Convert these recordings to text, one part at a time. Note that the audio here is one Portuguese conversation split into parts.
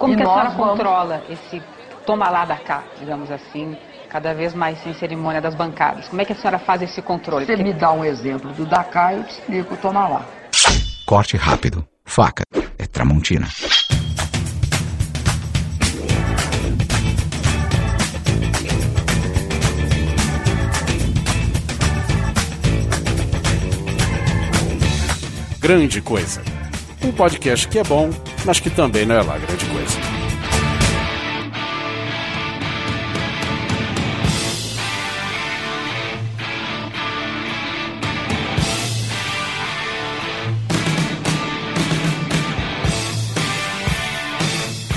como E que a senhora vamos- controla esse toma lá da cá, digamos assim, cada vez mais sem cerimônia das bancadas? Como é que a senhora faz esse controle? Você Porque- me dá um exemplo do Dakar, eu te explico, toma lá. Corte rápido. Faca. É Tramontina. Grande Coisa. Um podcast que é bom, mas que também não é lá grande coisa.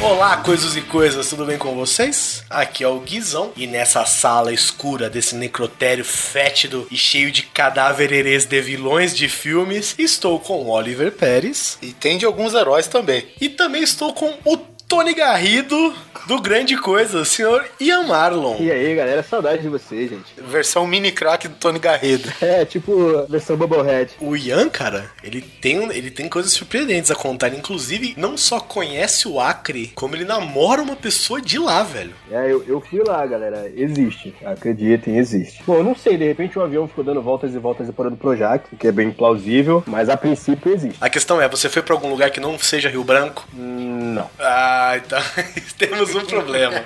Olá, coisas e coisas, tudo bem com vocês? Aqui é o Guizão e nessa sala escura desse necrotério fétido e cheio de cadáveres de vilões de filmes, estou com o Oliver Pérez E tem de alguns heróis também. e também estou com o Tony Garrido do Grande Coisa, o senhor Ian Marlon. E aí, galera, saudade de vocês, gente. Versão mini crack do Tony Garrido. É, tipo, versão Bubblehead. O Ian, cara, ele tem, um- ele tem coisas surpreendentes a contar. Ele, inclusive, não só conhece o Acre, como ele namora uma pessoa de lá, velho. É, eu, eu fui lá, galera. Existe. Acreditem, existe. Bom, eu não sei, de repente o avião ficou dando voltas e voltas e parando pro Projac, o que é bem plausível, mas a princípio existe. A questão é, você foi pra algum lugar que não seja Rio Branco? Hum, Não. Ah, então temos um problema.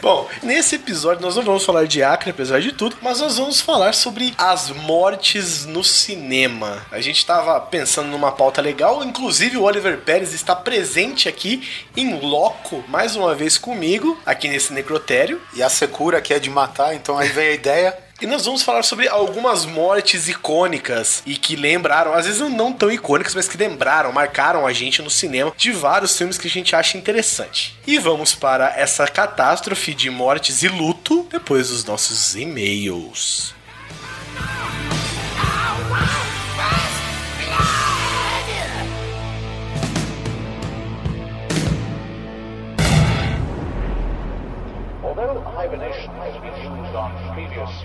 Bom, nesse episódio nós não vamos falar de Acre, apesar de tudo, mas nós vamos falar sobre as mortes no cinema. A gente tava pensando numa pauta legal, inclusive o Oliver Pérez está presente aqui em loco, mais uma vez comigo, aqui nesse necrotério. E a Secura que é de matar, então aí vem a ideia. E nós vamos falar sobre algumas mortes icônicas e que lembraram, às vezes não tão icônicas, mas que lembraram, marcaram a gente no cinema de vários filmes que a gente acha interessante. E vamos para essa catástrofe de mortes e luto depois dos nossos e-mails.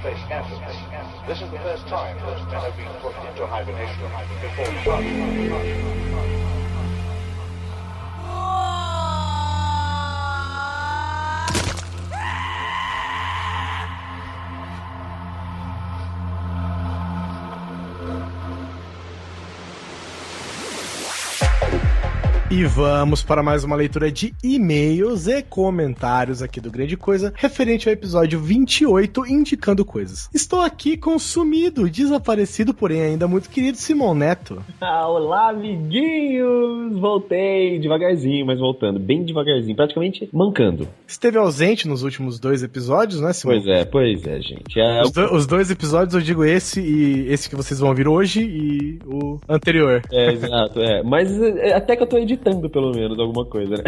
Space this is the first time that men have been put into hibernation before departure. E vamos para mais uma leitura de e-mails e comentários aqui do Grande Coisa, referente ao episódio 28, indicando coisas. Estou aqui com o sumido, desaparecido, porém ainda muito querido Simão Neto. Ah, olá, amiguinhos! Voltei devagarzinho, mas voltando, bem devagarzinho, praticamente mancando. Esteve ausente nos últimos dois episódios, né, Simão? Pois é, pois é, gente. É, Os, do- os dois episódios, eu digo esse e esse que vocês vão ouvir hoje e o anterior. é, exato, é. Mas é, até que eu tô editando, pelo menos, alguma coisa, né?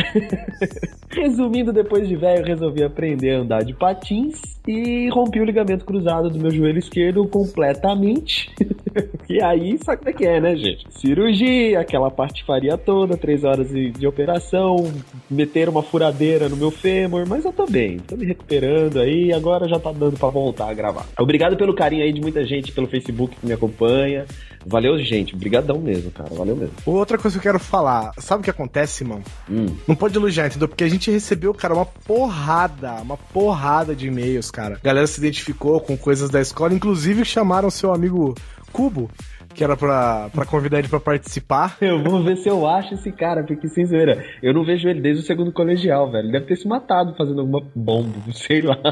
Resumindo, depois de velho, resolvi aprender a andar de patins e rompi o ligamento cruzado do meu joelho esquerdo completamente. e aí, sabe como é que é, né, gente? Cirurgia, aquela patifaria toda, três horas de, operação, meter uma furadeira no meu fêmur, mas eu tô bem, tô me recuperando aí, agora já tá dando pra voltar a gravar. Obrigado pelo carinho aí de muita gente pelo Facebook que me acompanha. Valeu, gente. Obrigadão mesmo, cara. Valeu mesmo. Outra coisa que eu quero falar, sabe o que acontece, Simão? Hum. Não pode elogiar, entendeu? Porque a gente recebeu, cara, uma porrada, uma porrada de e-mails, cara. A galera se identificou com coisas da escola, inclusive chamaram seu amigo Cubo, que era pra, pra convidar ele pra participar. Eu vou ver se eu acho esse cara, porque, sem zoeira, eu não vejo ele desde o segundo colegial, velho. Ele deve ter se matado fazendo alguma bomba, sei lá.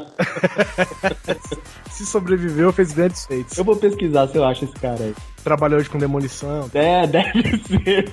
Se sobreviveu, fez grandes feitos. Eu vou pesquisar se eu acho esse cara aí. Trabalhou hoje com demolição. É, deve ser.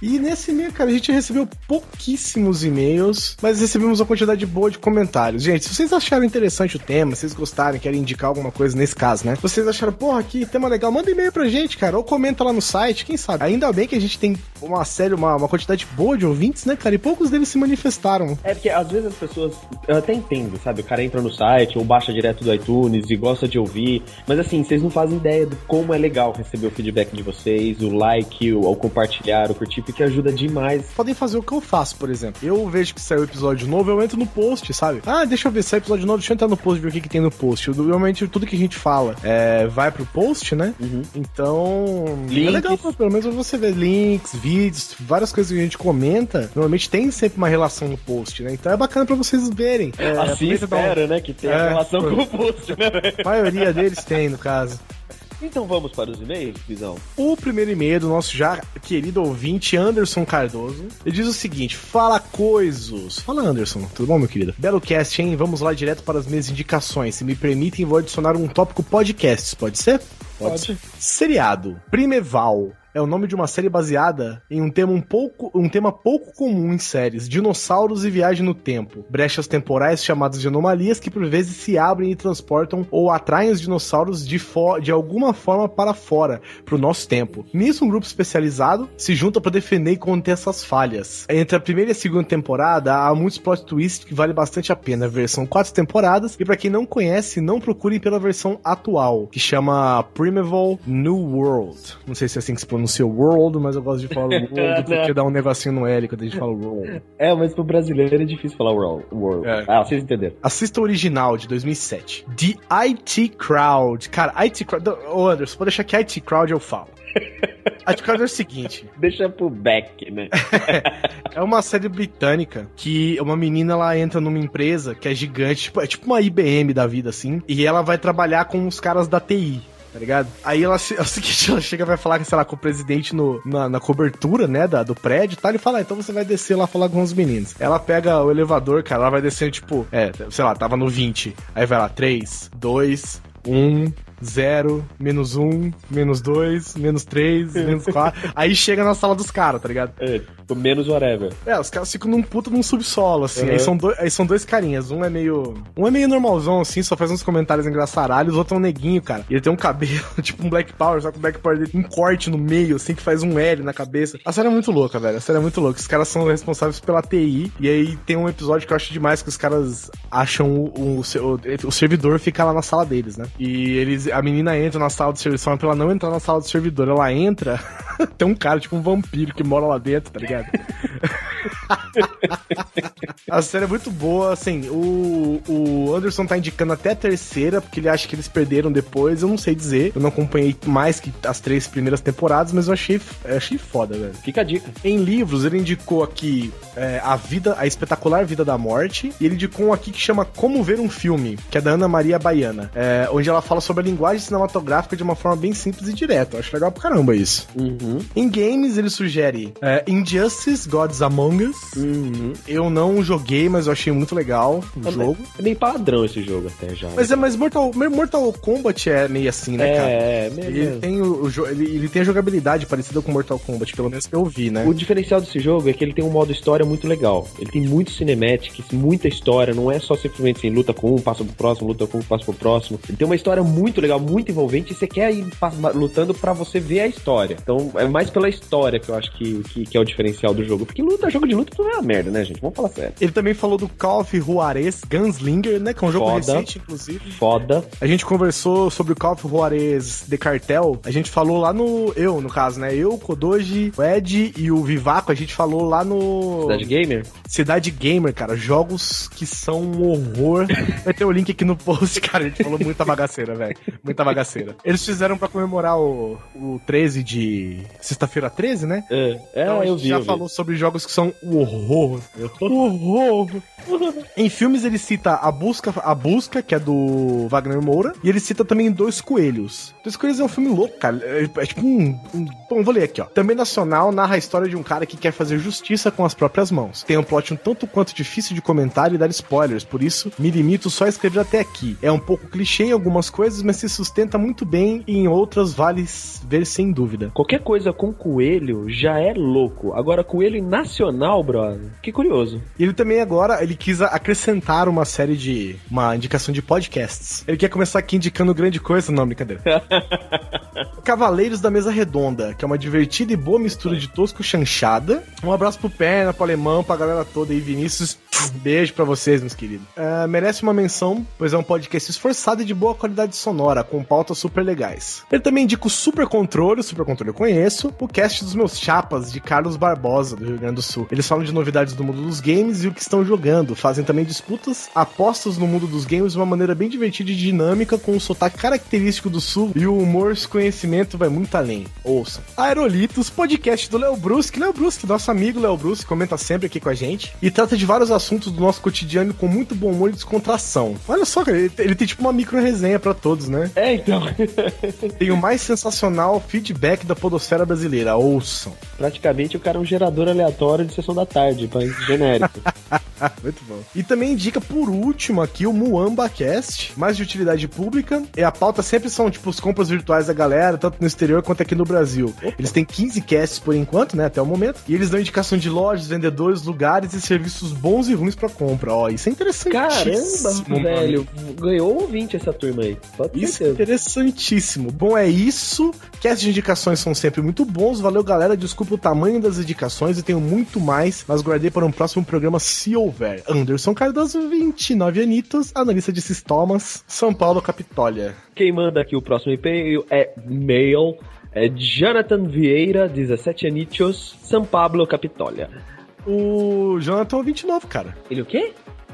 E nesse e-mail, cara, a gente recebeu pouquíssimos e-mails, mas recebemos uma quantidade boa de comentários. Gente, se vocês acharam interessante o tema, se vocês gostarem, querem indicar alguma coisa nesse caso, né? Vocês acharam, porra, que tema legal, manda e-mail pra gente, cara, ou comenta lá no site, quem sabe. Ainda bem que a gente tem uma série, uma, uma quantidade boa de ouvintes, né, cara? E poucos deles se manifestaram. É porque às vezes as pessoas. Eu até entendo, sabe? O cara entra no site ou baixa direto do iTunes e gosta de ouvir. Mas assim, vocês não fazem ideia do como é legal legal receber o feedback de vocês, o like, o, o compartilhar, o curtir, porque ajuda demais. Podem fazer o que eu faço, por exemplo. Eu vejo que saiu episódio novo, eu entro no post, sabe? Ah, deixa eu ver, saiu episódio novo, deixa eu entrar no post e ver o que, que tem no post. Eu, normalmente tudo que a gente fala é, vai pro post, né? Então. É Links. legal, pô, pelo menos você vê links, vídeos, várias coisas que a gente comenta. Normalmente tem sempre uma relação no post, né? Então é bacana pra vocês verem. É, assim espera, né? Que tem É, relação com o post, né? A maioria deles tem, no caso. Então vamos para os e-mails, Visão. O primeiro e-mail do nosso já querido ouvinte, Anderson Cardoso. Ele diz o seguinte: Fala coisas. Fala, Anderson. Tudo bom, meu querido? Belo cast, hein? Vamos lá direto para as minhas indicações. Se me permitem, vou adicionar um tópico podcasts. Pode ser? Pode. Seriado. Primeval. É o nome de uma série baseada em um tema um pouco, um tema pouco comum em séries: dinossauros e viagem no tempo. Brechas temporais chamadas de anomalias que por vezes se abrem e transportam ou atraem os dinossauros de, de alguma forma para fora, pro nosso tempo. Nisso, um grupo especializado se junta para defender e conter essas falhas. Entre a primeira e a segunda temporada, há muitos plot twists que vale bastante a pena. A versão quatro temporadas, e para quem não conhece, não procure pela versão atual, que chama Primeval New World. Não sei se é assim que se pronuncia World, mas eu gosto de falar World porque dá um negocinho no L quando a gente fala World. É, mas pro brasileiro é difícil falar world. world. É. Ah, vocês entenderam. Assista o original de 2007. The IT Crowd. Cara, IT Crowd. Ô Anderson, pode deixar que IT Crowd eu falo. IT Crowd é o seguinte: Deixa pro back, né? é uma série britânica que uma menina ela entra numa empresa que é gigante, tipo, é tipo uma IBM da vida assim, e ela vai trabalhar com os caras da TI. Tá ligado? Aí ela, é o seguinte, ela chega vai falar, sei lá, com o presidente no, na, na cobertura, né, da, do prédio e tal. Ele fala, ah, então você vai descer lá falar com os meninos. Ela pega o elevador, cara, ela vai descendo, tipo, é, sei lá, tava no 20. Aí vai lá, 3, 2, 1, 0, menos 1, menos 2, menos 3, menos 4. Aí chega na sala dos caras, tá ligado? É, tipo, menos whatever. É, os caras ficam num puta num subsolo, assim. Uhum. Aí, são dois, aí são dois carinhas. Um é meio. Um é meio normalzão, assim, só faz uns comentários engraçaralhos. O outro é um neguinho, cara. E ele tem um cabelo, tipo um Black Power, só que o Black Power dele tem um corte no meio, assim, que faz um L na cabeça. A série é muito louca, velho. A série é muito louca. Os caras são responsáveis pela TI. E aí tem um episódio que eu acho demais que os caras acham o, o, o, o servidor fica lá na sala deles, né? E eles. A menina entra na sala do servidor, pra ela não entrar na sala do servidor. Ela entra, tem um cara, tipo um vampiro que mora lá dentro, tá ligado? A série é muito boa, assim, o, o Anderson tá indicando até a terceira, porque ele acha que eles perderam depois, eu não sei dizer. Eu não acompanhei mais que as três primeiras temporadas, mas eu achei, achei foda, velho. Fica a dica. Em livros, ele indicou aqui é, a vida, a espetacular vida da morte, e ele indicou um aqui que chama Como Ver um Filme, que é da Ana Maria Baiana, é, onde ela fala sobre a linguagem cinematográfica de uma forma bem simples e direta. Eu acho legal pra caramba isso. Uhum. Em games, ele sugere é, Injustice Gods Among Us. Uhum. Eu não joguei, mas eu achei muito legal o É jogo. É bem padrão esse jogo até já. Mas é mais Mortal, Mortal Kombat é meio assim, né, é, cara? é, mesmo. Ele tem, o, o ele, ele tem a jogabilidade parecida com Mortal Kombat, pelo menos que eu vi, né? O diferencial desse jogo é que ele tem um modo história muito legal. Ele tem muito cinematics, muita história, não é só simplesmente assim, luta com um, passa pro próximo, luta com um, passa pro próximo. Ele tem uma história muito legal, muito envolvente, e você quer ir lutando pra você ver a história. Então é mais pela história que eu acho que, que, que é o diferencial do jogo. Porque luta, jogo de luta não é uma merda, né, gente? Vamos falar sério. Ele também falou do Call of Juarez Gunslinger, né? Que é um jogo Foda. recente, inclusive. Foda. A gente conversou sobre o Call of Juarez de Cartel. A gente falou lá no. Eu, no caso, né? Eu, Kodoji, o Ed e o Vivaco. A gente falou lá no. Cidade Gamer? Cidade Gamer, cara. Jogos que são um horror. Vai ter o link aqui no post, cara. A gente falou muita bagaceira, velho. Muita bagaceira. Eles fizeram pra comemorar o, o 13 de. Sexta-feira 13, né? É, é Então a eu gente vi. já vi. falou sobre jogos que são o horror. O em filmes ele cita a busca, a busca que é do Wagner Moura, e ele cita também Dois Coelhos. Dois Coelhos é um filme louco, cara. É, é tipo um, um- Bom, vou ler aqui, ó. Também nacional narra a história de um cara que quer fazer justiça com as próprias mãos. Tem um plot um tanto quanto difícil de comentar e dar spoilers, por isso me limito só a escrever até aqui. É um pouco clichê em algumas coisas, mas se sustenta muito bem e em outras vale ver sem dúvida. Qualquer coisa com coelho já é louco. Agora, coelho nacional brother. Que curioso. E ele também agora, ele quis acrescentar uma série de. uma indicação de podcasts. Ele quer começar aqui indicando grande coisa, não, brincadeira. Cavaleiros da Mesa Redonda, que é uma divertida e boa mistura de tosco chanchada. Um abraço pro Perna, pro Alemão, pra galera toda aí, Vinícius. Beijo pra vocês, meus queridos. É, merece uma menção, pois é um podcast esforçado e de boa qualidade sonora, com pautas super legais. Ele também indica o Super Controle, o Super Controle eu conheço, o cast dos meus chapas, de Carlos Barbosa, do Rio Grande do Sul. Eles falam de novidades do mundo dos games e o que estão jogando. Fazem também disputas, apostas no mundo dos games de uma maneira bem divertida e dinâmica, com um sotaque característico do Sul e o humor e conhecimento vai muito além. Ouçam. Aerolitos, podcast do Léo Brusque. Léo Brusque, nosso amigo Léo Brusque, comenta sempre aqui com a gente e trata de vários assuntos do nosso cotidiano com muito bom humor e descontração. Olha só, cara, ele, ele tem tipo uma micro resenha pra todos, né? É, então. tem o mais sensacional feedback da podosfera brasileira. Ouçam. Praticamente o cara é um gerador aleatório de sessão da tarde, pra genérico. muito bom. E também indica por último aqui o Muamba Cast, mais de utilidade pública. E a pauta sempre são tipo as compras virtuais da galera, tanto no exterior quanto aqui no Brasil. Eles têm 15 casts por enquanto, né, até o momento. E eles dão indicação de lojas, vendedores, lugares e serviços bons e ruins para compra. Ó, isso é interessante. Caramba, velho. Ganhou ouvinte essa turma aí. Isso é interessantíssimo. Bom, é isso. Casts de indicações são sempre muito bons. Valeu, galera. Desculpa o tamanho das indicações e tenho muito mais, mas guardei para um próximo programa se houver. Anderson Cardoso, 29 anitos, analista de sistemas, São Paulo, Capitólio. Quem manda aqui o próximo e-mail é mail. É Jonathan Vieira, 17 anitos, São Paulo, Capitólio. O Jonathan é ouvinte novo, cara. Ele o quê?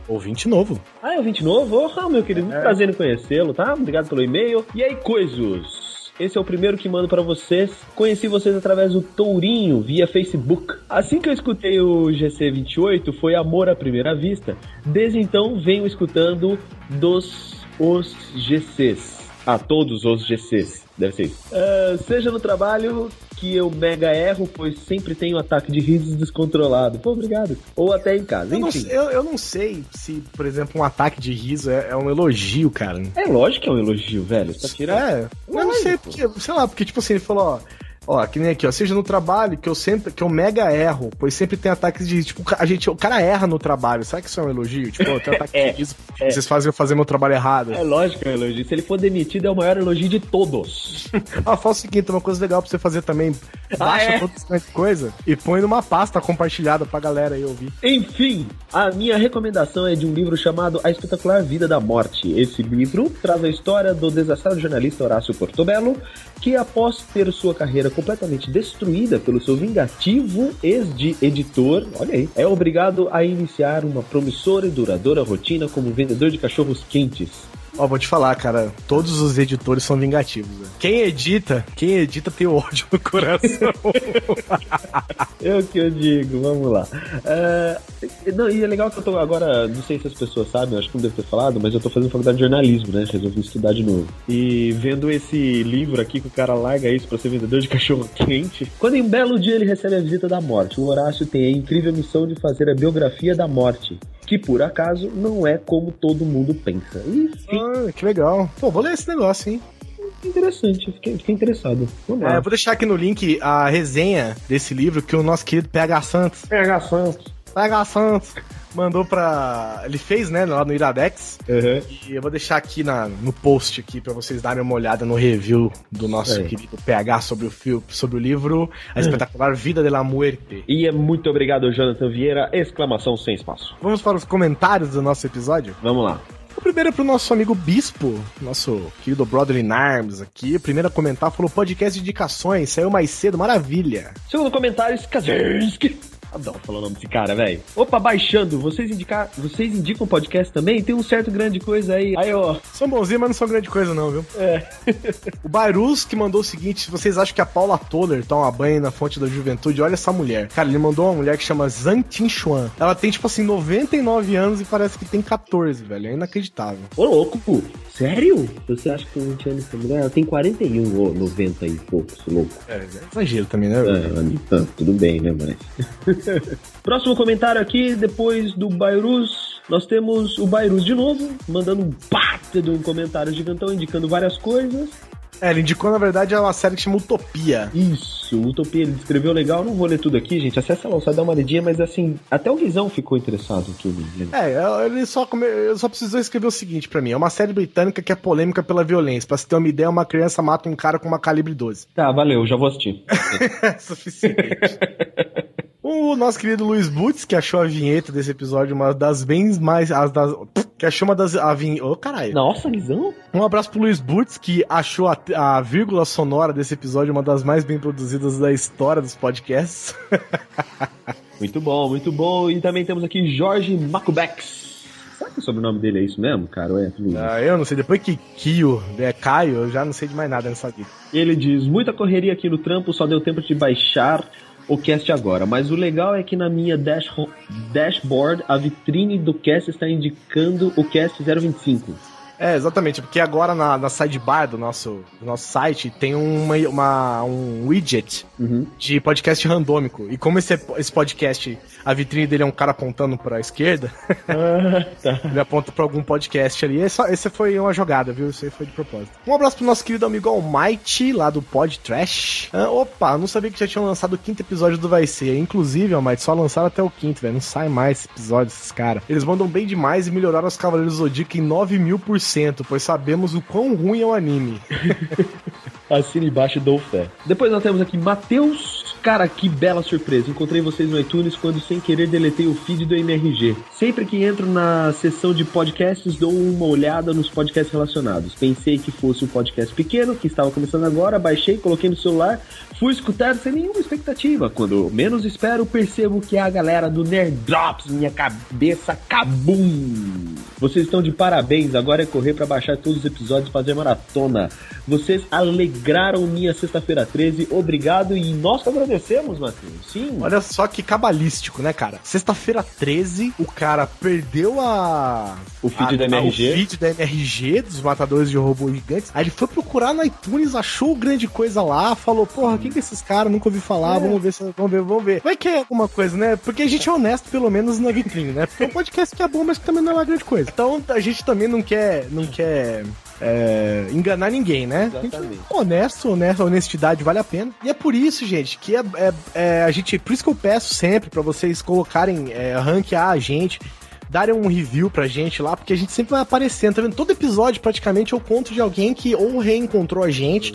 Ouvinte novo. Ah, é ouvinte novo? Oh, meu querido, é. prazer em conhecê-lo, tá? Obrigado pelo e-mail. E aí, coisos? Esse é o primeiro que mando para vocês. Conheci vocês através do Tourinho, via Facebook. Assim que eu escutei o GC28, foi amor à primeira vista. Desde então, venho escutando dos os GCs. A ah, todos os GCs. Deve ser isso. Uh, seja no trabalho que eu mega erro, pois sempre tenho ataque de risos descontrolado. Pô, obrigado. Ou até em casa, eu enfim. Não, eu, eu, não sei se, por exemplo, um ataque de riso é, é, um elogio, cara. É lógico que é um elogio, velho. Tá tirando. É, eu não sei, porque, sei lá, porque, tipo assim, ele falou, ó Ó, que nem aqui, ó. Seja no trabalho, que eu sempre, que eu mega erro, pois sempre tem ataques de. Tipo, a gente, o cara erra no trabalho. Será que isso é um elogio? Tipo, ó, tem ataque é, de é. vocês fazem eu fazer meu trabalho errado. É lógico que é um elogio. Se ele for demitido, é o maior elogio de todos. ah, fala o seguinte, uma coisa legal pra você fazer também. Ah, baixa ah, é? toda essa coisa e põe numa pasta compartilhada pra galera aí ouvir. Enfim, a minha recomendação é de um livro chamado A Espetacular Vida da Morte. Esse livro traz a história do desastrado jornalista Horácio Portobello, que após ter sua carreira completamente destruída pelo seu vingativo ex-editor, olha aí, é obrigado a iniciar uma promissora e duradoura rotina como vendedor de cachorros quentes. Ó, vou te falar, cara, todos os editores são vingativos. Né? Quem edita, quem edita tem ódio no coração. eu que eu digo, vamos lá. É, não, e é legal que eu tô agora, não sei se as pessoas sabem, acho que não deve ter falado, mas eu tô fazendo faculdade de jornalismo, né? Resolvi estudar de novo. E vendo esse livro aqui que o cara larga isso pra ser vendedor de cachorro quente. Quando em um belo dia ele recebe a visita da morte, o Horácio tem a incrível missão de fazer a biografia da morte que por acaso não é como todo mundo pensa. Enfim. Ah, que legal. Pô, vou ler esse negócio, hein? Interessante, fiquei, fiquei interessado. É, vou deixar aqui no link a resenha desse livro que o nosso querido PH Santos. PH Santos. PH Santos mandou pra. Ele fez, né, lá no Iradex. Uhum. E eu vou deixar aqui na, no post aqui pra vocês darem uma olhada no review do nosso é. querido PH sobre o filme, sobre o livro A Espetacular Vida de la Muerte. E é muito obrigado, Jonathan Vieira! Exclamação sem espaço. Vamos para os comentários do nosso episódio? Vamos lá. O primeiro é pro nosso amigo Bispo, nosso querido brother in arms aqui. O primeiro a comentar falou podcast de indicações, saiu mais cedo, maravilha. Segundo comentário, Skazersky. Adoro falar o nome desse cara, velho. Opa, baixando. Vocês, indicar, vocês indicam podcast também? Tem um certo grande coisa aí. Aí, ó. São bonzinhos, mas não são grande coisa, não, viu? É. o Bairus que mandou o seguinte: vocês acham que a Paula Toller toma banho na fonte da juventude? Olha essa mulher. Cara, ele mandou uma mulher que chama Zantin Chuan. Ela tem, tipo assim, 99 anos e parece que tem 14, velho. É inacreditável. Ô, louco, pô. Sério? Você acha que tem 20 anos essa mulher? Ela tem 41 ou 90 e poucos, louco. É, é exagero também, né? É, tudo bem, né, mas. Próximo comentário aqui, depois do Bairus, nós temos o Bairus de novo, mandando um baita de um comentário gigantão, indicando várias coisas. É, ele indicou, na verdade, é uma série que chama Utopia. Isso, Utopia, ele descreveu legal. Não vou ler tudo aqui, gente. Acessa lá, só dá uma olhadinha, mas assim, até o Guizão ficou interessado aqui. Né? É, ele só, come... ele só precisou escrever o seguinte pra mim: é uma série britânica que é polêmica pela violência. Pra você ter uma ideia, uma criança mata um cara com uma calibre 12. Tá, valeu, já vou assistir. é suficiente. O nosso querido Luiz Butz, que achou a vinheta desse episódio uma das bem mais. As das, que achou uma das. A vin... Ô, oh, caralho. Nossa, Guizão. Um abraço pro Luiz Butz, que achou a, a vírgula sonora desse episódio uma das mais bem produzidas da história dos podcasts. muito bom, muito bom. E também temos aqui Jorge Macubex. Será que o sobrenome dele é isso mesmo, cara? Ou é ah, eu não sei. Depois que Kio é Caio, eu já não sei de mais nada nessa vida. Ele diz: muita correria aqui no trampo, só deu tempo de baixar o cast agora, mas o legal é que na minha dash dashboard a vitrine do cast está indicando o cast 025. É, exatamente, porque agora na, na sidebar do nosso, do nosso site tem uma, uma um widget uhum. de podcast randômico. E como esse, esse podcast, a vitrine dele é um cara apontando pra esquerda, ah, tá. ele aponta pra algum podcast ali. Esse, esse foi uma jogada, viu? Isso aí foi de propósito. Um abraço pro nosso querido amigo Almighty, lá do Pod Trash. Ah, opa, não sabia que já tinham lançado o quinto episódio do Vai Ser. Inclusive, Almighty, só lançaram até o quinto, velho. Não sai mais esse episódio, esses caras. Eles mandam bem demais e melhoraram os Cavaleiros do Zodíaco em 9 mil por pois sabemos o quão ruim é o anime. Assine embaixo e dou fé. Depois nós temos aqui Matheus. Cara, que bela surpresa. Encontrei vocês no iTunes quando sem querer deletei o feed do MRG. Sempre que entro na seção de podcasts, dou uma olhada nos podcasts relacionados. Pensei que fosse um podcast pequeno, que estava começando agora, baixei, coloquei no celular, fui escutar sem nenhuma expectativa. Quando menos espero, percebo que é a galera do Nerd Drops, minha cabeça cabum. Vocês estão de parabéns, agora é correr para baixar todos os episódios e fazer maratona. Vocês alegraram minha sexta-feira 13, obrigado e nós agradecemos, Matheus. Sim. Olha só que cabalístico, né, cara? Sexta-feira 13, o cara perdeu a. O feed a, da MRG. A, o feed da MRG, dos matadores de robôs gigantes. Aí ele foi procurar no iTunes, achou grande coisa lá, falou: Porra, quem que é esses caras? Nunca ouvi falar, é. vamos ver, vamos ver, vamos ver. Vai que é alguma coisa, né? Porque a gente é honesto, pelo menos na vitrine, né? Porque é um podcast que é bom, mas que também não é uma grande coisa. Então a gente também não quer, não quer é, enganar ninguém, né? Exatamente. Honesto, honesto, honestidade vale a pena. E é por isso, gente, que é, é, é a gente, por isso que eu peço sempre para vocês colocarem, é, ranquear a gente, darem um review pra gente lá, porque a gente sempre vai aparecendo, tá vendo? Todo episódio, praticamente, eu conto de alguém que ou reencontrou a gente,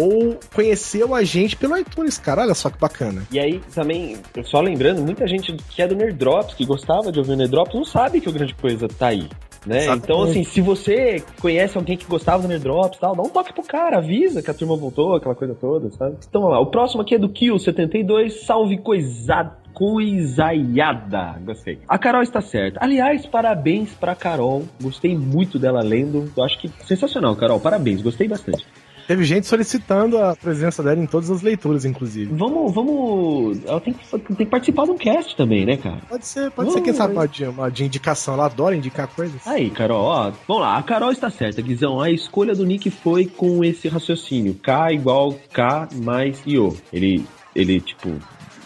ou conheceu a gente pelo iTunes, cara. Olha só que bacana. E aí, também, só lembrando, muita gente que é do Nerd Drops, que gostava de ouvir o Nerd Drops, não sabe que o Grande Coisa tá aí. Né? Então, assim, se você conhece alguém que gostava do Nerd Drops e tal, dá um toque pro cara, avisa que a turma voltou, aquela coisa toda, sabe? Então, vamos lá. O próximo aqui é do Kill72, salve coisada coisaiada. Gostei. A Carol está certa. Aliás, parabéns pra Carol. Gostei muito dela lendo. Eu acho que sensacional, Carol. Parabéns, gostei bastante. Teve gente solicitando a presença dela em todas as leituras, inclusive. Vamos, vamos. Ela tem que, tem que participar de um cast também, né, cara? Pode ser, pode vamos, ser, quem sabe, uma de, uma de indicação. Ela adora indicar coisas. Aí, Carol, ó. Vamos lá, a Carol está certa, Guizão. A escolha do Nick foi com esse raciocínio: K igual K mais IO. Ele, ele tipo,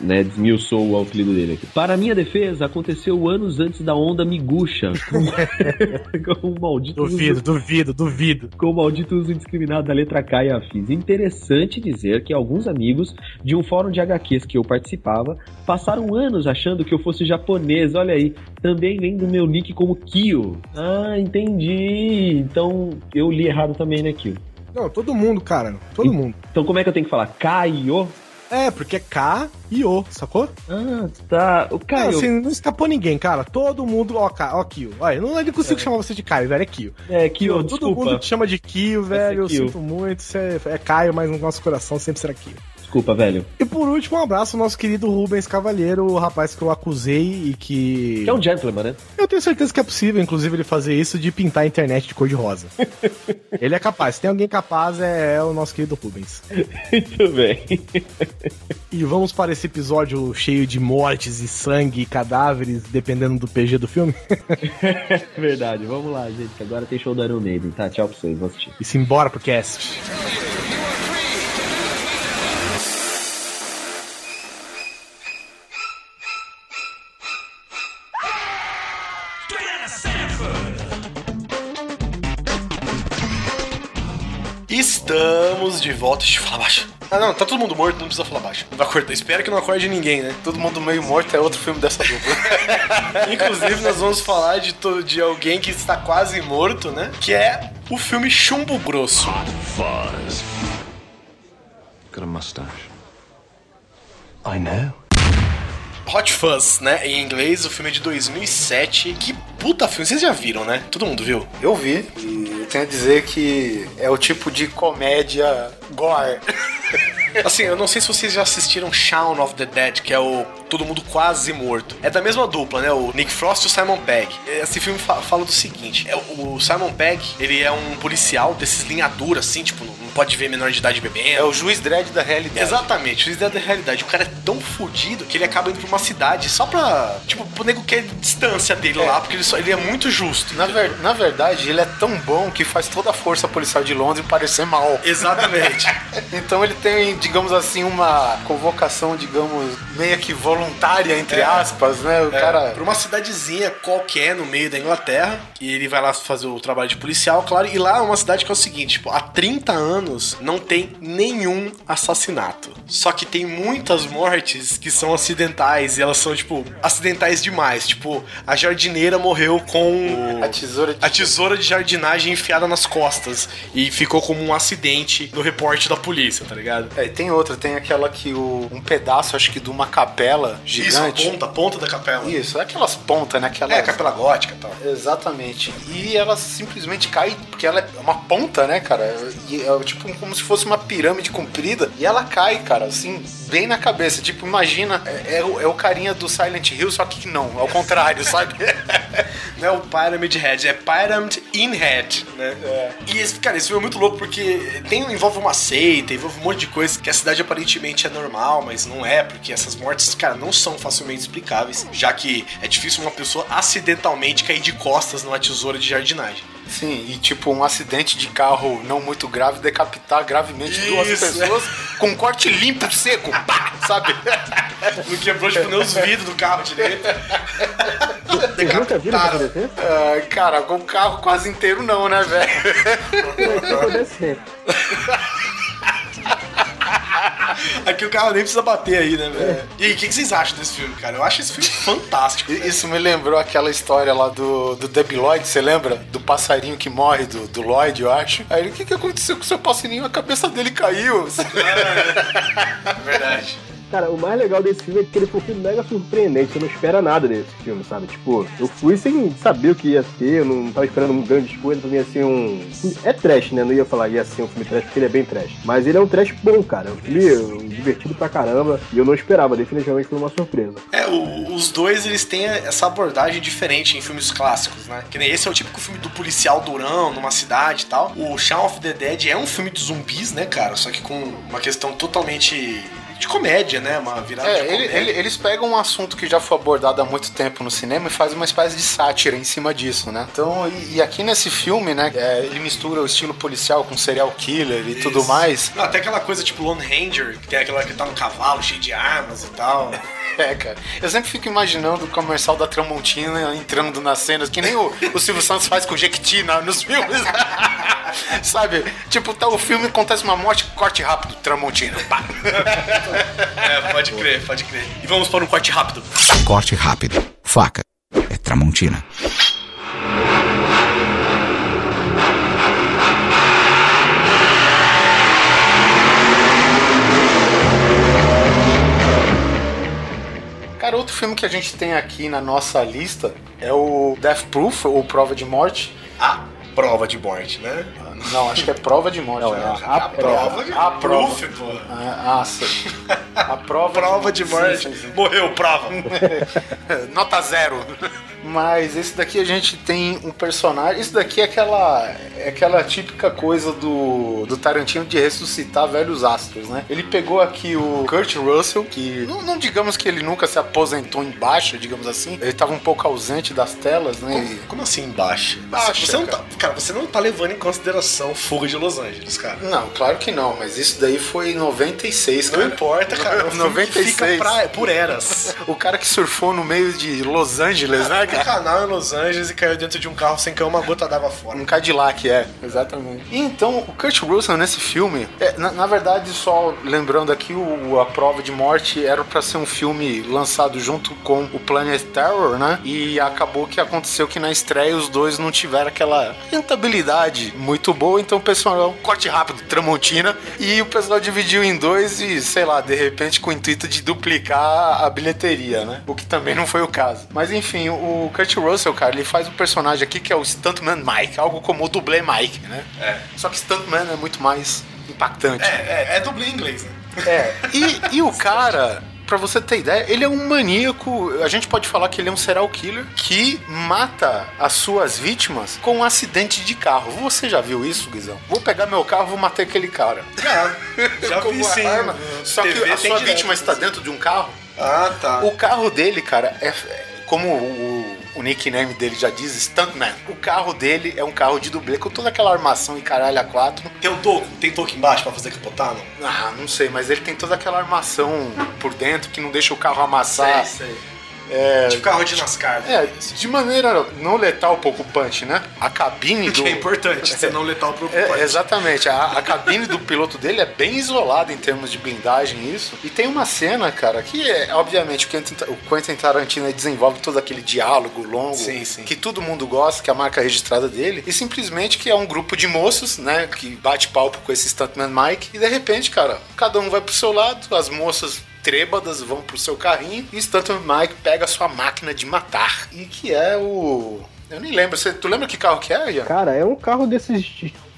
né, desmiuçou o apelido dele aqui. Para minha defesa, aconteceu anos antes da onda miguxa. com o maldito duvido, uso... duvido, duvido. Com o maldito uso indiscriminado da letra K e afins. Interessante dizer que alguns amigos de um fórum de HQs que eu participava passaram anos achando que eu fosse japonês. Olha aí, também lendo meu nick como Kyo. Ah, entendi. Então eu li errado também, né, Kyo? Não, todo mundo, cara. Todo e, mundo. Então como é que eu tenho que falar? Kaio? É, porque é K e O, sacou? Ah, tá. O Caio. Não, assim, não escapou ninguém, cara. Todo mundo. Ó, K, ó, Kio. Olha, não, não consigo é. chamar você de Caio, velho. É Kio. É, Kio, Todo desculpa. mundo te chama de Kio, velho. Eu sinto muito. Você é, é Caio, mas no nosso coração sempre será Kio. Desculpa, velho. E por último, um abraço ao nosso querido Rubens Cavalheiro, o rapaz que eu acusei e que. Que é um gentleman, né? Eu tenho certeza que é possível, inclusive, ele fazer isso de pintar a internet de cor de rosa. ele é capaz. Se tem alguém capaz, é, é o nosso querido Rubens. Muito bem. e vamos para esse episódio cheio de mortes e sangue e cadáveres, dependendo do PG do filme? Verdade. Vamos lá, gente, agora tem show do Iron Maiden, tá? Tchau pra vocês, vou assistir. E se embora pro cast. Estamos de volta. Deixa eu falar baixo. Ah, não, tá todo mundo morto, não precisa falar baixo. Não vai acordar. Espero que não acorde ninguém, né? Todo mundo meio morto é outro filme dessa dupla. Inclusive, nós vamos falar de, de alguém que está quase morto, né? Que é o filme Chumbo Grosso. Got a mustache. I know. Hot Fuzz, né? Em inglês, o filme é de 2007. Que puta filme, vocês já viram, né? Todo mundo viu? Eu vi e eu tenho a dizer que é o tipo de comédia gore. Assim, eu não sei se vocês já assistiram Shaun of the Dead, que é o Todo Mundo Quase Morto. É da mesma dupla, né? O Nick Frost e o Simon Pegg. Esse filme fa- fala do seguinte: é, o Simon Pegg, ele é um policial desses linha dura, assim, tipo, não pode ver menor de idade bebendo. É o juiz dread da realidade. Exatamente, o juiz da realidade. O cara é tão fodido que ele acaba indo pra uma cidade só pra. Tipo, o nego quer distância dele lá, porque ele, só, ele é muito justo. Na, ver- na verdade, ele é tão bom que faz toda a força policial de Londres parecer mal. Exatamente. então ele tem, digamos assim, uma convocação, digamos, meio que voluntária, entre É. aspas, né? O É, cara. Pra uma cidadezinha qualquer no meio da Inglaterra. E ele vai lá fazer o trabalho de policial, claro. E lá é uma cidade que é o seguinte: tipo, há 30 anos não tem nenhum assassinato. Só que tem muitas mortes que são acidentais. E elas são, tipo, acidentais demais. Tipo, a jardineira morreu com A tesoura de... a tesoura de jardinagem enfiada nas costas. E ficou como um acidente no reporte da polícia, tá ligado? É, e tem outra, tem aquela que o, um pedaço, acho que de uma capela gigante. Isso, a ponta, a ponta da capela. Isso, aquelas pontas, né? Aquelas... É, capela gótica e tal. Exatamente. E ela simplesmente cai, porque ela é uma ponta, né, cara? E é tipo como se fosse uma pirâmide comprida. E ela cai, cara, assim, bem na cabeça. Tipo, imagina, é, é o, é o carinha do Silent Hill, só que não, ao contrário, sabe? Não é o Pyramid Head, é Pyramid in Head, né? E, esse, cara, esse filme é muito louco porque tem, envolve uma seita, envolve um monte de coisa que a cidade aparentemente é normal, mas não é, porque essas mortes, cara, não são facilmente explicáveis, já que é difícil uma pessoa acidentalmente cair de costas numa tesoura de jardinagem. Sim, e tipo, um acidente de carro não muito grave decapitar gravemente duas Isso. pessoas com um corte limpo, seco, pá, sabe? Não quebrou, tipo, nem os vidros do carro direito. Vocês nunca viram isso? Ah, cara, com o carro quase inteiro não, né, velho? Aqui o carro nem precisa bater aí, né, velho? E aí, o que, que vocês acham desse filme, cara? Eu acho esse filme fantástico. Isso me lembrou aquela história lá do, do Debbie Lloyd, você lembra? Do passarinho que morre, do, do Lloyd, eu acho. Aí o que, que aconteceu com o seu passarinho? A cabeça dele caiu. Verdade. Cara, o mais legal desse filme é que ele foi um filme mega surpreendente. Você não espera nada desse filme, sabe? Tipo, eu fui sem saber o que ia ser, eu não tava esperando grandes coisas, pra mim ia ser um. É trash, né? Não ia falar ia ser um filme trash porque ele é bem trash. Mas ele é um trash bom, cara. É um filme divertido pra caramba. E eu não esperava, definitivamente foi uma surpresa. É, o- os dois eles têm essa abordagem diferente em filmes clássicos, né? Que nem esse é o típico filme do policial durão numa cidade e tal. O Shaun of the Dead é um filme de zumbis, né, cara? Só que com uma questão totalmente de comédia, né? Uma virada de É, ele- comédia. ele- eles pegam um assunto que já foi abordado há muito tempo no cinema e fazem uma espécie de sátira em cima disso, né? Então, e, e aqui nesse filme, né, é, ele mistura o estilo policial com serial killer e tudo Isso. mais. Não, até aquela coisa tipo Lone Ranger, que tem aquela que tá no cavalo cheio de armas e tal. É, cara. Eu sempre fico imaginando o comercial da Tramontina entrando nas cenas, que nem o, o Silvio Santos faz com o Jequiti na- nos filmes. Sabe? Tipo, tá o filme, acontece uma morte, corte rápido, Tramontina. Pá. É, pode crer, pode crer. E vamos para um corte rápido. Corte rápido. Faca. É Tramontina. Cara, outro filme que a gente tem aqui na nossa lista é o Death Proof, ou Prova de Morte. A prova de morte, né? Não, acho que é Prova de Morte. Não, né? é a prova de A prova. Proof, pô. Ah, ah, sim. A prova, Prova de morte. Sim, sim, sim. Morreu, prova. Nota zero. Mas esse daqui a gente tem um personagem. Isso daqui é aquela, é aquela típica coisa do, do Tarantino de ressuscitar velhos astros, né? Ele pegou aqui o Kurt Russell, que não, não digamos que ele nunca se aposentou em baixa, digamos assim. Ele estava um pouco ausente das telas, né? E- Como assim baixa? Baixa, você não tá, cara, você não tá levando em consideração versão Fuga de Los Angeles, cara. Não, claro que não, mas isso daí foi em 96, cara. Não importa, cara. É filme que 96. fica pra- por eras. O cara que surfou no meio de Los Angeles, né, O cara? canal em Los Angeles e caiu dentro de um carro sem cair uma gota d'água fora. Um Cadillac, é, exatamente. E então, o Kurt Russell nesse filme, é, na, na verdade, só lembrando aqui, o, a prova de morte era pra ser um filme lançado junto com o Planet Terror, né? E acabou que aconteceu que na estreia os dois não tiveram aquela rentabilidade muito boa, então o pessoal, um corte rápido, Tramontina, e o pessoal dividiu em dois e, sei lá, de repente com o intuito de duplicar a bilheteria, né? O que também não foi o caso. Mas enfim, o Kurt Russell, cara, ele faz um personagem aqui que é o Stuntman Mike, algo como o dublê Mike, né? É. Só que Stuntman é muito mais impactante. É, é, é dublê em inglês, né? É. E, e o cara, pra você ter ideia, ele é um maníaco. A gente pode falar que ele é um serial killer que mata as suas vítimas com um acidente de carro. Você já viu isso, Guizão? Vou pegar meu carro vou matar aquele cara. Já, já vi sim. arma. Só que TV a tem sua direto, vítima está dentro de um carro. Ah, tá. O carro dele, cara, é é como o nickname dele já diz, Stuntman. O carro dele é um carro de dublê com toda aquela armação e caralho a quatro. Tem o toco? Tem toco embaixo pra fazer capotar, não? Ah, não sei, mas ele tem toda aquela armação por dentro que não deixa o carro amassar. Sei, sei. É, Tipo carro de NASCAR. é, de maneira não letal, pouco punch, né? A cabine do. Que é importante, você não letal pro É, exatamente, a, a cabine do piloto dele é bem isolada em termos de blindagem, isso. E tem uma cena, cara, que é, obviamente, o Quentin, o Quentin Tarantino desenvolve todo aquele diálogo longo, Sim, sim. que todo mundo gosta, que é a marca registrada dele, e simplesmente que é um grupo de moços, né, que bate palco com esse Stuntman Mike, e de repente, cara, cada um vai pro seu lado, as moças trêbadas vão pro seu carrinho e Stuntman Mike pega sua máquina de matar. E que é o. Eu nem lembro. Você, tu lembra que carro que é, Ian? Cara, é um carro desses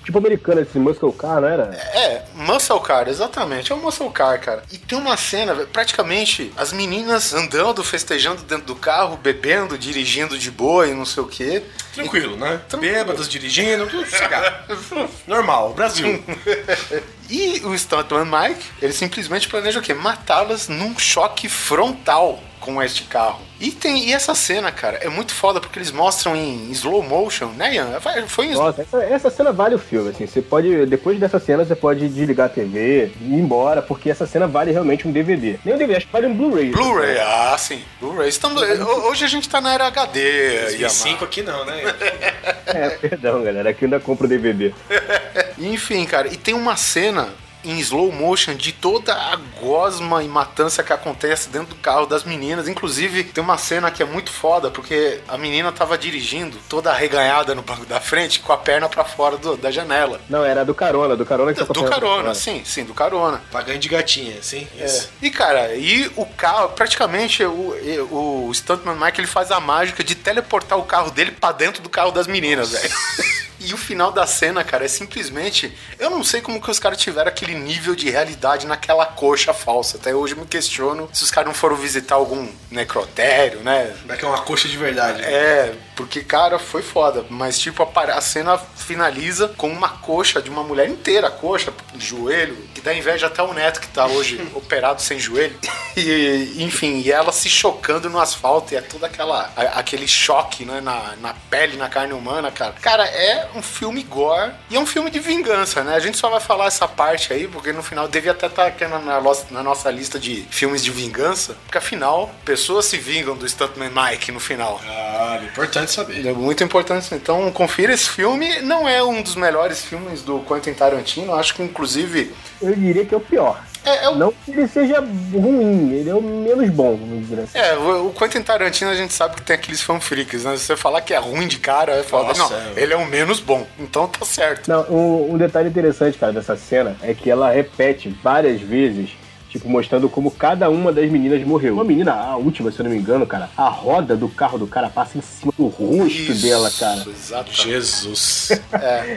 tipo americano, esse muscle car, não era? É, Muscle Car, exatamente. É um Muscle Car, cara. E tem uma cena, praticamente, as meninas andando, festejando dentro do carro, bebendo, dirigindo de boa e não sei o quê. Tranquilo, né? Bêbados, dirigindo, tudo. Normal, Brasil. E o Stuntman Mike, ele simplesmente planeja o quê? Matá-las num choque frontal com este carro. E tem e essa cena, cara, é muito foda porque eles mostram em slow motion, né, Ian? Foi em slow Nossa, essa, essa cena vale o filme, assim. Você pode, depois dessa cena, você pode desligar a TV e ir embora, porque essa cena vale realmente um DVD. Nem um DVD, acho que vale um Blu-ray. Blu-ray, ah, sim. Blu-ray. Estamos, hoje a gente tá na era HD, Yamaha. 2005 aqui não, né? É, perdão, galera, aqui ainda compro DVD. Enfim, cara, e tem uma cena em slow motion de toda a gosma e matança que acontece dentro do carro das meninas. Inclusive, tem uma cena que é muito foda, porque a menina tava dirigindo toda arreganhada no banco da frente, com a perna pra fora do- da janela. Não, era do carona, do carona que Do tá com a perna pra carona, fora. sim, sim, do carona. Pagando de gatinha, sim? Isso. E cara, e o carro, praticamente o, o Stuntman Mike ele faz a mágica de teleportar o carro dele pra dentro do carro das meninas, velho. E o final da cena, cara, é simplesmente. Eu não sei como que os caras tiveram aquele nível de realidade naquela coxa falsa. Até hoje eu me questiono se os caras não foram visitar algum necrotério, né? Como é que é uma coxa de verdade? né? É, porque, cara, foi foda. Mas, tipo, a, cena finaliza com uma coxa de uma mulher inteira, coxa, joelho, que dá inveja até o neto que tá hoje operado sem joelho. E, enfim, e ela se chocando no asfalto, e é todo aquela, a- aquele choque, né, na, na pele, na carne humana, cara. Cara, é um filme gore e é um filme de vingança, né? A gente só vai falar essa parte aí, porque no final devia até estar aqui na, na nossa- na nossa lista de filmes de vingança, porque afinal, pessoas se vingam do Stuntman Mike no final. Ah, importante saber. É muito importante. Então, confira esse filme. Não é um dos melhores filmes do Quentin Tarantino. Acho que, inclusive, Eu diria que é o pior. É, é o- Não que ele seja ruim, ele é o menos bom, vamos dizer assim. é, o Quentin Tarantino a gente sabe que tem aqueles fanfreaks, né? Se você falar que é ruim de cara, é foda. Nossa, Não, é. ele é o menos bom. Então tá certo. Não, um, um detalhe interessante, cara, dessa cena é que ela repete várias vezes, tipo, mostrando como cada uma das meninas morreu. Uma menina, a última, se eu não me engano, cara, a roda do carro do cara passa em cima do rosto Isso, dela, cara. Exatamente. Jesus.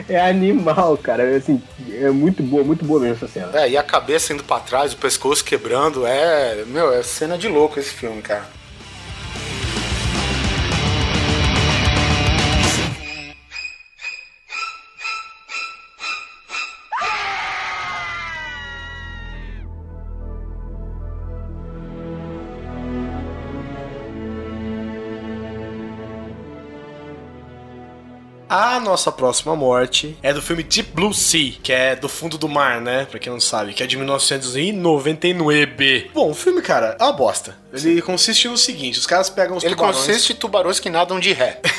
É animal, cara. É, Assim, é muito boa, muito boa mesmo essa cena. É, e a cabeça indo pra trás, o pescoço quebrando. É, meu, é cena de louco esse filme, cara. Nossa próxima morte é do filme Deep Blue Sea, que é do fundo do mar, né? Pra quem não sabe, que é de 1999. Bom, o filme, cara, é uma bosta. Ele consiste no seguinte: os caras pegam os Ele tubarões. consiste em tubarões que nadam de ré.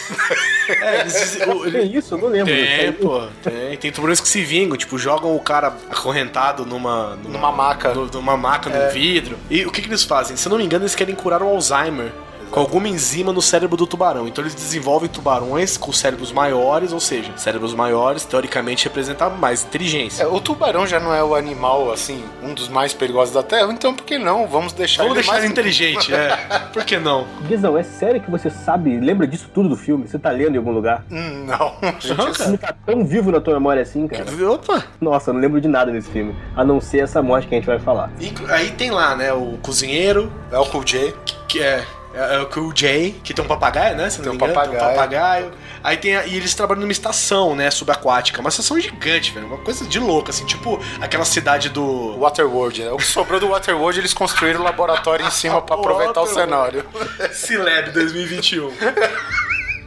É, eles dizem- o- ele- Tem isso? Eu não lembro. Tem, pô, tem. Tem tubarões que se vingam, tipo, jogam o cara acorrentado numa. Numa maca. no- numa maca, num vidro. E o que, que eles fazem? Se eu não me engano, eles querem curar o Alzheimer. Com alguma enzima no cérebro do tubarão. Então eles desenvolvem tubarões com cérebros maiores, ou seja, cérebros maiores, teoricamente, representam mais inteligência. É, o tubarão já não é o animal, assim, um dos mais perigosos da Terra, então por que não? Vamos deixar Vamos ele deixar mais ele inteligente, é. Por que não? Guizão, é sério que você sabe, lembra disso tudo do filme? Você tá lendo em algum lugar? Hum, Não, filme tá tão vivo na tua memória assim, cara. Opa! Nossa, eu não lembro de nada desse filme. A não ser essa morte que a gente vai falar. Inclu- Aí tem lá, né, o cozinheiro, é o Cool J. que é, é, é o Cool J, que tem um papagaio, né? Se não Tem me um engano, Tem um papagaio. papagaio. Aí tem a- e eles trabalham numa estação, né, subaquática. Uma estação gigante, velho. Uma coisa de louco, assim, tipo aquela cidade do. Waterworld, né? O que sobrou do Waterworld, eles construíram o laboratório em cima pra aproveitar o cenário. Cileb 2021.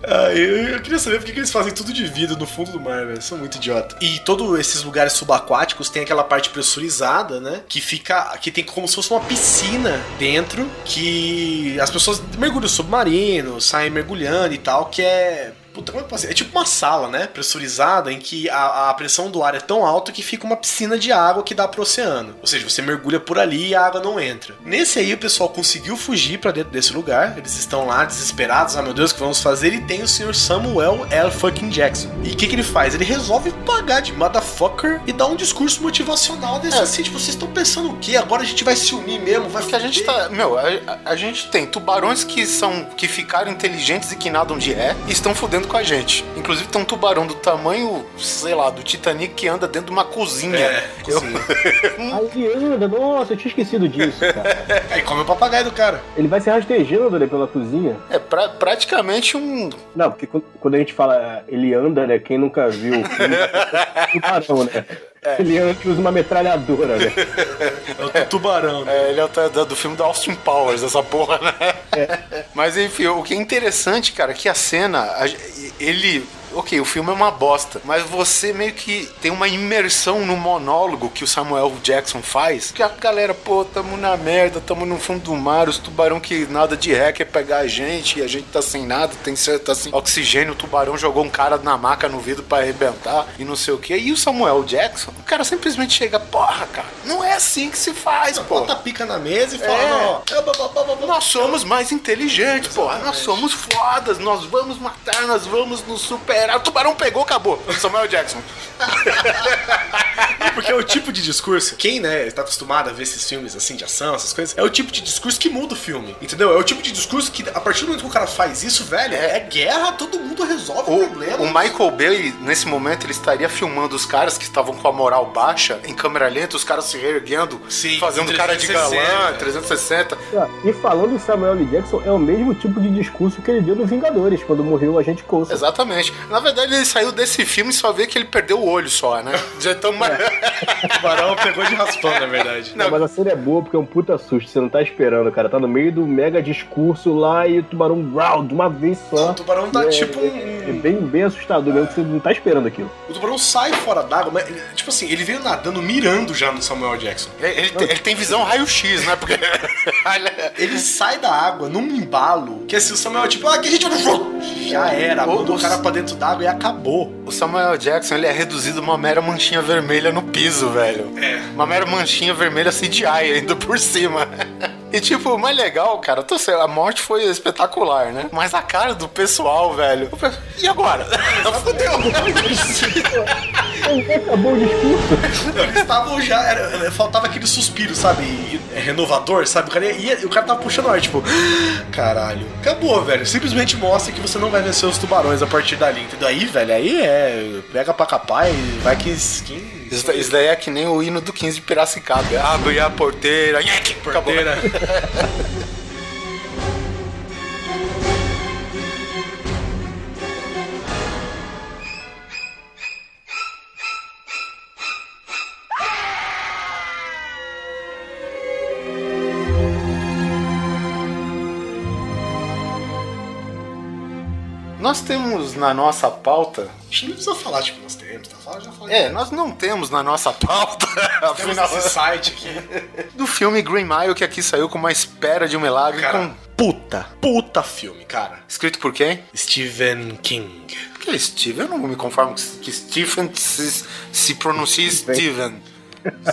Ah, eu, eu queria saber por que eles fazem tudo de vidro no fundo do mar, velho. São muito idiota. E todos esses lugares subaquáticos tem aquela parte pressurizada, né? Que fica. que tem como se fosse uma piscina dentro. Que as pessoas mergulham submarino, saem mergulhando e tal, que é. Puta, como é que? É tipo uma sala, né? Pressurizada, em que a, a pressão do ar é tão alta que fica uma piscina de água que dá pro oceano. Ou seja, você mergulha por ali e a água não entra. Nesse aí, o pessoal conseguiu fugir pra dentro desse lugar. Eles estão lá desesperados. Ah, meu Deus, o que vamos fazer? E tem o senhor Samuel L. fucking Jackson. E o que, que ele faz? Ele resolve pagar de motherfucker e dar um discurso motivacional desse assim. Tipo, vocês estão pensando o quê? Agora a gente vai se unir mesmo, vai Porque a gente tá. Meu, a, a- a gente tem tubarões que são. que ficaram inteligentes e que nadam de ré e estão fudendo com a gente. Inclusive tem um tubarão do tamanho, sei lá, do Titanic que anda dentro de uma cozinha. É, Eu- Aí anda, nossa, eu tinha esquecido disso, cara. Aí come o papagaio do cara. Ele vai se rastejando né, pela cozinha. É pra- praticamente um. Não, porque quando- quando a gente fala ele anda, né? Quem nunca viu o filme, tubarão, né? Ele anda e usa uma metralhadora, né? É o tubarão. É, ele é o do, filme do Austin Powers, essa porra, né? Mas enfim, o que é interessante, cara, é que a cena, ele. Ok, o filme é uma bosta, mas você meio que tem uma imersão no monólogo que o Samuel Jackson faz. Que a galera, pô, tamo na merda, tamo no fundo do mar, os tubarão que nada de ré quer pegar a gente, e a gente tá sem nada, tem certo assim, oxigênio, o tubarão jogou um cara na maca no vidro pra arrebentar e não sei o que. E o Samuel Jackson, o cara simplesmente chega, porra, cara, não é assim que se faz, pô. Bota a pica na mesa e fala, É. blá. Nós somos mais inteligentes, porra. Nós somos fodas. Nós vamos matar, nós vamos nos superar. O tubarão pegou, acabou. Samuel Jackson. Porque é o tipo de discurso, quem, né, tá acostumado a ver esses filmes assim de ação, essas coisas, é o tipo de discurso que muda o filme. Entendeu? É o tipo de discurso que, a partir do momento que o cara faz isso, velho, é, guerra, todo mundo resolve o, O, problema. o Michael Bay, nesse momento, ele estaria filmando os caras que estavam com a moral baixa, em câmera lenta, os caras se reerguendo, Sim, fazendo cara de 360. galã, 360. Ah, E falando em Samuel L. Jackson, é o mesmo tipo de discurso que ele deu no Vingadores, quando morreu o agente Coulson. Exatamente. Na verdade, ele saiu desse filme e só vê que ele perdeu o olho só, né? Já tão O tubarão pegou de raspão, na verdade. Não, mas a cena é boa porque é um puta susto, você não tá esperando, cara. Tá no meio do mega discurso lá e o tubarão growl de uma vez só. O tubarão tá é, tipo é, um. é bem, bem assustador mesmo, que você não tá esperando aquilo. O tubarão sai fora d'água, mas, tipo assim, ele veio nadando, mirando já no Samuel Jackson. Ele, ele tem- ele tem visão raio-x, né? Porque. Ele sai da água num embalo, que assim, o Samuel, tipo, ah, que a gente. Já era, O- mandou o cara pra dentro d'água e acabou. O Samuel Jackson, ele é reduzido a uma mera manchinha vermelha no piso, velho. É. Uma mera manchinha vermelha CGI ainda por cima. E tipo, o mais legal, cara, tô certo, a morte foi espetacular, né? Mas a cara do pessoal, velho. E agora? Fudeu. Acabou o discurso. Eles estavam já. era- faltava aquele suspiro, sabe? E- é renovador, sabe? O cara ia, e o cara tava puxando o ar, tipo, caralho. Acabou, velho. Simplesmente mostra que você não vai vencer os tubarões a partir dali, entendeu? Aí, velho, aí é. Pega pra capar e vai que skin. Isso, isso daí é que nem o hino do 15 de Piracicaba. Abre a porteira. Acabou. Porteira. Nós temos na nossa pauta. Acho que não precisa falar, tipo, nós temos, tá? Fala, já falei. É, nós não temos na nossa pauta. Afinal, esse site aqui. do filme Green Mile, que aqui saiu com uma espera de um milagre. Cara, com... puta, puta filme, cara. Escrito por quem? Stephen King. Que Steve? Eu não me conformo que Stephen se, se pronuncie Steven.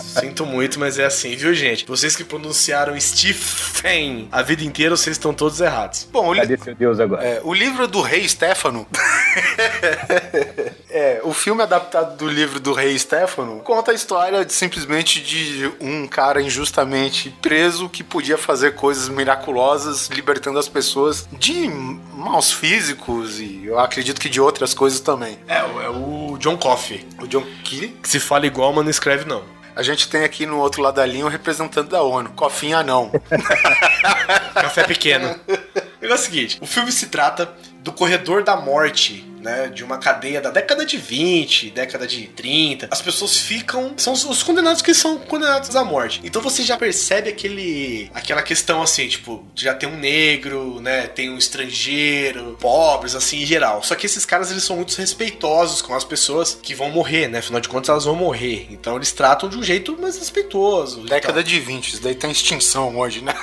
Sinto muito, mas é assim, viu, gente? Vocês que pronunciaram Stephen a vida inteira, vocês estão todos errados. Bom, o, li- Cadê seu Deus agora? é, o livro do rei Stefano. é, o filme adaptado do livro do rei Stefano conta a história de, simplesmente de um cara injustamente preso que podia fazer coisas miraculosas, libertando as pessoas de maus físicos e eu acredito que de outras coisas também. É, o- é o John Coffey. O John que Que se fala igual, mas não escreve não. A gente tem aqui no outro lado da linha o representante da ONU, Cofinha não. Café pequeno. O negócio é o seguinte: o filme se trata do corredor da morte, né? De uma cadeia da década de 20, década de 30. As pessoas ficam. São os, os condenados que são condenados à morte. Então você já percebe aquele. aquela questão assim, tipo, já tem um negro, né? Tem um estrangeiro, pobres, assim, em geral. Só que esses caras eles são muito respeitosos com as pessoas que vão morrer, né? Afinal de contas, elas vão morrer. Então eles tratam de um jeito mais respeitoso. Década de 20, isso daí tá em extinção hoje, né?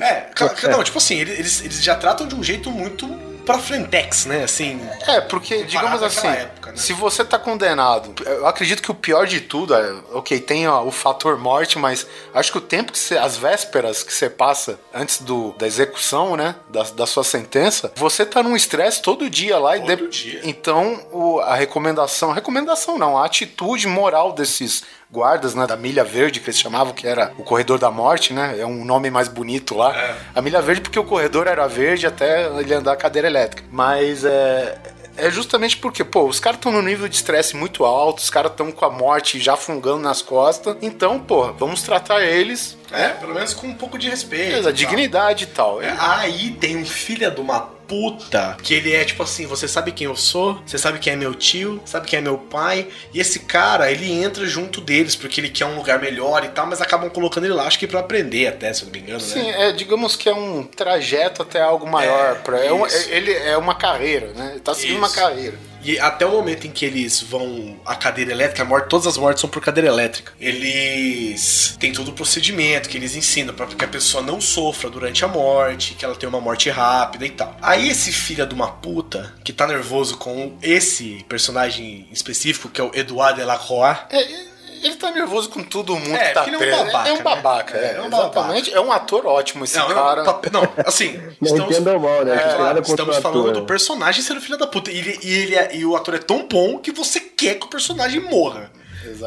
É, não, tipo assim, ele- eles, eles já tratam de um jeito muito pra frentex, né? Assim. É, porque, digamos assim, época, né? se você tá condenado, eu acredito que o pior de tudo é, ok, tem ó, o fator morte, mas acho que o tempo que você, as vésperas que você passa antes do, da execução, né, da, da sua sentença, você tá num estresse todo dia lá e Todo de- dia. então o- a recomendação, recomendação não, a atitude moral desses guardas, né, da Milha Verde, que eles chamavam, que era o corredor da morte, né, é um nome mais bonito lá. É. A Milha Verde porque o corredor era verde até ele andar a cadeira elétrica. Mas é é justamente porque, pô, os caras estão no nível de estresse muito alto, os caras estão com a morte já fungando nas costas. Então, pô, vamos tratar eles É, pelo menos com um pouco de respeito. beleza, tal. dignidade e tal. É, Aí tem um filho de uma puta que ele é tipo assim: você sabe quem eu sou, você sabe quem é meu tio, sabe quem é meu pai. E esse cara, ele entra junto deles porque ele quer um lugar melhor e tal, mas acabam colocando ele lá, acho que pra aprender até, se eu não me engano, Sim, né? é, digamos que é um trajeto até algo maior. É, pra, é um- é- ele é uma carreira, né? Ele tá seguindo uma Isso. carreira. E até o momento em que eles vão a cadeira elétrica, a morte, todas as mortes são por cadeira elétrica. Eles têm todo o procedimento que eles ensinam para que a pessoa não sofra durante a morte, que ela tenha uma morte rápida e tal. Aí esse filho de uma puta que tá nervoso com esse personagem específico, que é o Edouard Delacroix, É, ele tá nervoso com todo mundo É, que tá porque ele é um babaca, É um né? babaca, É, é, é um exatamente. É um ator ótimo esse Não, cara. não, não, assim, Não estamos, mal, né? é, estamos falando ator, do né? personagem sendo filho da puta. E, ele, e, ele é- e o ator é tão bom que você quer que o personagem morra.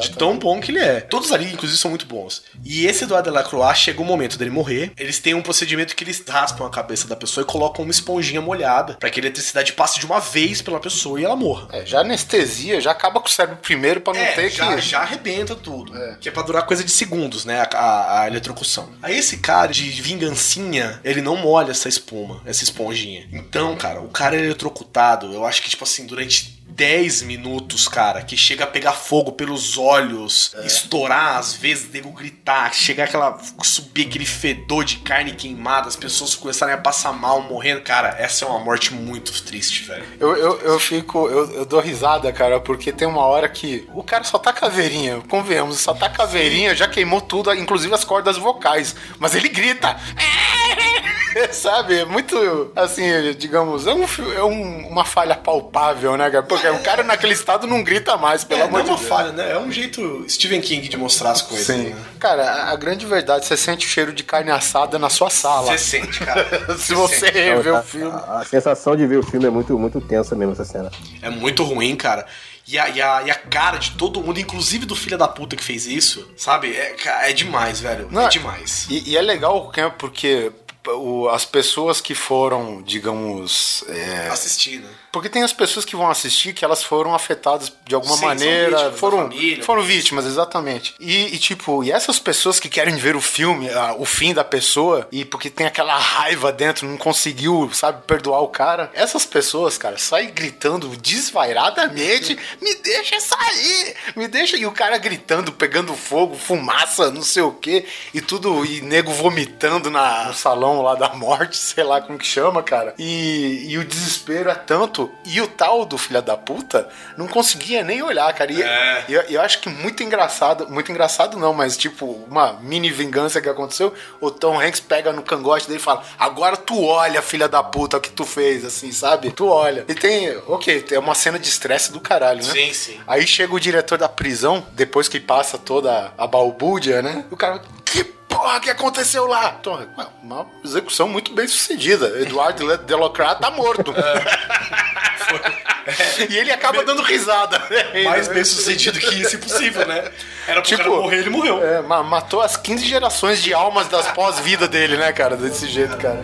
De tão bom que ele é. Todos ali, inclusive, são muito bons. E esse Eduardo Delacroix, chega o momento dele morrer. Eles têm um procedimento que eles raspam a cabeça da pessoa e colocam uma esponjinha molhada pra que a eletricidade passe de uma vez pela pessoa e ela morra. É, já anestesia, já acaba com o cérebro primeiro pra não É, ter já, que. já arrebenta tudo. Que é pra durar coisa de segundos, né? A, a, a eletrocução. Aí esse cara de vingancinha, ele não molha essa espuma, essa esponjinha. Então, cara, o cara é eletrocutado, eu acho que, tipo assim, durante 10 minutos, cara, que chega a pegar fogo pelos olhos, estourar, às vezes, nego gritar, chegar aquela. subir aquele fedor de carne queimada, as pessoas começarem a passar mal, morrendo. Cara, essa é uma morte muito triste, velho. Eu, eu, eu fico, eu, eu dou risada, cara, porque tem uma hora que o cara só tá caveirinha, convenhamos, só tá caveirinha, já queimou tudo, inclusive as cordas vocais, mas ele grita. Sabe? É muito, assim, digamos, é, um, é um- uma falha palpável, né, cara? Porque o cara naquele estado não grita mais, pelo É, amor não é de uma Deus. falha, né? É um jeito Stephen King de mostrar as coisas. Sim. Né? Cara, a, grande verdade, você sente o cheiro de carne assada na sua sala. Você sente, cara. Se você Não, o a- filme. A, a sensação de ver o filme é muito, muito tensa mesmo, essa cena. É muito ruim, cara. E a, e, a, e a cara de todo mundo, inclusive do filho da puta que fez isso, sabe? É, é demais, velho. Não, é demais. E, e é legal que é porque o- as pessoas que foram, digamos. é, Assistir, né? Porque tem as pessoas que vão assistir que elas foram afetadas de alguma Sim, são maneira, da foram, família. foram vítimas, exatamente. E, e, tipo, e essas pessoas que querem ver o filme, ah, o fim da pessoa, e porque tem aquela raiva dentro, não conseguiu, sabe, perdoar o cara, essas pessoas, cara, saem gritando desvairadamente, me deixa sair, me deixa, e o cara gritando, pegando fogo, fumaça, não sei o que, e tudo, e nego vomitando na, no salão prisão lá da morte, sei lá como que chama, cara. E, e o desespero é tanto. E o tal do filho da puta não conseguia nem olhar, cara. E É. eu, eu acho que muito engraçado, muito engraçado não, mas tipo, uma mini vingança que aconteceu, o Tom Hanks pega no cangote dele e fala: Agora tu olha, filha da puta, o que tu fez, assim, sabe? Tu olha. E tem, ok, é uma cena de estresse do caralho, né? Sim, sim. Aí chega o diretor da prisão, depois que passa toda a balbúrdia, né? E o cara, porra que aconteceu lá? Tom, "Ué, uma execução muito bem sucedida. Eduardo Delocrat tá morto. e ele acaba dando risada. Mais bem sucedido que isso, impossível, né? Era pro cara morrer, ele morreu. é, ma- matou as 15 gerações de almas das pós-vida dele, né, cara? Desse jeito, cara.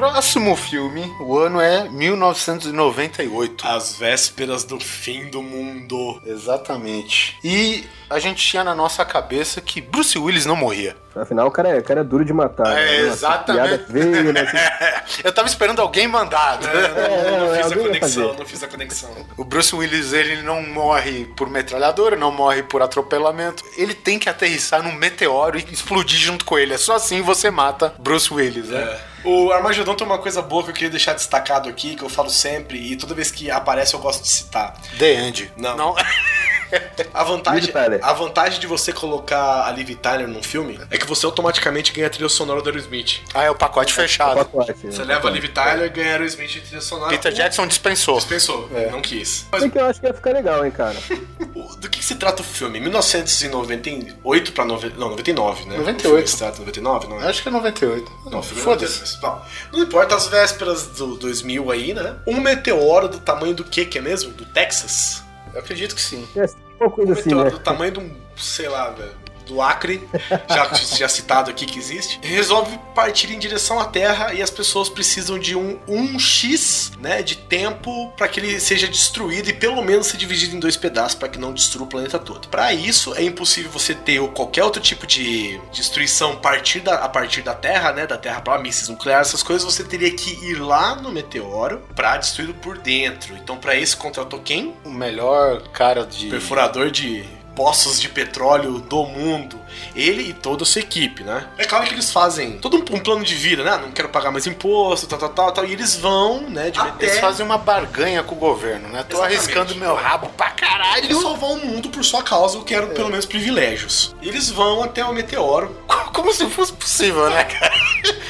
それは Próximo filme, o ano é 1998. As vésperas do fim do mundo. Exatamente. E a gente tinha na nossa cabeça que Bruce Willis não morria. Afinal, o cara é, o cara é duro de matar. É, né? Nossa, exatamente. piada Veio, né? Eu tava esperando alguém mandado. É, não, não é, fiz a conexão, não fiz a conexão. O Bruce Willis, ele não morre por metralhadora, não morre por atropelamento. Ele tem que aterrissar num meteoro e explodir junto com ele. É só assim você mata Bruce Willis, né? É. O Armagedon tem uma coisa boa que eu queria deixar destacado aqui, que eu falo sempre, e toda vez que aparece eu gosto de citar. The End. Não. Não. A vantagem, a vantagem de você colocar a Liv Tyler num filme é que você automaticamente ganha a trilha sonora do Aerosmith. Ah, é o pacote fechado. pacote, Você né? leva a Liv Tyler e ganha Aerosmith de trilha sonora. Peter Jackson dispensou. Dispensou, É. não quis. Mas que eu acho que ia ficar legal, hein, cara. o- do que, que se trata o filme? 1998 pra... Nove... Não, 99, né? 98. O filme se trata 99, não é? Acho que é 98. Não. Foda-se. Não, não importa as vésperas do 2000 aí, né? Um meteoro do tamanho do que que é mesmo? Do Texas? Eu acredito que sim. É uma coisa Um assim, né? do tamanho de um, sei lá, velho, do Acre, já, já citado aqui que existe, resolve partir em direção à Terra e as pessoas precisam de um 1x, né, de tempo para que ele seja destruído e pelo menos ser dividido em dois pedaços para que não destrua o planeta todo. Para isso é impossível você ter qualquer outro tipo de destruição a partir da, a partir da Terra, né, da Terra para mísseis nucleares, essas coisas, você teria que ir lá no meteoro para destruí-lo por dentro. Então para isso contratou quem? O melhor cara de. Perfurador de poços de petróleo do mundo. Ele e toda a sua equipe, né? É claro que eles fazem todo um, um plano de vida, né? Não quero pagar mais imposto, tal, tal, tal, tal. E eles vão, né? De Até... Eles fazem uma barganha com o governo, né? Tô Exatamente. arriscando meu rabo pra caralho. Eles salvar o mundo por sua causa, eu quero pelo menos privilégios. E eles vão até o meteoro. Como se fosse possível, né, cara?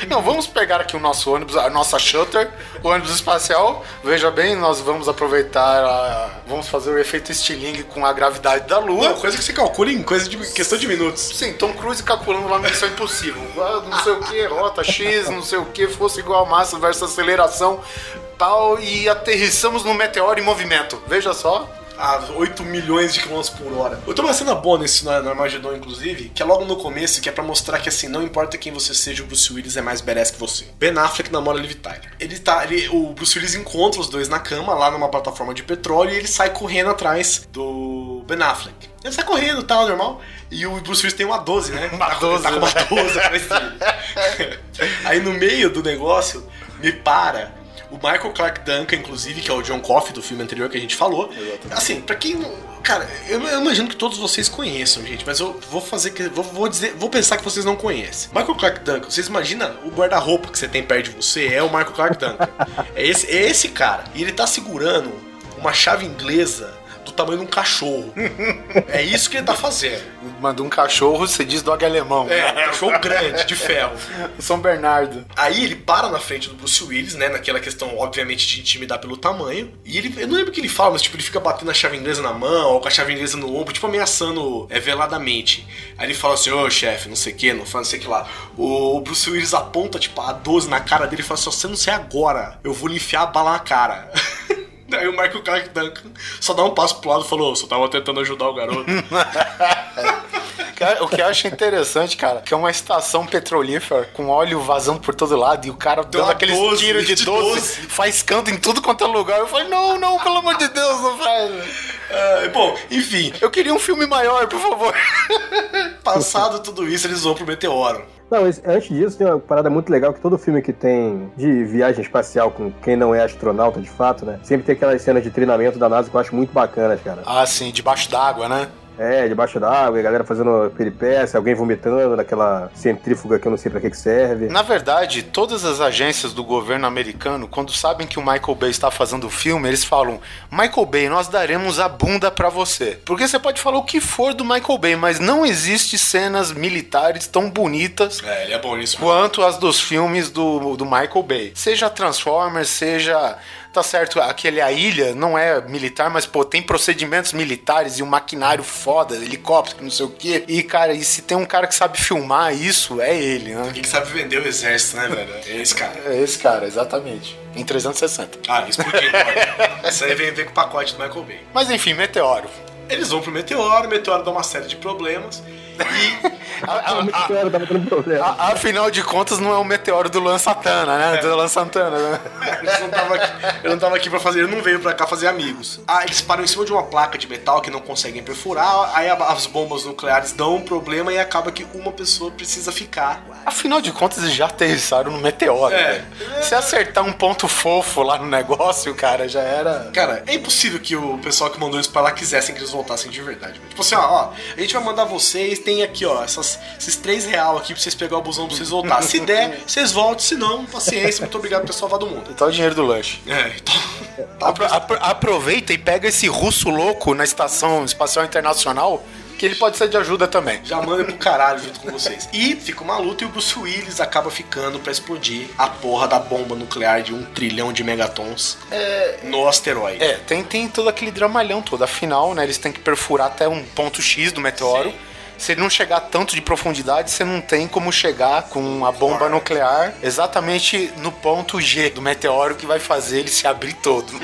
Não, vamos pegar aqui o nosso ônibus, a nossa shutter, o ônibus espacial. Veja bem, nós vamos aproveitar, a... vamos fazer o efeito estilingue com a gravidade da Lua. Não, coisa que você calcula em coisa de questão de minutos. Sim, Tom Cruise calculando lá Missão Impossível. Ah, Não sei o que, rota X, não sei o que, fosse igual a massa versus aceleração, tal, e aterrissamos no meteoro em movimento. Veja só. a 8 milhões de quilômetros por hora. Eu tô uma cena boa nesse no Armagedon, inclusive, que é logo no começo, que é pra mostrar que assim, não importa quem você seja, o Bruce Willis é mais badass que você. Ben Affleck namora Liv Tyler. Ele tá, ele, o Bruce Willis encontra os dois na cama, lá numa plataforma de petróleo, e ele sai correndo atrás do Ben Affleck. Ele sai correndo, tal, normal. E o Bruce Willis tem uma 12, né? Uma Tá com- 12, Tá com uma né? 12 atrás dele. Aí no meio do negócio, me para o Michael Clark Duncan, inclusive, que é o John Coffey do filme anterior que a gente falou. Assim, pra quem. não- Cara, eu, eu imagino que todos vocês conheçam, gente, mas eu vou fazer que. Vou, vou dizer, vou pensar que vocês não conhecem. Michael Clark Duncan, vocês imaginam o guarda-roupa que você tem perto de você é o Michael Clark Duncan. é, esse, é esse cara. E ele tá segurando uma chave inglesa do tamanho de um cachorro. é isso que ele tá fazendo. Manda um cachorro, você diz dog alemão. É, um cachorro grande, de ferro. São Bernardo. Aí ele para na frente do Bruce Willis, né? Naquela questão, obviamente, de intimidar pelo tamanho. E ele, eu não lembro o que ele fala, mas tipo, ele fica batendo a chave inglesa na mão, ou com a chave inglesa no ombro, tipo, ameaçando é, veladamente. Aí ele fala assim, ô chefe, não sei o que, não fala não sei o que lá. O, o Bruce Willis aponta, tipo, a 12 na cara dele e fala assim, se você não sei agora, eu vou lhe enfiar a bala na cara. Aí o Michael Clark Duncan só dá um passo pro lado e falou, só tava tentando ajudar o garoto. O que eu acho interessante, cara, que é uma estação petrolífera com óleo vazando por todo lado e o cara dando uma aqueles 12, tiros de de 12, 12. faiscando em tudo quanto é lugar. Eu falei, não, não, pelo amor de Deus, não faz. Ah, bom, enfim. Eu queria um filme maior, por favor. Passado tudo isso, eles vão pro meteoro. Não, antes disso, tem uma parada muito legal que todo filme que tem de viagem espacial com quem não é astronauta de fato, né? Sempre tem aquelas cenas de treinamento da NASA que eu acho muito bacanas, cara. Ah, sim, debaixo d'água, né? É, debaixo d'água, a galera fazendo peripécia, alguém vomitando naquela centrífuga que eu não sei pra que, que serve. Na verdade, todas as agências do governo americano, quando sabem que o Michael Bay está fazendo o filme, eles falam: Michael Bay, nós daremos a bunda pra você. Porque você pode falar o que for do Michael Bay, mas não existe cenas militares tão bonitas É, ele é bom nisso. quanto as dos filmes do, do Michael Bay. Seja Transformers, seja. Tá certo, aquele A Ilha não é militar, mas, pô, tem procedimentos militares e um maquinário foda, helicóptero, não sei o quê. E, cara, e se tem um cara que sabe filmar isso, é ele, né? Quem que sabe vender o exército, né, velho? É esse cara. É esse cara, exatamente. Em 360. Ah, explodiu. Isso aí vem, vem com o pacote do Michael Bay. Mas enfim, Meteoro. Eles vão pro meteoro, o meteoro dá uma série de problemas. O meteoro tava dando problema. A- afinal de contas, não é o meteoro do Luan Santana, né? Do Luan Santana, né? Eles não tava aqui, ele não tava aqui pra fazer, ele não veio pra cá fazer amigos. Ah, eles param em cima de uma placa de metal que não conseguem perfurar, aí a- as bombas nucleares dão um problema e acaba que uma pessoa precisa ficar. Afinal de contas, eles já aterrissaram no meteoro. É. Se acertar um ponto fofo lá no negócio, cara, já era. Cara, é impossível que o pessoal que mandou eles pra lá quisessem que eles voltassem de verdade. Tipo assim, ó, ó, a gente vai mandar vocês, tem aqui, ó, essas, esses três real aqui pra vocês pegar o busão pra vocês voltar. Se der, vocês voltem, se não, paciência, muito obrigado por ter salvado o mundo. Então o dinheiro do lanche. É, então. Apro- apro- aproveita e pega esse russo louco na estação espacial internacional, que ele pode ser de ajuda também. Já manda pro caralho junto com vocês. E fica uma luta e o Bruce Willis acaba ficando pra explodir a porra da bomba nuclear de um trilhão de megatons no asteroide. É, tem, tem todo aquele dramalhão todo. Afinal, né, eles têm que perfurar até um ponto X do meteoro. Se ele não chegar tanto de profundidade, você não tem como chegar com a bomba nuclear exatamente no ponto G do meteoro que vai fazer ele se abrir todo.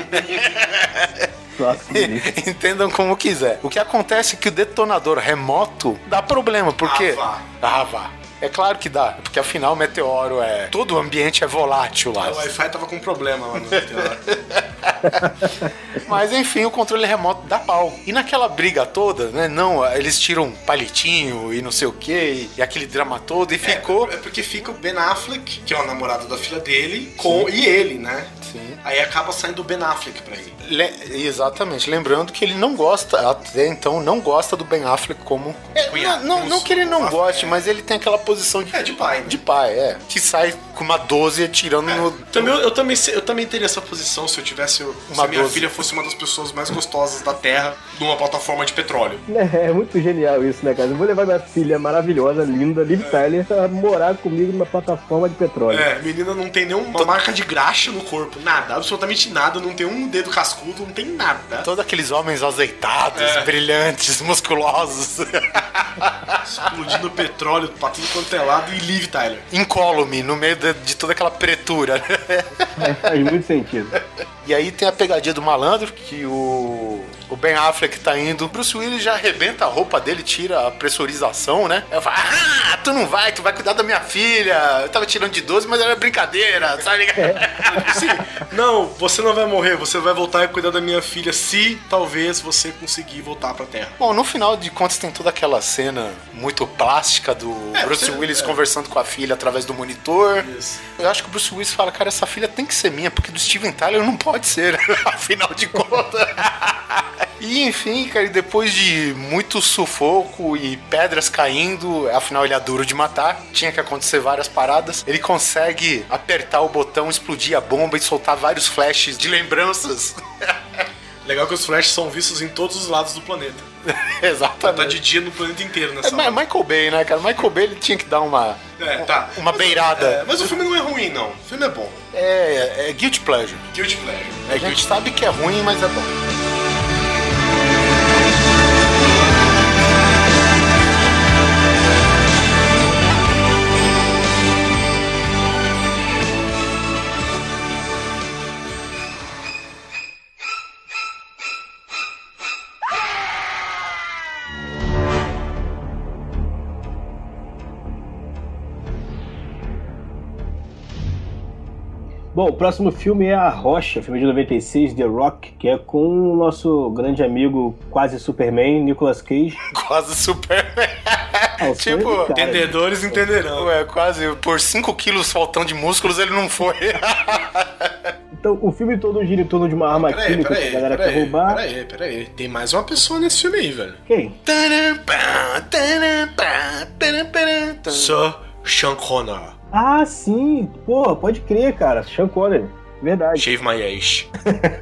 Entendam como quiser. O que acontece é que o detonador remoto dá problema, porque. Ah, Ah, vá. É claro que dá, porque afinal o meteoro é. Todo o ambiente é volátil lá. O Wi-Fi tava com problema lá no meteoro. Mas enfim, o controle remoto dá pau. E naquela briga toda, né? Não, eles tiram um palitinho e não sei o que, e, aquele drama todo, e ficou. É porque fica o Ben Affleck, que é o namorado da filha dele, com e ele, né? Sim. Aí acaba saindo o Ben Affleck pra ele. Le- Exatamente, lembrando que ele não gosta, até então, não gosta do Ben Affleck como. É, Cunhado, não, não, como não que ele não goste, é. mas ele tem aquela posição de, É, de pai, né? de pai, é. Que sai com uma 12 atirando no. Também, eu, também, se- eu também teria essa posição se eu tivesse. Se Uma a minha 12. filha fosse uma das pessoas mais gostosas da Terra numa plataforma de petróleo. É, é muito genial isso, né, cara? Eu vou levar minha filha maravilhosa, linda, Liv Tyler, pra morar comigo numa plataforma de petróleo. É, menina não tem nenhuma marca de graxa no corpo, nada, absolutamente nada, não tem um dedo cascudo, não tem nada. Todos aqueles homens azeitados, É. brilhantes, musculosos. Explodindo petróleo pra tudo quanto é lado e Liv Tyler. Incólume no meio de, de toda aquela pretura. Faz muito sentido. E aí tem a pegadinha do malandro, que o, o Ben Affleck tá indo. Bruce Willis já arrebenta a roupa dele, tira a pressurização, né? Eu falo, ah, tu não vai, tu vai cuidar da minha filha. Eu tava tirando de 12, mas era brincadeira, sabe? Sim, não, você não vai morrer, você vai voltar e cuidar da minha filha se talvez você conseguir voltar pra Terra. Bom, no final de contas tem toda aquela cena muito plástica do É, Bruce você- Willis é. conversando com a filha através do monitor. Isso. Eu acho que o Bruce Willis fala, cara, essa filha tem que ser minha, porque do Steven Tyler não pode ser, afinal de contas. E enfim, cara, depois de muito sufoco e pedras caindo, afinal ele é duro de matar, tinha que acontecer várias paradas. Ele consegue apertar o botão, explodir a bomba e soltar vários flashes de lembranças. Legal que os flashes são vistos em todos os lados do planeta. Exatamente. Tá de dia no planeta inteiro É, nessa Ma- hora. Michael Bay, né, cara? Michael Bay ele tinha que dar uma, É, tá. uma Mas- beirada. é, mas o filme não é ruim, não. O filme é bom. É, é Guilty Pleasure. Guilty Pleasure. A gente sabe que é ruim, mas é bom. Bom, o próximo filme é A Rocha, filme de 96, The Rock, que é com o nosso grande amigo quase Superman, Nicolas Cage. Quase Superman. Sonho tipo, cara. Entendedores entenderão. É, quase por 5 quilos faltão de músculos ele não foi. Então, o filme todo gira em torno de uma arma Peraí, química que peraí, a galera quer peraí, roubar. peraí, peraí. Tem mais uma pessoa nesse filme aí, velho. Quem? Sir Sean Connor. Ah, sim! Pô, pode crer, cara. Sean Connery. Verdade. Shave my age.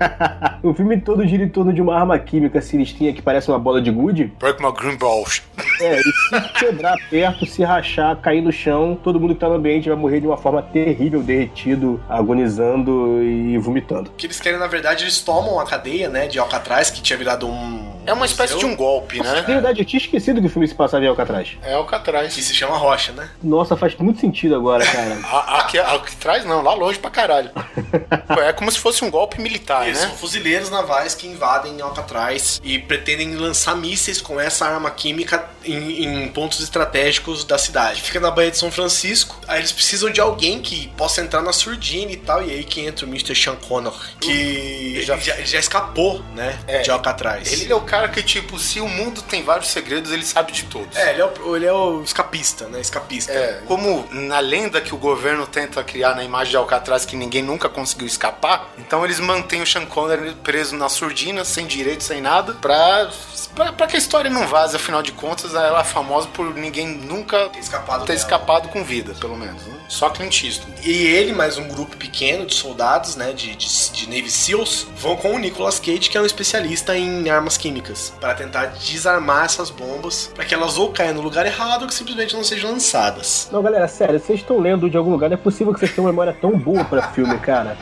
o filme todo gira em torno de uma arma química sinistrinha que parece uma bola de gude. Break my green balls. É, e se quebrar perto, se rachar, cair no chão, todo mundo que tá no ambiente vai morrer de uma forma terrível, derretido, agonizando e vomitando. O que eles querem, na verdade, eles tomam a cadeia, né, de Alcatraz, que tinha virado um... É uma espécie de um golpe, Na né? verdade, eu tinha esquecido que o filme se passava em Alcatraz. É Alcatraz. Que se chama Rocha, né? Nossa, faz muito sentido agora, cara. A- Aqui, Alcatraz não, lá longe pra caralho. É como se fosse um golpe militar, Eles né? são fuzileiros navais que invadem Alcatraz e pretendem lançar mísseis com essa arma química em, em pontos estratégicos da cidade. Fica na Baía de São Francisco. Aí eles precisam de alguém que possa entrar na surdina e tal. E aí que entra o Mr. Sean Connor, que já, já, já escapou, né, É. de Alcatraz. Ele é o cara que, tipo, se o mundo tem vários segredos, ele sabe de todos. É, ele é, o, ele é o escapista, né? Escapista. É, como na lenda que o governo tenta criar na imagem de Alcatraz que ninguém nunca conseguiu escapar, então eles mantêm o Sean Connery preso na surdina, sem direito, sem nada, pra, pra, pra que a história não vaze, afinal de contas, ela é famosa por ninguém nunca Ter escapado ter escapado com vida, pelo menos. né? Só Clint Eastwood. E ele, mais um grupo pequeno de soldados, né, de, de, de Navy SEALs, vão com o Nicolas Cage, que é um especialista em armas químicas, para tentar desarmar essas bombas, para que elas ou caiam no lugar errado ou que simplesmente não sejam lançadas. Não, galera, sério, vocês estão lendo de algum lugar, não é possível que vocês tenham uma memória tão boa pra filme, cara.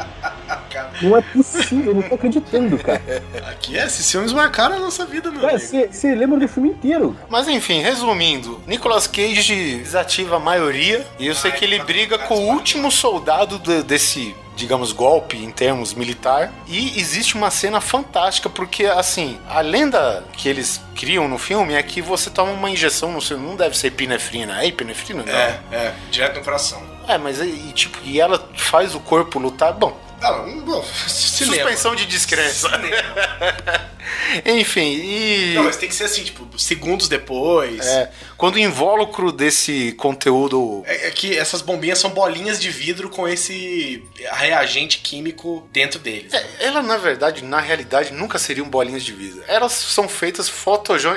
Não é possível, eu não tô acreditando, cara. Aqui é, esses filmes marcaram a nossa vida, meu amigo. você lembra do filme inteiro. Mas enfim, resumindo, Nicolas Cage desativa a maioria e eu sei que ele briga com o último soldado de- desse, digamos, golpe em termos militar. E existe uma cena fantástica porque, assim, a lenda que eles criam no filme é que você toma uma injeção no seu. Não deve ser epinefrina. É epinefrina? Não. É, é, direto no coração. É, mas e, tipo, e ela faz o corpo lutar. Bom, cinema. suspensão de descrença. Enfim, e. Não, mas tem que ser assim, tipo, segundos depois. É, quando o invólucro desse conteúdo É, é que essas bombinhas são bolinhas de vidro com esse reagente químico dentro deles. né? É, ela, na verdade, na realidade, nunca seriam bolinhas de vidro. Elas são feitas fotogen...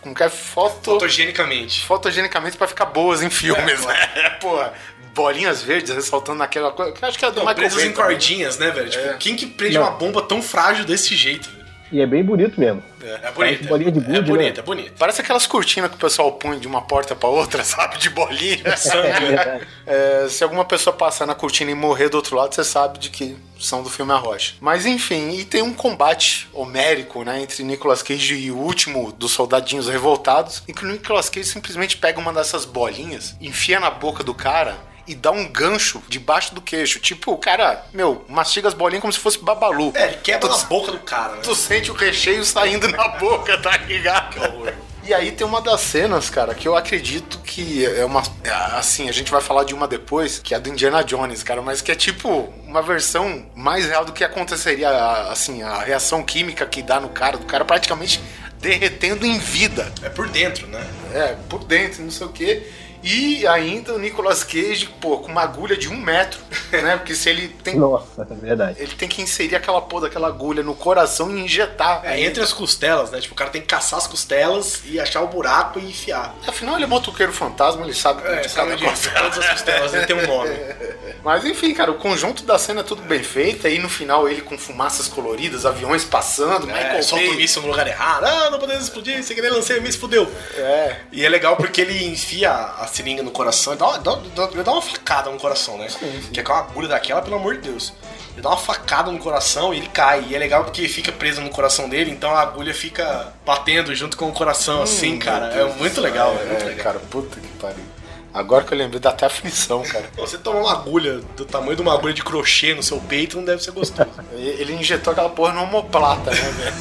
como que é? Foto... Fotogenicamente. fotogenicamente pra ficar boas em filmes, É, né? Porra, bolinhas verdes ressaltando naquela coisa. acho que é do Não, Michael presas Bay em cordinhas, né, velho? Tipo, É. quem que prende Não. uma bomba tão frágil desse jeito? velho? E é bem bonito mesmo. É, Parece bonito. bolinha de é gude, bonito, né? é bonito. Parece aquelas cortinas que o pessoal põe de uma porta pra outra, sabe? De bolinha. É verdade. É, se alguma pessoa passar na cortina e morrer do outro lado, você sabe de que são do filme A Rocha. Mas enfim, e tem um combate homérico, né, entre Nicolas Cage e o último dos soldadinhos revoltados, em que o Nicolas Cage simplesmente pega uma dessas bolinhas, enfia na boca do cara e dá um gancho debaixo do queixo. Tipo, o cara, meu, mastiga as bolinhas como se fosse babalu. É, ele quebra Tu- na boca do cara, né? Tu sente o recheio saindo na boca, tá ligado? E aí tem uma das cenas, cara, que eu acredito que é uma. é, Assim, a gente vai falar de uma depois, que é a do Indiana Jones, cara, mas que é tipo uma versão mais real do que aconteceria, assim, a reação química que dá no cara, do cara praticamente derretendo em vida. É por dentro, né? É, por dentro, não sei o quê. E ainda o Nicolas Cage, pô, com uma agulha de um metro, né? Porque se ele tem. Nossa, é verdade. Ele tem que inserir aquela porra daquela agulha no coração e injetar. É, entre as costelas, né? Tipo, o cara tem que caçar as costelas e achar o buraco e enfiar. Afinal, ele é motoqueiro fantasma, ele sabe É, de cada coisa. todas as costelas, ele tem um nome. Mas enfim, cara, o conjunto da cena é tudo bem feito. Aí no final ele com fumaças coloridas, aviões passando, É, Michael solta o míssil no lugar errado. Ah, não podemos explodir, sem querer lancei o míssil, fudeu. É. E é legal porque ele enfia a seringa no coração, ele dá, uma- dá, dá- ele dá uma facada no coração, né? Que é com uma agulha daquela, pelo amor de Deus. Ele dá uma facada no coração e ele cai. E é legal porque fica preso no coração dele, então a agulha fica batendo junto com o coração, assim, cara. É muito legal, é, muito É, legal. cara, puta que pariu. Agora que eu lembrei, dá até aflição, cara. Você tomar uma agulha do tamanho de uma agulha de crochê no seu peito não deve ser gostoso. Ele injetou aquela porra no homoplata, né, velho?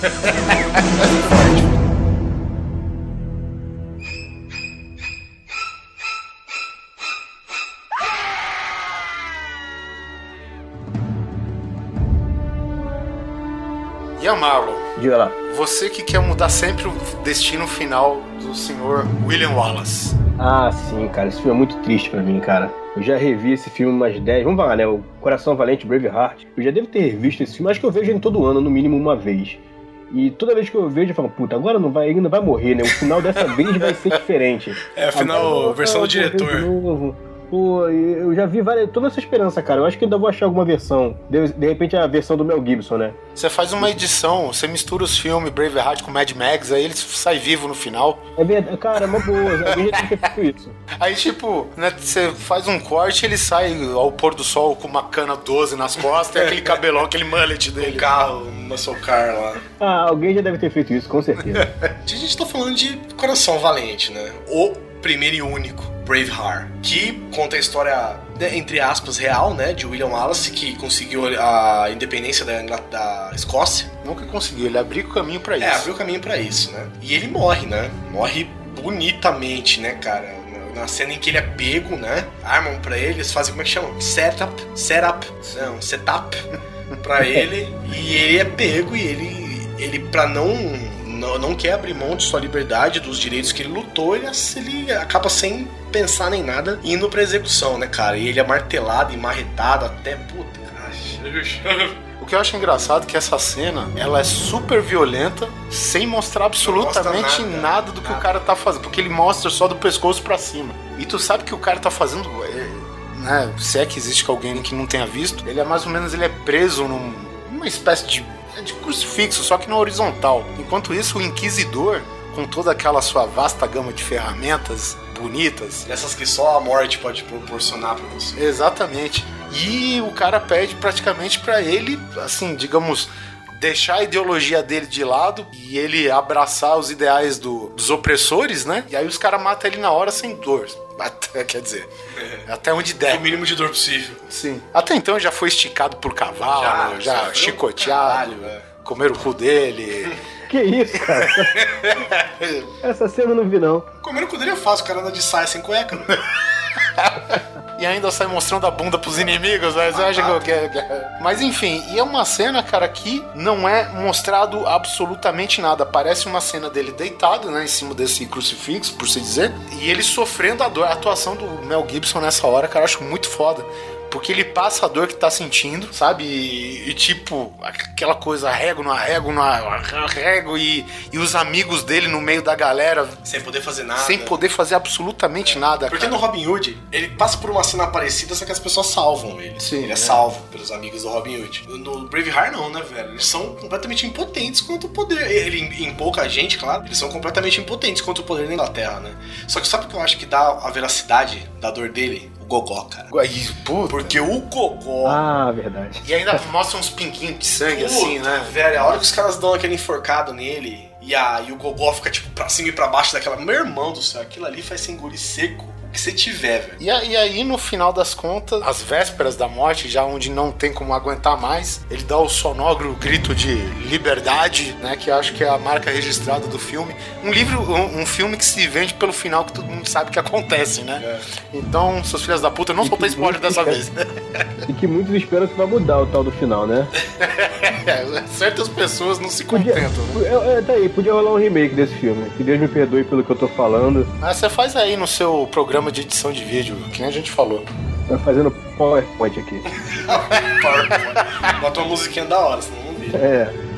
Diga lá. Você que quer mudar sempre o destino final do senhor William Wallace. Ah, sim, cara. Esse filme é muito triste pra mim, cara. Eu já revi esse filme umas 10. Vamos falar, né? O Coração Valente, Braveheart. Eu já devo ter revisto esse filme. Acho que eu vejo ele todo ano, no mínimo uma vez. E toda vez que eu vejo, eu falo, puta, agora não vai, ele não vai morrer, né? O final dessa vez vai ser diferente. É, afinal, Agora, versão do diretor. Pô, eu já vi várias, toda essa esperança, cara. Eu acho que ainda vou achar alguma versão. De, de repente a versão do Mel Gibson, né? Você faz uma edição, você mistura os filmes Braveheart com Mad Max, aí ele sai vivo no final. É verdade, cara, é uma boa. Alguém já tinha feito isso. Aí, tipo, né, você faz um corte ele sai ao pôr do sol com uma cana 12 nas costas e aquele cabelão, aquele mullet dele. Um carro, muscle car lá. Ah, alguém já deve ter feito isso, com certeza. A gente tá falando de Coração Valente, né? O primeiro e único Braveheart, que conta a história, né, entre aspas, real, né? De William Wallace, que conseguiu a independência da, da Escócia. Nunca conseguiu, ele abriu o caminho pra isso. É, abriu o caminho pra isso, né? E ele morre, né? Morre bonitamente, né, cara? Na cena em que ele é pego, né? Armam pra ele, eles fazem como é que chama? Setup, setup, não, setup pra ele e ele é pego e ele, ele pra não, não não quer abrir mão de sua liberdade, dos direitos que ele lutou, ele, ele acaba sem pensar nem nada indo pra execução, né, cara? E ele é martelado e marretado até puta, cara. O que eu acho engraçado é que essa cena, ela é super violenta, sem mostrar absolutamente nada, nada, do que o cara tá fazendo, porque ele mostra só do pescoço pra cima. E tu sabe que o cara tá fazendo, é, né, se é que existe alguém que não tenha visto, ele é mais ou menos, ele é preso num- numa espécie de, de crucifixo, só que na horizontal. Enquanto isso, o inquisidor, com toda aquela sua vasta gama de ferramentas bonitas, Essas que só a morte pode proporcionar pra você. Exatamente. E o cara pede praticamente pra ele, assim, digamos, deixar a ideologia dele de lado e ele abraçar os ideais do- dos opressores, né? E aí os caras matam ele na hora sem dor. Quer dizer, até onde der. O mínimo de dor possível. Sim. Até então já foi esticado por cavalo, já, Já, chicoteado, pra caralho, comeram o cu dele. Que isso, cara? Essa cena eu não vi, não. Comer o cu dele é fácil, o cara anda de saia sem cueca. E ainda sai mostrando a bunda pros inimigos, acha que. Mas enfim, e é uma cena, cara, que não é mostrado absolutamente nada. Parece uma cena dele deitado, né, em cima desse crucifixo, por se dizer, e ele sofrendo a dor. A atuação do Mel Gibson nessa hora, cara, eu acho muito foda. Porque ele passa a dor que tá sentindo, sabe? E, e, tipo, aquela coisa, arrego, não arrego, não arrego, e, e os amigos dele no meio da galera, Sem poder fazer nada. sem poder fazer absolutamente nada. Porque cara. no Robin Hood, ele passa por uma cena parecida, só que as pessoas salvam ele. Sim, ele é, é. salvo pelos amigos do Robin Hood. No Braveheart não, né, velho? Eles são completamente impotentes quanto o poder. Ele em, em pouca gente, claro, eles são completamente impotentes quanto o poder da Inglaterra, né? Só que sabe o que eu acho que dá a veracidade da dor dele? O gogó, cara. Aí, puta. Porque o gogó... Ah, verdade. E ainda mostra uns pinguinhos de sangue Puta, assim, né? Velho, a hora que os caras dão aquele enforcado nele e, a, e o gogó fica tipo pra cima e pra baixo daquela. Meu irmão do céu, aquilo ali faz você engolir seco que você tiver, velho. E, a- e aí, no final das contas, às vésperas da morte, já onde não tem como aguentar mais, ele dá o sonoro grito de liberdade, né? Que acho que é a marca registrada do filme. Um livro, um, um filme que se vende pelo final que todo mundo sabe que acontece, né? Então, seus filhos da puta, não soltei spoiler dessa vez. E que muitos esperam que vai mudar o tal do final, né? É, certas pessoas não se Podia, contentam. né? é, é, tá aí, podia rolar um remake desse filme. Que Deus me perdoe pelo que eu tô falando. Mas você faz aí no seu programa de edição de vídeo, que nem a gente falou. Tá fazendo PowerPoint aqui. PowerPoint. Bota uma musiquinha da hora, senão não vira. É.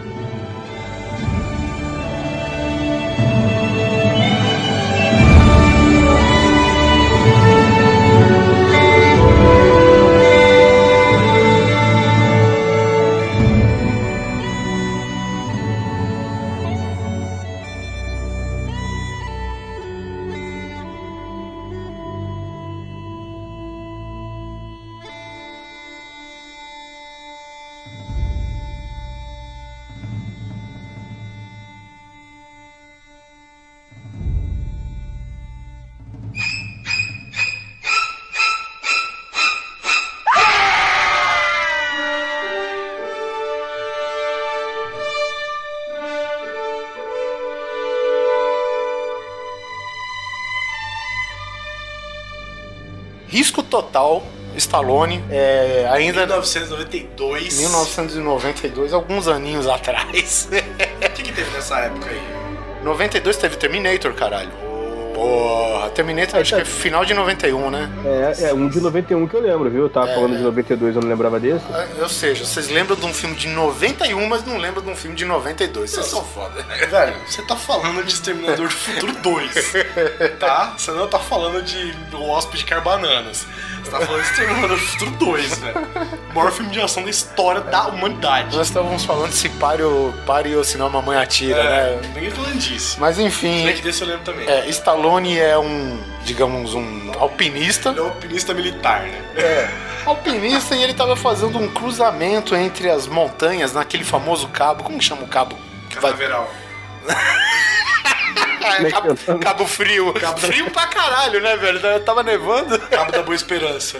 total Stallone, é, ainda 1992. 1992, alguns aninhos atrás. O que, que teve nessa época aí? 92 teve Terminator, caralho. Porra, Terminator acho que é final de 91, né? É, é um de 91 que eu lembro, viu? Eu tava É. falando de 92, eu não lembrava desse. Ou seja, vocês lembram de um filme de 91, mas não lembram de um filme de 92. Vocês são foda. Velho, você tá falando de Exterminador do Futuro 2, tá? Você não tá falando de O Hóspede Quer Bananas. Você tá falando de Exterminador do Futuro 2, velho. O maior filme de ação da história da humanidade. Nós estávamos falando se pare ou, pare ou senão a mamãe atira, É, né? ninguém falando disso. Mas enfim, Snake desse eu lembro também. é, Stallone é um, digamos, um alpinista. Ele é um alpinista militar, né? É, alpinista e ele tava fazendo um cruzamento entre as montanhas naquele famoso cabo. Como que chama o cabo? Canaveral. É, cabo, cabo frio. frio pra caralho, né, velho? Tava nevando. Cabo da Boa Esperança.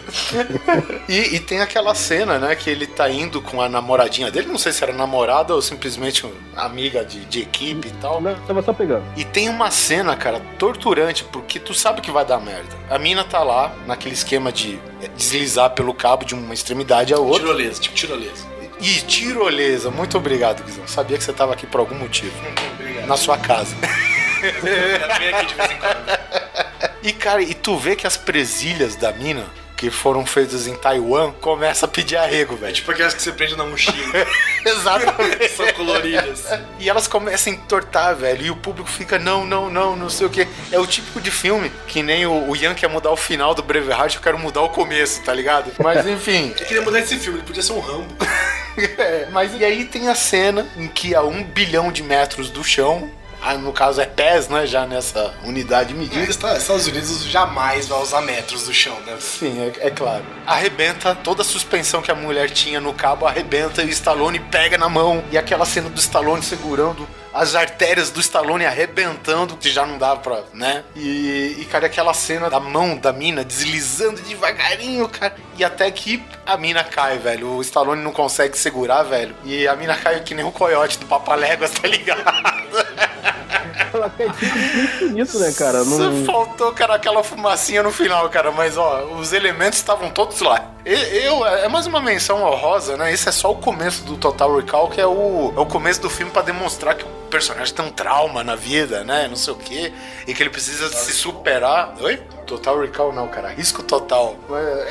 E, e tem aquela cena, né, que ele tá indo com a namoradinha dele, não sei se era namorada ou simplesmente amiga de, de equipe e tal. Não, tava só pegando. E tem uma cena, cara, torturante, porque tu sabe que vai dar merda. A mina tá lá, naquele esquema de deslizar pelo cabo de uma extremidade a outra. Tirolesa, tipo tirolesa. E tirolesa, muito obrigado, Guizão. Sabia que você tava aqui por algum motivo. Obrigado. Na sua casa. Vem aqui de vez em quando. E, cara, e tu vê que as presilhas da mina, que foram feitas em Taiwan, começa a pedir arrego, velho. Tipo aquelas que você prende na mochila. Exatamente. São coloridas. E elas começam a entortar, velho. E o público fica, não, não, não, não sei o que. É o típico de filme que nem o, o Ian quer mudar o final do Braveheart, eu quero mudar o começo, tá ligado? Mas enfim. Eu queria mudar esse filme, ele podia ser um Rambo. É, mas e aí tem a cena em que a um bilhão de metros do chão, no caso é pés, né? Já nessa unidade medida. Os Estados Unidos jamais vai usar metros do chão, né? Sim, é, é claro. Arrebenta toda a suspensão que a mulher tinha no cabo, arrebenta e o Stallone pega na mão. E aquela cena do Stallone segurando as artérias do Stallone arrebentando, que já não dava pra, né? E, e, cara, aquela cena da mão da mina deslizando devagarinho, cara. E até que a mina cai, velho. O Stallone não consegue segurar, velho. E a mina cai que nem o coiote do Papaléguas, tá ligado? Ela cai infinito, né, cara? Só Não... faltou, cara, aquela fumacinha no final, cara. Mas, ó, os elementos estavam todos lá. Eu, é mais uma menção honrosa, né? Esse é só o começo do Total Recall, que é o, é o começo do filme pra demonstrar que o personagem tem um trauma na vida, né? Não sei o quê. E que ele precisa se superar. Oi? Total Recall não, cara. Risco total.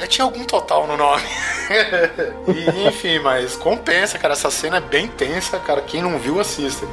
É, tinha algum total no nome. e, enfim, mas compensa, cara. Essa cena é bem tensa, cara. Quem não viu, assista.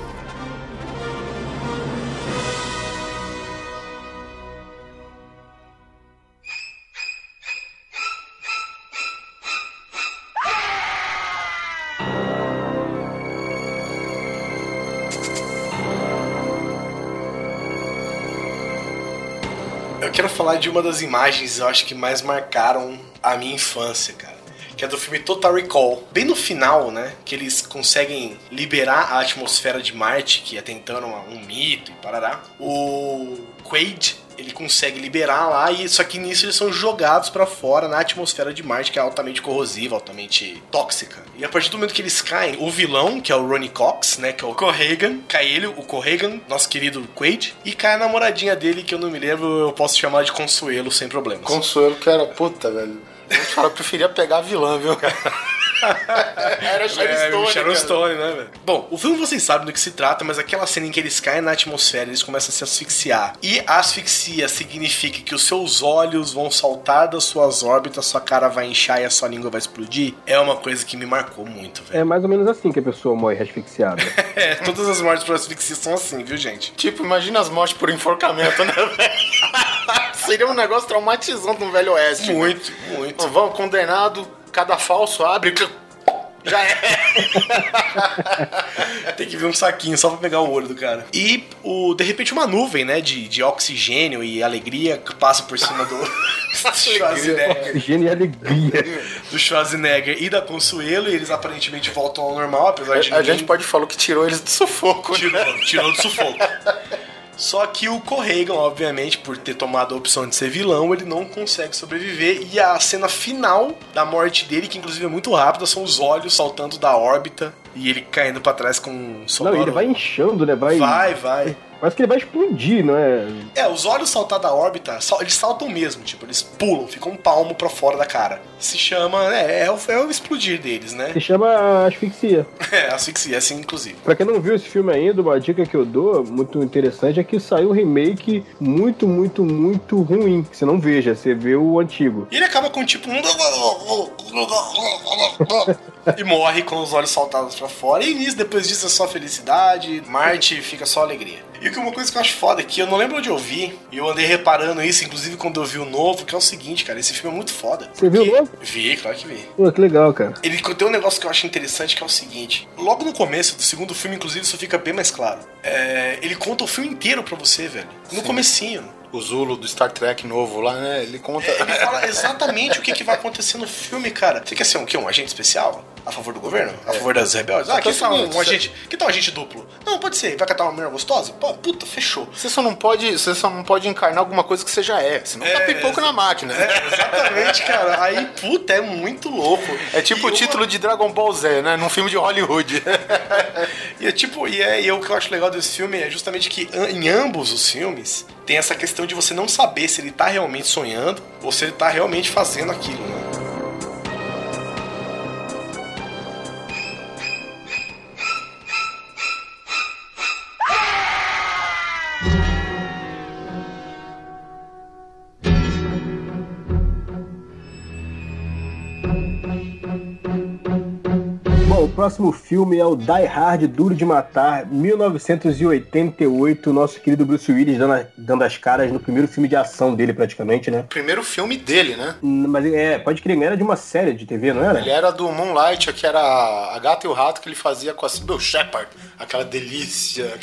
Quero falar de uma das imagens, eu acho que mais marcaram a minha infância, cara. Que é do filme Total Recall. Bem no final, né? Que eles conseguem liberar a atmosfera de Marte, que até então era um mito e parará. O Quaid, ele consegue liberar lá, e só que nisso eles são jogados pra fora na atmosfera de Marte, que é altamente corrosiva, altamente tóxica. E a partir do momento que eles caem, o vilão, que é o Ronnie Cox, né? Que é o Corrigan, cai ele, o Corrigan, nosso querido Quaid, e cai a namoradinha dele, que eu não me lembro, eu posso chamar de Consuelo sem problemas. Consuelo, que era puta, velho. Te falar, eu preferia pegar a vilã, viu, cara? era Sharon É, Stone, Sharon cara. Stone, né, velho? Bom, o filme vocês sabem do que se trata, mas aquela cena em que eles caem na atmosfera, eles começam a se asfixiar. E a asfixia significa que os seus olhos vão saltar das suas órbitas, sua cara vai inchar e a sua língua vai explodir. É uma coisa que me marcou muito, velho. É mais ou menos assim que a pessoa morre asfixiada. É, todas as mortes por asfixia são assim, viu, gente? Tipo, imagina as mortes por enforcamento, né, velho? Seria um negócio traumatizante no Velho Oeste. Muito, muito. Então, vamos, condenado, cada falso abre. Já é. Tem que vir um saquinho só pra pegar o olho do cara. E, o, de repente, uma nuvem, né, de, de oxigênio e alegria que passa por cima do Schwarzenegger. Oxigênio e alegria. do Schwarzenegger e da Consuelo, e eles aparentemente voltam ao normal, apesar de A ninguém... gente pode falar que tirou eles do sufoco, né? tirou, tirou do sufoco. Só que o Corregan, obviamente, por ter tomado a opção de ser vilão, ele não consegue sobreviver. E a cena final da morte dele, que inclusive é muito rápida, são os olhos saltando da órbita E ele caindo pra trás com um Não, ele vai inchando, né? Vai. Vai, vai. Parece que ele vai explodir, não é? É, os olhos saltar da órbita, eles saltam mesmo, tipo, eles pulam, ficam um palmo pra fora da cara. Se chama, é, é, o, é o explodir deles, né? Se chama asfixia. É, asfixia, assim, inclusive. Pra quem não viu esse filme ainda, uma dica que eu dou, muito interessante, é que saiu um remake muito, muito, muito ruim. Que você não veja, você vê o antigo. E ele acaba com tipo um. e morre com os olhos saltados pra fora. E nisso, depois disso, é só felicidade. Marte fica só alegria. E que uma coisa que eu acho foda aqui, eu não lembro onde eu vi, e eu andei reparando isso, inclusive quando eu vi o novo, que é o seguinte, cara, esse filme é muito foda. Você viu o novo? Vi, claro que vi. Pô, que legal, cara. Ele tem um negócio que eu acho interessante que é o seguinte: logo no começo do segundo filme, inclusive, isso fica bem mais claro. É, ele conta o filme inteiro pra você, velho. No comecinho. O Zulu do Star Trek novo lá, né? Ele conta. Ele fala exatamente o que, que vai acontecer no filme, cara. Você quer ser um, quê? um agente especial? A favor do governo? A favor das rebeldes? Ah, que é o tal um, seguinte, agente? Que tal um agente duplo? Não, pode ser. Vai catar uma mulher gostosa? Pô, puta, fechou. Você só não pode, você só não pode encarnar alguma coisa que você já é, senão tá pipoco na máquina. É, exatamente, cara. Aí, puta, é muito louco. É tipo o título de Dragon Ball Z, né? Num filme de Hollywood. E é tipo, e é, e é o que eu acho legal desse filme é justamente que em ambos os filmes tem essa questão de você não saber se ele tá realmente sonhando ou se ele tá realmente fazendo aquilo, né? Próximo filme é o Die Hard Duro de Matar, 1988. Nosso querido Bruce Willis dando, a- dando as caras no primeiro filme de ação dele, praticamente, né? Primeiro filme dele, né? Mas é, pode crer, era de uma série de TV, não era? Ele era do Moonlight, que era a gata e o rato que ele fazia com a Sybil Shepard. Aquela delícia.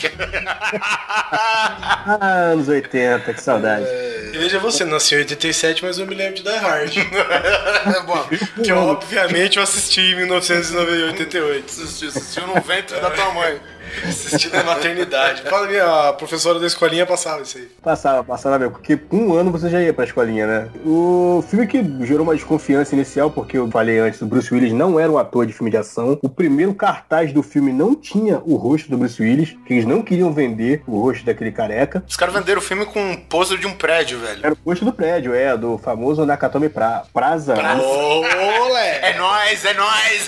Ah, anos 80, que saudade. E veja você, nasceu em 87, mas eu me lembro de Die Hard. Bom, que obviamente eu assisti em 1988. Assistiu, assistiu no ventre da tua mãe. Assisti na maternidade. Fala, minha professora da escolinha passava isso aí. Passava, passava mesmo, porque com um ano você já ia pra escolinha, né? O filme que gerou uma desconfiança inicial, porque eu falei antes, o Bruce Willis não era um ator de filme de ação. O primeiro cartaz do filme não tinha o rosto do Bruce Willis, que eles não queriam vender o rosto daquele careca. Os caras venderam o filme com um pôster de um prédio, velho. Era o rosto do prédio, é, do famoso Nakatomi pra... Praza. Olé! É nóis, é nóis!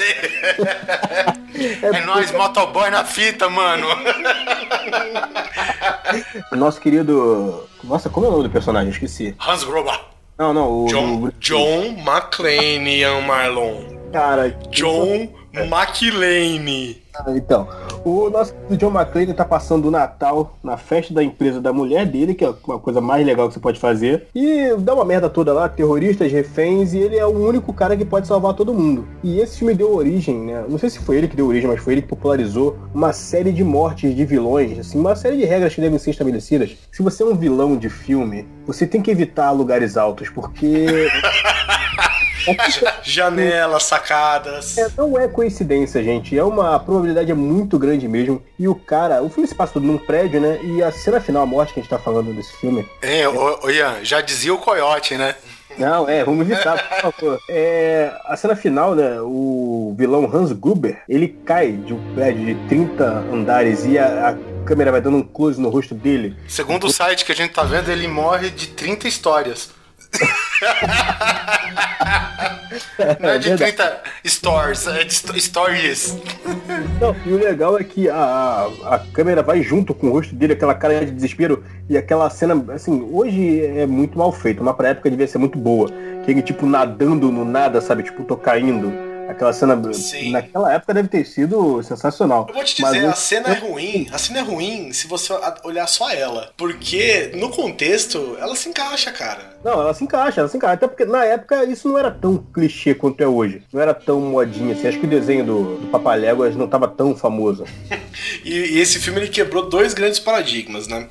É, nóis, motoboy na fita, mano. Nosso querido... Nossa, como é o nome do personagem? Esqueci. Hans Gruber. Não, não, o... John, John McClane, Ian Marlon. Cara... John McClane. Ah, Então, o nosso John McClane tá passando o Natal na festa da empresa da mulher dele, que é uma coisa mais legal que você pode fazer. E dá uma merda toda lá, terroristas, reféns, e ele é o único cara que pode salvar todo mundo. E esse filme deu origem, né? Não sei se foi ele que deu origem, mas foi ele que popularizou uma série de mortes de vilões, assim, uma série de regras que devem ser estabelecidas. Se você é um vilão de filme, você tem que evitar lugares altos, porque. Janelas, sacadas. É, não é coincidência, gente. É uma probabilidade é muito grande mesmo. E o cara, o filme se passa tudo num prédio, né? E a cena final, a morte que a gente tá falando desse filme. É, ô, ô, Ian, já dizia o coiote, né? Não, é, vamos evitar, por favor. É, a cena final, né? O vilão Hans Gruber, ele cai de um prédio de 30 andares e a, a câmera vai dando um close no rosto dele. Segundo o site que a gente tá vendo, ele morre de 30 histórias. Não é de verdade. 30 stores, é de sto- stories. Não, e o legal é que a, a, a câmera vai junto com o rosto dele, aquela cara de desespero, e aquela cena, assim, hoje é muito mal feito, mas pra época devia ser muito boa. Que ele, tipo, nadando no nada, sabe? Tipo, tô caindo. Aquela cena, naquela época deve ter sido sensacional. Eu vou te Mas dizer, eu- a cena é ruim. A cena é ruim se você olhar só ela. Porque, no contexto, ela se encaixa, cara. Não, ela se encaixa, ela se encaixa. Até porque na época isso não era tão clichê quanto é hoje. Não era tão modinha assim. Acho que o desenho do, do Papaléguas não tava tão famoso. E, e esse filme ele quebrou dois grandes paradigmas, né?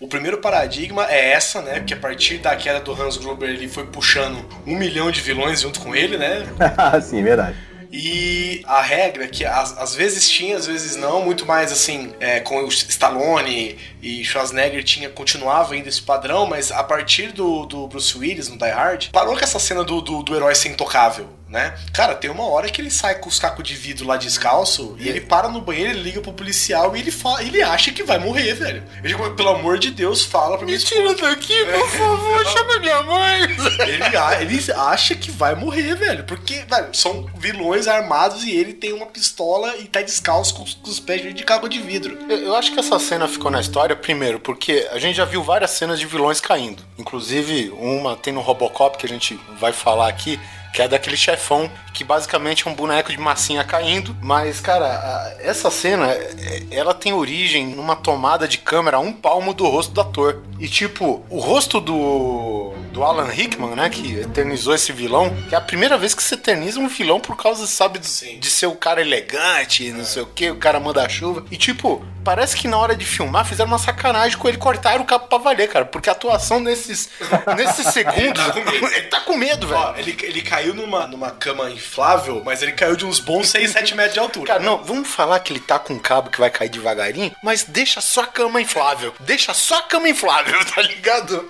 O primeiro paradigma é essa, né? Porque a partir da queda do Hans Gruber ele foi puxando um milhão de vilões junto com ele, né? Sim, verdade. E a regra que às, vezes tinha, às vezes não, muito mais assim, é, com o Stallone e Schwarzenegger tinha, continuava ainda esse padrão, mas a partir do, do Bruce Willis no Die Hard, parou com essa cena do, do, do herói ser intocável. Né? Cara, tem uma hora que ele sai com os cacos de vidro lá descalço e ele para no banheiro, ele liga pro policial e ele fala, ele acha que vai morrer, velho. Ele, pelo amor de Deus, fala pra mim. Me tira daqui, por favor, chama minha mãe. Ele, a- ele acha que vai morrer, velho. Porque, velho, são vilões armados e ele tem uma pistola e tá descalço com, os- com os pés de caco de vidro. Eu, eu acho que essa cena ficou na história, primeiro, porque a gente já viu várias cenas de vilões caindo. Inclusive, uma tem no Robocop que a gente vai falar aqui. Que é daquele chefão que basicamente é um boneco de massinha caindo. Mas, cara, essa cena, é- ela tem origem numa tomada de câmera a um palmo do rosto do ator. E, tipo, o rosto do, do Alan Rickman, né, que eternizou esse vilão, que é a primeira vez que se eterniza um vilão por causa, sabe, de, de ser o cara elegante, não sei o que, o cara manda chuva. E, tipo, parece que na hora de filmar fizeram uma sacanagem com ele, cortaram o cabo pra valer, cara, porque a atuação nesses, nesses segundos. Ele tá com medo. ele tá com medo, velho. Ó, ele, ele caiu numa, numa cama inflável, mas ele caiu de uns bons 6, 7 metros de altura. Cara, não, vamos falar que ele tá com um cabo que vai cair devagarinho, mas deixa só a cama inflável. Deixa só a cama inflável, tá ligado?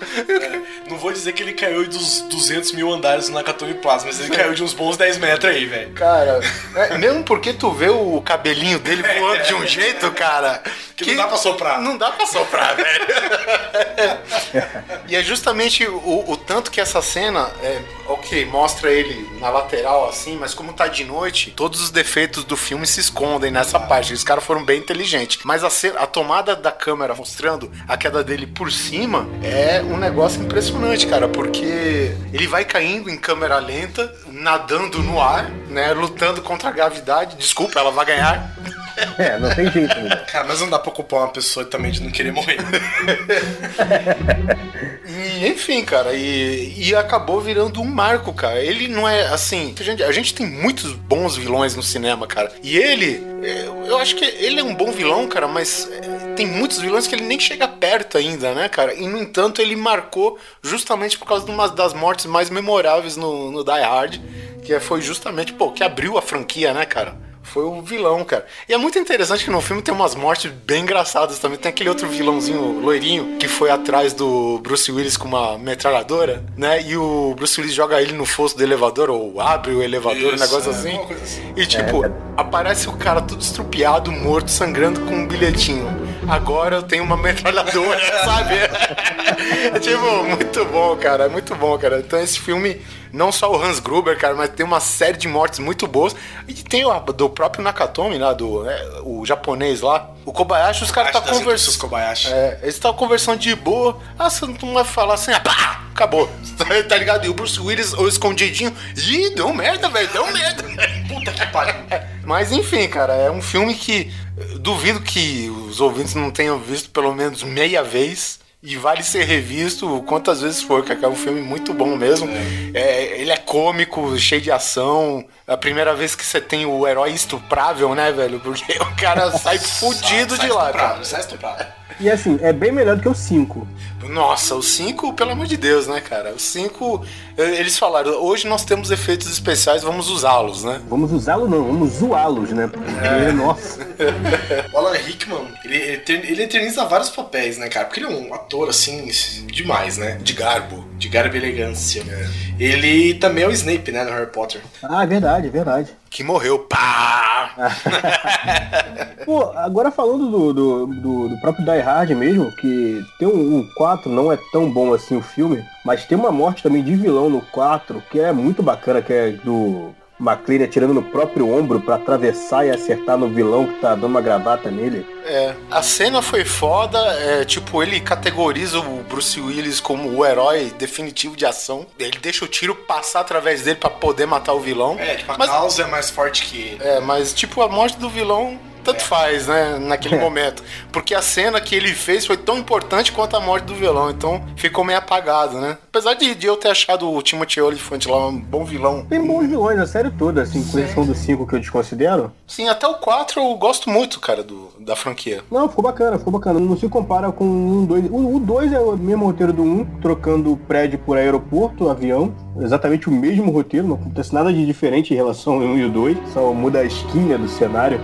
Não vou dizer que ele caiu dos 200 mil andares do Nakatomi Plaza, mas ele caiu de uns bons 10 metros aí, velho. Cara, é, mesmo porque tu vê o cabelinho dele voando de um jeito, cara. Que não dá pra soprar. Não dá pra soprar, velho. e é justamente o, o tanto que essa cena, é, ok, mostra ele na lateral assim, mas como tá de noite, todos os defeitos do filme se escondem nessa parte. Os caras foram bem inteligentes. Mas a, a tomada da câmera mostrando a queda dele por cima é um negócio impressionante, cara, porque ele vai caindo em câmera lenta, nadando no ar, né, lutando contra a gravidade. Desculpa, ela vai ganhar. É, não tem jeito, né? Cara, mas não dá pra culpar uma pessoa também de não querer morrer. E, enfim, cara, e, e acabou virando um marco, cara. Ele não é assim. A gente, a gente tem muitos bons vilões no cinema, cara. E ele, é, eu acho que ele é um bom vilão, cara, mas é, tem muitos vilões que ele nem chega perto ainda, né, cara? E no entanto, ele marcou justamente por causa de uma das mortes mais memoráveis no, no Die Hard, que foi justamente, pô, que abriu a franquia, né, cara? Foi o vilão, cara. E é muito interessante que no filme tem umas mortes bem engraçadas também. Tem aquele outro vilãozinho loirinho que foi atrás do Bruce Willis com uma metralhadora, né? E o Bruce Willis joga ele no fosso do elevador, ou abre o elevador, um Isso, negócio é, assim. assim. E tipo, aparece o cara todo estrupiado, morto, sangrando com um bilhetinho. Agora eu tenho uma metralhadora, sabe? É tipo, muito bom, cara. É muito bom, cara. Então esse filme, não só o Hans Gruber, cara, mas tem uma série de mortes muito boas. E tem o do próprio Nakatomi lá, do é, o japonês lá. O Kobayashi, os caras tá conversando. Kobayashi. É, eles estavam conversando de boa. Ah, você não vai falar assim, ah, pá, acabou. tá ligado? E o Bruce Willis, o escondidinho. Ih, deu merda, velho, deu merda. Puta que pariu. Mas enfim, cara, é um filme que eh, duvido que os ouvintes não tenham visto pelo menos meia vez. E vale ser revisto quantas vezes for, que é um filme muito bom mesmo. É, ele é cômico, cheio de ação. É a primeira vez que você tem o herói estuprável, né, velho? Porque o cara sai fudido Sai de lá, cara. Sai estuprado. E assim, é bem melhor do que o 5. Nossa, o 5, pelo amor de Deus, né, cara? O 5, eles falaram, hoje nós temos efeitos especiais, vamos usá-los, né? Vamos usá-lo não, vamos zoá-los, né? Porque, nossa. O Alan Rickman, ele, ele eter- ele eterniza vários papéis, né, cara? Porque ele é um ator, assim, demais, né? De garbo. De garbo e elegância. Ele também é o Snape, né, no Harry Potter. Ah, é verdade, é verdade. Que morreu, pá! Pô, agora falando do, do, do, do próprio Die Hard mesmo, que tem um, um 4, não é tão bom assim o filme, mas tem uma morte também de vilão no 4, que é muito bacana, que é do McLean atirando no próprio ombro pra atravessar e acertar no vilão que tá dando uma gravata nele. É, a cena foi foda, é, tipo, ele categoriza o Bruce Willis como o herói definitivo de ação. Ele deixa o tiro passar através dele pra poder matar o vilão. É, tipo, a Mas- causa é mais forte que ele. É, mas tipo, a morte do vilão tanto faz, né, naquele momento. Porque a cena que ele fez foi tão importante quanto a morte do vilão, então ficou meio apagado, né? Apesar de, de eu ter achado o Timothy Olyphant lá um bom vilão. Tem bons vilões na série toda, assim, com exceção do 5 que eu desconsidero. Sim, até o 4 eu gosto muito, cara, do, da franquia. Não, ficou bacana, ficou bacana. Não se compara com um 2. O 2 é o mesmo roteiro do 1, um, trocando prédio por aeroporto, avião. Exatamente o mesmo roteiro, não acontece nada de diferente em relação ao 1 e o 2, só muda a esquina do cenário.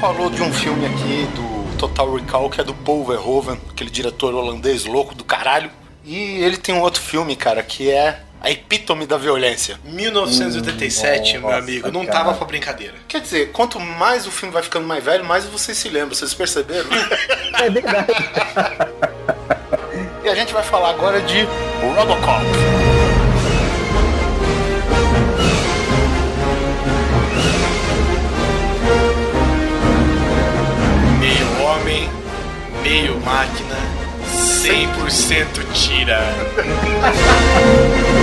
Falou de um filme aqui do Total Recall, que é do Paul Verhoeven, aquele diretor holandês louco do caralho. E ele tem um outro filme, cara, que é a epítome da violência. 1987, Hum, meu nossa, amigo, não cara. tava pra brincadeira. Quer dizer, quanto mais o filme vai ficando mais velho, mais vocês se lembram, vocês perceberam? É verdade. e a gente vai falar agora de Robocop. Meio máquina, 100% tira.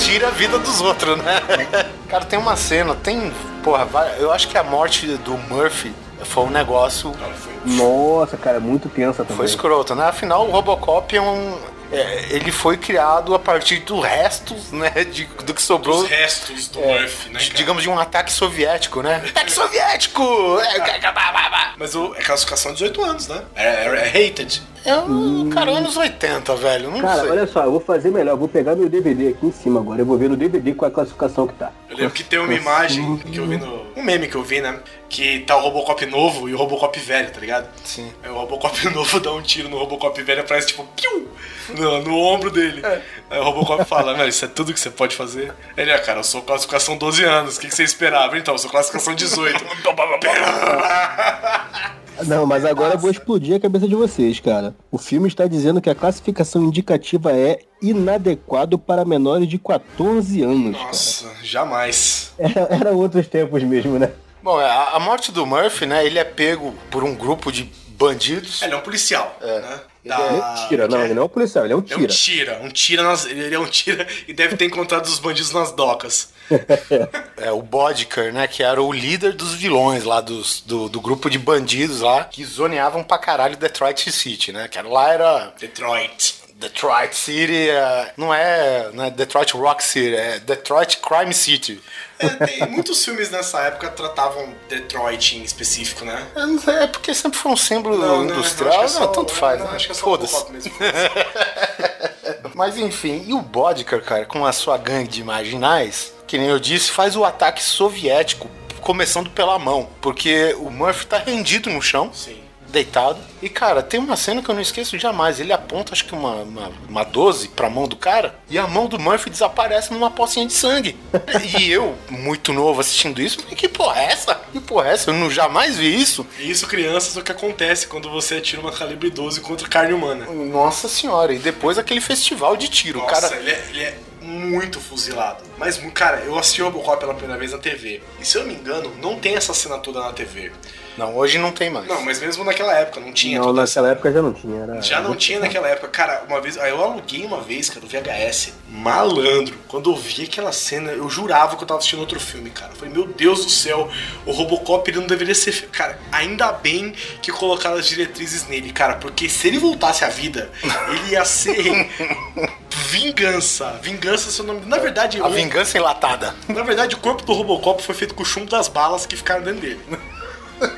Tira a vida dos outros, né? Cara, tem uma cena, tem. Porra, eu acho que a morte do Murphy foi um negócio. Nossa, cara, é muito tensa também. Foi escroto, né? Afinal, o Robocop é um. é, ele foi criado a partir dos restos, né? De, do que sobrou. Os restos do é, Murphy, né? cara? digamos de um ataque soviético, né? Ataque soviético! É, Mas o, é classificação de 18 anos, né? É, é, é hated. É um cara anos 80, velho. Não Cara, sei. olha só, eu vou fazer melhor. Eu vou pegar meu DVD aqui em cima agora. Eu vou ver no DVD qual é a classificação que tá. Eu lembro que tem uma imagem que eu vi no. Um meme que eu vi, né? Que tá o Robocop novo e o Robocop velho, tá ligado? Sim. Aí o Robocop novo dá um tiro no Robocop velho e aparece tipo, piu! No, no ombro dele. Aí o Robocop fala, meu, isso é tudo que você pode fazer? Ele, ah, cara, eu sou classificação 12 anos, o que, que você esperava? Então, eu sou classificação 18. Não, mas agora eu vou explodir a cabeça de vocês, cara. O filme está dizendo que a classificação indicativa é inadequado para menores de 14 anos. Nossa, jamais. Era, era outros tempos mesmo, né? Bom, a, a morte do Murphy, né? Ele é pego por um grupo de bandidos. Ele é um policial, né? Ele é tira, não, ele não é um policial, ele é um É um tira. tira, um tira nas, ele é um tira e deve ter encontrado os bandidos nas docas. É, o Bodker, né? Que era o líder dos vilões lá, dos, do, do grupo de bandidos lá, que zoneavam pra caralho Detroit City, né? Que era- lá era. Detroit. Detroit City é, não é, não é Detroit Rock City, é Detroit Crime City. É, tem muitos filmes nessa época tratavam Detroit em específico, né? Não sei, é porque sempre foi um símbolo Não, não, industrial. é Não, só- tanto faz, não, né? acho que é só Foda-se. Mesmo. Mas enfim, e o Bodker, cara, com a sua gangue de marginais, que nem eu disse, faz o ataque soviético, começando pela mão, porque o Murphy tá rendido no chão. Deitado. E, cara, tem uma cena que eu não esqueço jamais. Ele aponta, acho que uma, uma, uma 12 pra mão do cara, e a mão do Murphy desaparece numa pocinha de sangue. e eu, muito novo, assistindo isso, que porra é essa? Que porra é essa? Eu não, jamais vi isso. E isso, crianças, é o que acontece quando você atira uma calibre 12 contra carne humana. Nossa senhora, e depois aquele festival de tiro. Nossa, cara, ele, é, ele é muito fuzilado. Mas, cara, eu assisti o Robocop pela primeira vez na TV. E se eu não me engano, não tem essa cena toda na TV. Não, hoje não tem mais. Não, mas mesmo naquela época não tinha. Não, naquela época já não tinha. Era... Já não tinha naquela época. Cara, uma vez. Aí eu aluguei uma vez, cara, o VHS. Malandro. Quando eu vi aquela cena, eu jurava que eu tava assistindo outro filme, cara. Eu falei, meu Deus do céu, o Robocop ele não deveria ser. Cara, ainda bem que colocaram as diretrizes nele, cara. Porque se ele voltasse à vida, ele ia ser. Vingança. Vingança é seu nome. Na verdade, A o- vingança enlatada. Na verdade, o corpo do Robocop foi feito com o chumbo das balas que ficaram dentro dele.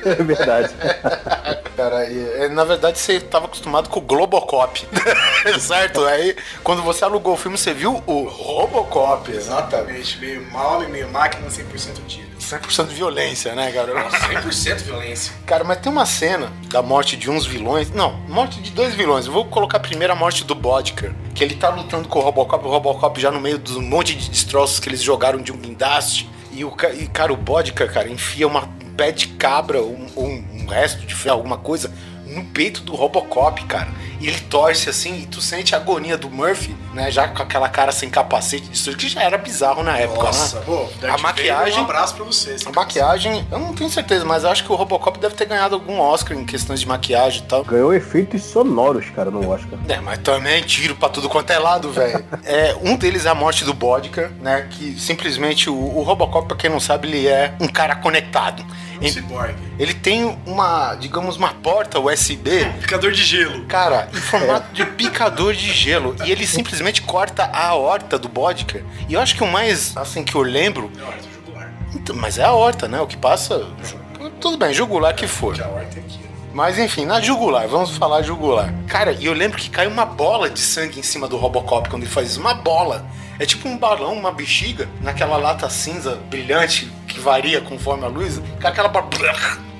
É verdade. Cara, e, é, na verdade você estava acostumado com o Globocop. certo? Aí, quando você alugou o filme, você viu o Robocop. Exatamente. Meio mal e meio máquina, 100% tiro. 100% violência, né, cara? 100% violência. Cara, mas tem uma cena da morte de uns vilões. Não, morte de dois vilões. Eu vou colocar primeiro a morte do Bodker. Que ele tá lutando com o Robocop. O Robocop já no meio dos monte de destroços que eles jogaram de um guindaste. E, o, e cara, o Bodker, cara, enfia uma pé de cabra, um, um, resto de alguma coisa, no peito do Robocop, cara. E ele torce assim, e tu sente a agonia do Murphy, né? Já com aquela cara sem capacete, isso que já era bizarro na época, Nossa, né? pô, a maquiagem. Um abraço pra vocês. A maquiagem, eu não tenho certeza, mas acho que o Robocop deve ter ganhado algum Oscar em questões de maquiagem e tal. Ganhou efeitos sonoros, cara, no Oscar. É, mas também tiro pra tudo quanto é lado, velho. é, um deles é a morte do Bodker, né? Que simplesmente o, o Robocop, pra quem não sabe, ele é um cara conectado. Um ciborgue. Ele tem uma, digamos, uma porta USB. Picador de gelo. Cara, em formato de picador de gelo. E ele simplesmente corta a aorta do Bodker. E eu acho que o mais, assim, que eu lembro. Então, mas é a horta, né? O que passa. Tudo bem, jugular que for. Mas enfim, na jugular, vamos falar jugular. Cara, e eu lembro que cai uma bola de sangue em cima do Robocop quando ele faz isso. Uma bola. É tipo um balão, uma bexiga, naquela lata cinza brilhante que varia conforme a luz, com aquela bar-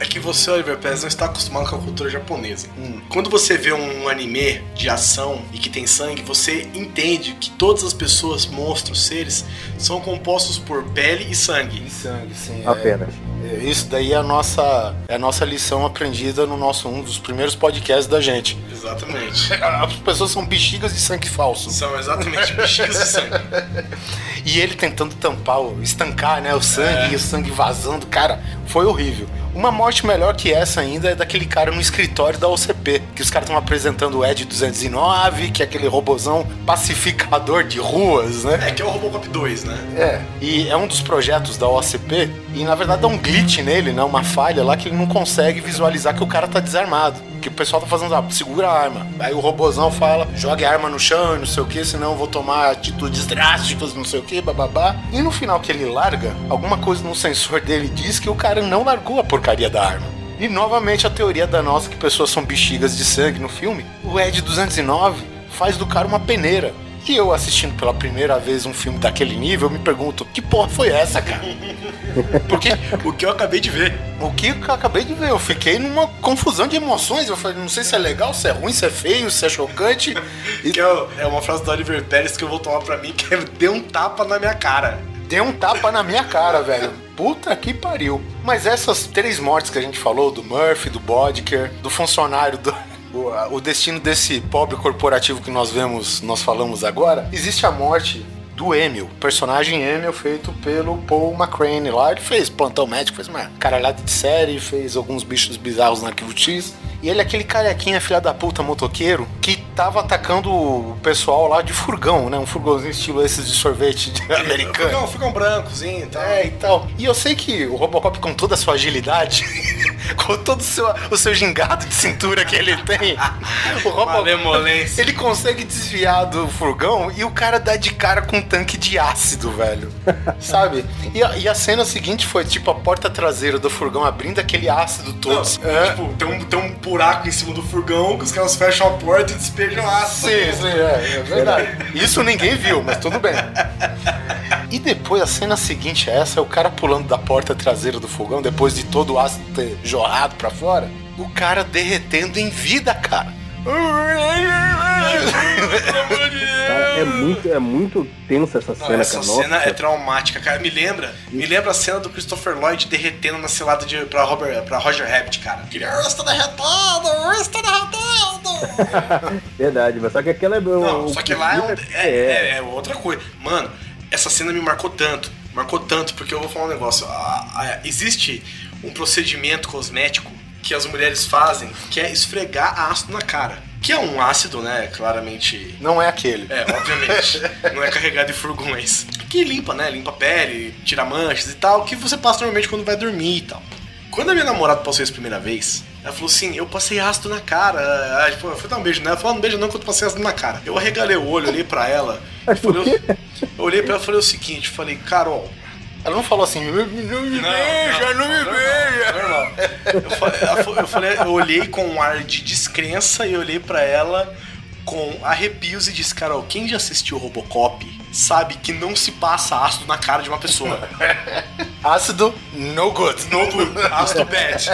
É que você, Oliver Pérez, não está acostumado com a cultura japonesa. Quando você vê um anime de ação e que tem sangue, você entende que todas as pessoas, monstros, seres, são compostos por pele e sangue. E sangue, sim. Apenas. É, isso daí é a nossa, é a nossa lição aprendida no nosso um dos primeiros podcasts da gente. Exatamente. As pessoas são bexigas de sangue falso. São exatamente bexigas de sangue. E ele tentando tampar, estancar, né, o sangue e o sangue vazando, cara, foi horrível. Uma morte melhor que essa ainda é daquele cara no escritório da OCP, que os caras estão apresentando o Ed 209, que é aquele robozão pacificador de ruas, né? É que é o Robocop 2, né? É, e é um dos projetos da OCP, e na verdade dá um glitch nele, né? Uma falha lá que ele não consegue visualizar que o cara tá desarmado. Que o pessoal tá fazendo, ah, segura a arma. Aí o robozão fala, jogue a arma no chão não sei o que, senão eu vou tomar atitudes drásticas, não sei o que, bababá. E no final que ele larga, alguma coisa no sensor dele diz que o cara não largou a porcaria da arma. E novamente a teoria da nossa que pessoas são bexigas de sangue no filme. O Ed 209 faz do cara uma peneira. E eu assistindo pela primeira vez um filme daquele nível, eu me pergunto, que porra foi essa, cara? Porque o que eu acabei de ver. O que eu acabei de ver, eu fiquei numa confusão de emoções. Eu falei, não sei se é legal, se é ruim, se é feio, se é chocante. Que é, é uma frase do Oliver Pérez que eu vou tomar pra mim, que é deu um tapa na minha cara. Deu um tapa na minha cara, velho. Puta que pariu. Mas essas três mortes que a gente falou, do Murphy, do Bodker, do funcionário do. O, destino desse pobre corporativo que nós vemos, nós falamos agora, existe a morte do Emil, personagem Emil feito pelo Paul McCrane lá. Ele fez Plantão Médico, fez uma caralhada de série, fez alguns bichos bizarros no Arquivo X. E ele é aquele carequinha, filha da puta, motoqueiro, que tava atacando o pessoal lá de furgão, né? Um furgãozinho estilo esses de sorvete de americano. Ficam, ficam brancozinho e tal. É, e tal. E eu sei que o Robocop, com toda a sua agilidade, com todo o seu, o seu gingado de cintura que ele tem, o Robocop, ele consegue desviar do furgão e o cara dá de cara com um tanque de ácido, velho. Sabe? E a, e a cena seguinte foi tipo a porta traseira do furgão abrindo aquele ácido todo. Não, Tipo, tem um, tem um buraco em cima do furgão que os caras fecham a porta e despejam ácido. Sim, sim, é, é verdade. Isso ninguém viu, mas tudo bem. E depois, a cena seguinte a essa, é o cara pulando da porta traseira do fogão, depois de todo o ácido ter jorrado pra fora, o cara derretendo em vida, cara. Cara, é muito, é muito tensa essa Não, cena, essa cara. cena Nossa. é traumática, cara. Me lembra, me lembra a cena do Christopher Lloyd derretendo na cilada de, pra, Robert, pra Roger Rabbit, cara. Ele, "Ah, está derretendo, está derretendo. Verdade, mas só que aquela é. Não, só que lá é, um- filme é- é- é outra coisa. Mano, essa cena me marcou tanto. Marcou tanto, porque eu vou falar um negócio. Ah, existe um procedimento cosmético que as mulheres fazem que é esfregar ácido na cara. Que é um ácido, né? Claramente. Não é aquele. É, obviamente. não é carregado em furgões. Que limpa, né? Limpa a pele, tira manchas e tal. Que você passa normalmente quando vai dormir e tal. Quando a minha namorada passou isso a primeira vez, ela falou assim: Eu passei ácido na cara. Aí, pô, eu fui dar um beijo nela. Ela falou: "Ah, Não beijo não, que eu passei ácido na cara. Eu arregalei o olho, olhei pra ela. e falei, eu olhei pra ela e falei o seguinte: Falei, Carol. Ela não falou assim, não me beija, não me beija. Normal. Eu eu, falei, eu olhei com um ar de descrença e olhei pra ela com arrepios e disse, Carol, quem já assistiu Robocop sabe que não se passa ácido na cara de uma pessoa. Ácido, no good. No good. Ácido bad.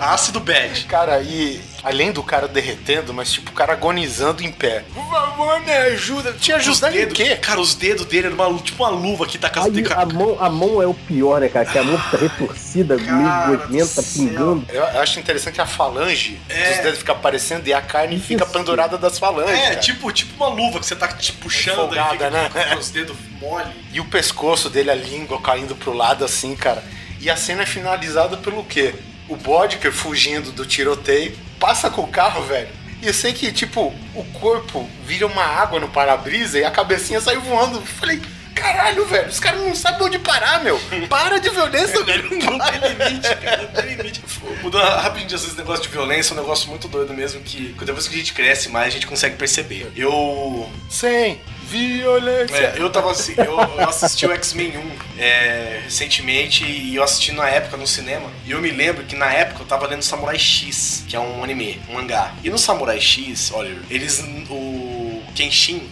Ácido bad. Cara, e além do cara derretendo, mas tipo, o cara agonizando em pé. Por favor, me ajuda. Te ajudar em quê? Cara, os dedos dele eram uma, tipo uma luva que tá com Aí, a, mão, a mão é o pior, né, cara? Que a mão fica retorcida, meio gosmenta, pingando. Eu acho interessante a falange dos dedos fica aparecendo e a carne fica pendurada das falanges. É, cara. tipo, tipo uma luva que você tá te puxando Folgada, e fica né? com os dedos mole. E o pescoço dele, a língua caindo pro lado assim, cara. E a cena é finalizada pelo quê? O Bodker fugindo do tiroteio, passa com o carro, velho. E eu sei que, tipo, o corpo vira uma água no para-brisa e a cabecinha sai voando. Eu Falei, caralho, velho, os caras não sabem onde parar, meu. Para de violência, velho. Não tem limite, cara, não tem limite. Mudando rapidinho, esse negócio de violência é um negócio muito doido mesmo, que depois que a gente cresce mais, a gente consegue perceber. Eu. Sem violência. É, eu tava assim, eu, eu assisti o X-Men 1 é, recentemente e eu assisti na época no cinema. E eu me lembro que na época eu tava lendo Samurai X, que é um anime, um mangá. E no Samurai X, olha, eles. O Kenshin,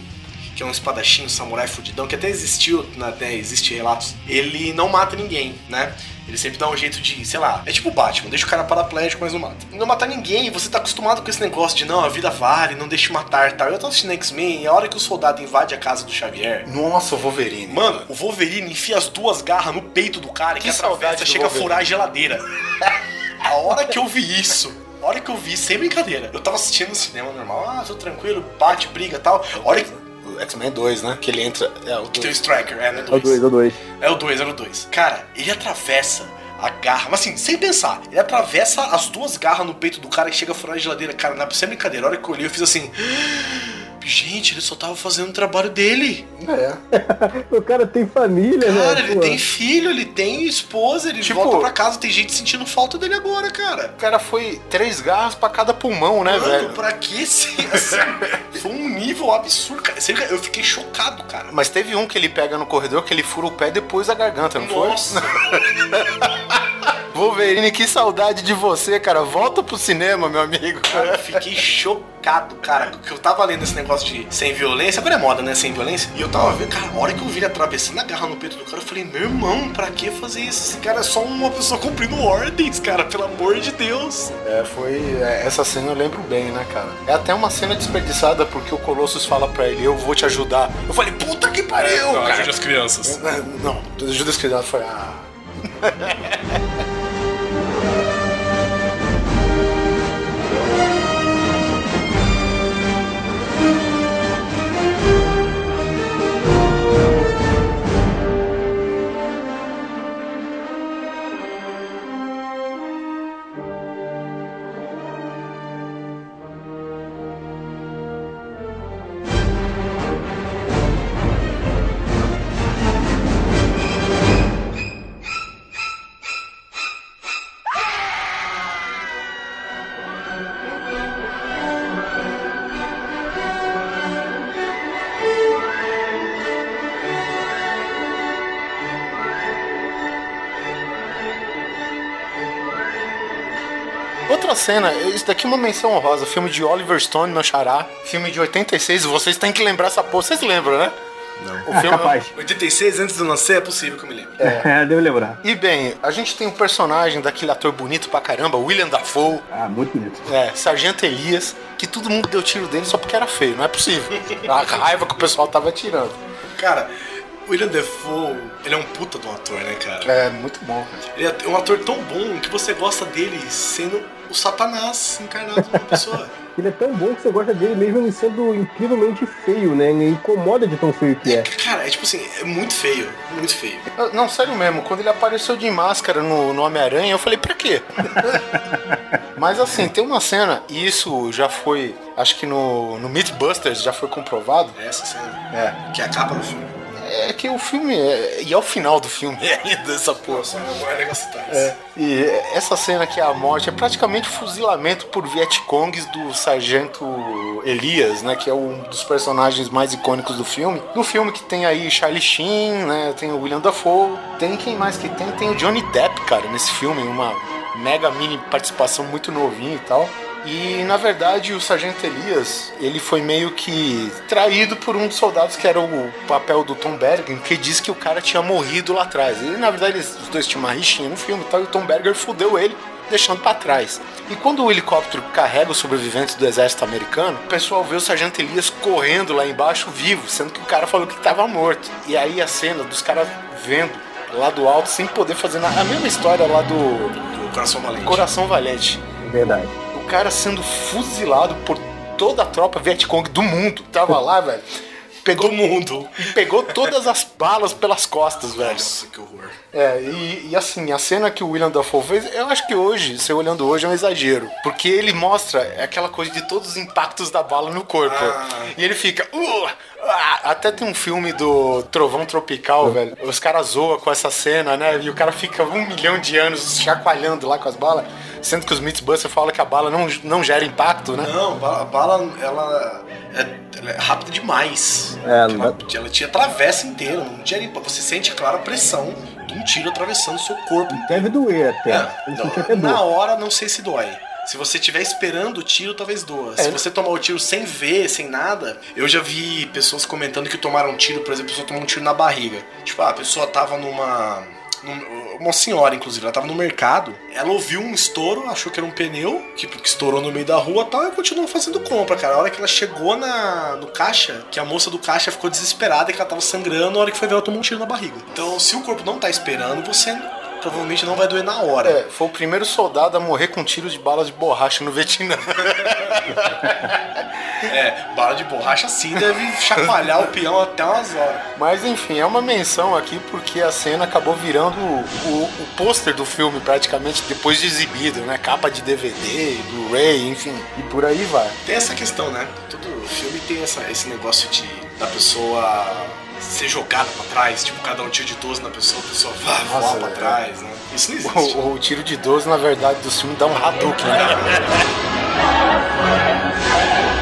que é um espadachim, um samurai fudidão, que até existiu, né, até existe relatos, ele não mata ninguém, né? Ele sempre dá um jeito de, sei lá, é tipo o Batman, deixa o cara paraplégico, mas não mata. Não matar ninguém, você tá acostumado com esse negócio de não, a vida vale, não deixe matar tal. Eu tô assistindo X-Men e a hora que o soldado invade a casa do Xavier. Nossa, o Wolverine. Mano, o Wolverine enfia as duas garras no peito do cara Que que, atravessa, chega a Wolverine. furar a geladeira. a hora que eu vi isso. A hora que eu vi, sem brincadeira. Eu tava assistindo no cinema normal, ah, tô tranquilo, bate, briga e tal. A hora que. X-Men 2, né? Que ele entra. É, o Que tem o Striker, é, né? É o 2, é o 2. É o 2, era o 2. Cara, ele atravessa a garra, mas assim, sem pensar, ele atravessa as duas garras no peito do cara e chega a furar a geladeira. Cara, não é brincadeira. A hora que eu olhei, eu fiz assim. Gente, ele só tava fazendo o trabalho dele. É. O cara tem família, né? Cara, ele pô? tem filho, ele tem esposa, ele Tipo- volta pra casa, tem gente sentindo falta dele agora, cara. O cara foi três garras pra cada pulmão, né, Mano, velho? pra que ser assim? Foi um nível absurdo, cara. Eu fiquei chocado, cara. Mas teve um que ele pega no corredor que ele fura o pé depois a garganta, não foi? Nossa, Wolverine, que saudade de você, cara. Volta pro cinema, meu amigo. cara, eu fiquei chocado, cara. Que eu tava lendo esse negócio de sem violência, agora é moda, né? Sem violência. E eu tava vendo, cara, a hora que eu vi ele atravessando a garra no peito do cara, eu falei, meu irmão, pra que fazer isso? Esse cara é só uma pessoa cumprindo ordens, cara, pelo amor de Deus. É, foi. é, essa cena eu lembro bem, né, cara? É até uma cena desperdiçada porque o Colossus fala pra ele: Eu vou te ajudar. Eu falei: Puta que pariu, Não, cara. ajude as crianças. Não, ajuda as crianças. Foi. Ah. cena, isso daqui é uma menção honrosa. Filme de Oliver Stone no Xará. Filme de 86. Vocês têm que lembrar essa porra. Vocês lembram, né? Não. O filme- capaz. 86 antes do nascer é possível que eu me lembre. É, devo lembrar. E bem, a gente tem um personagem daquele ator bonito pra caramba, William Dafoe. Ah, muito bonito. É, Sargento Elias, que todo mundo deu tiro dele só porque era feio, não é possível. A raiva que o pessoal tava tirando. Cara, o William Defoe, ele é um puta de um ator, né, cara? É, muito bom, cara. Ele é um ator tão bom que você gosta dele sendo o Satanás encarnado numa pessoa. Ele é tão bom que você gosta dele mesmo ele sendo incrivelmente feio, né? Ele incomoda de tão feio que é. Cara, é tipo assim, é muito feio, muito feio. Não, sério mesmo, quando ele apareceu de máscara no, no Homem-Aranha, eu falei, pra quê? Mas assim, tem uma cena, e isso já foi, acho que no, no Mythbusters já foi comprovado. Essa cena. É. Que é a capa do filme. É que o filme, é, e é o final do filme ainda, essa porra. Nossa, é legal citar isso. É, e essa cena que é a morte é praticamente fuzilamento por Vietcongs do Sargento Elias, né? Que é um dos personagens mais icônicos do filme. No filme que tem aí Charlie Sheen, né? Tem o William Dafoe. Tem quem mais que tem? Tem o Johnny Depp, cara, nesse filme. Uma mega mini participação muito novinho e tal. E na verdade o Sargento Elias, ele foi meio que traído por um dos soldados que era o papel do Tom Bergen, que disse que o cara tinha morrido lá atrás. E na verdade eles, os dois tinham uma rixinha no filme e tal, e o Tom Berger fudeu ele, deixando pra trás. E quando o helicóptero carrega os sobreviventes do exército americano, o pessoal vê o Sargento Elias correndo lá embaixo vivo, sendo que o cara falou que tava morto. E aí a cena dos caras vendo lá do alto sem poder fazer nada. A mesma história lá do Do Coração Valente. Coração Valente Verdade. O cara sendo fuzilado por toda a tropa Vietcong do mundo. Tava lá, velho. Pegou Do mundo. e pegou todas as balas pelas costas, velho. Nossa, que horror. É, e, e assim, a cena que o William Dafoe fez, eu acho que hoje, você olhando hoje, é um exagero. Porque ele mostra aquela coisa de todos os impactos da bala no corpo. Ah. E ele fica. "Uh, ah", até tem um filme do Trovão Tropical, velho. Os caras zoam com essa cena, né? E o cara fica um milhão de anos chacoalhando lá com as balas. Sendo que os Mythbusters falam que a bala não, não gera impacto, né? Não, a bala, ela, é, ela é rápida demais. É, não ela, dá- ela te atravessa inteiro. Não tinha, você sente, claro, a pressão de um tiro atravessando o seu corpo. Deve doer até. É, até na hora, não sei se dói. Se você estiver esperando o tiro, talvez doa. É. Se você tomar o tiro sem ver, sem nada, eu já vi pessoas comentando que tomaram um tiro, por exemplo, a pessoa tomou um tiro na barriga. Tipo, ah, a pessoa tava numa. num- Uma senhora, inclusive, ela tava no mercado, ela ouviu um estouro, achou que era um pneu, que, que estourou no meio da rua e tal, e continuou fazendo compra, cara. A hora que ela chegou na, no caixa, que a moça do caixa ficou desesperada que ela tava sangrando, a hora que foi ver, ela tomou um tiro na barriga. Então, se o corpo não tá esperando, você provavelmente não vai doer na hora. É, foi o primeiro soldado a morrer com tiros de balas de borracha no Vietnã. É, bala de borracha assim deve chacoalhar o peão até umas horas. Mas enfim, é uma menção aqui porque a cena acabou virando o, o, o pôster do filme praticamente depois de exibido, né? Capa de DVD, Blu-ray, enfim, e por aí vai. Tem essa questão, né? Todo filme tem essa, esse negócio de da pessoa ser jogada pra trás, tipo, cada um tiro de 12 na pessoa, a pessoa vá voar pra é. trás, né? Isso não existe. O, o tiro de 12, na verdade, do filme dá um Hadouken, né?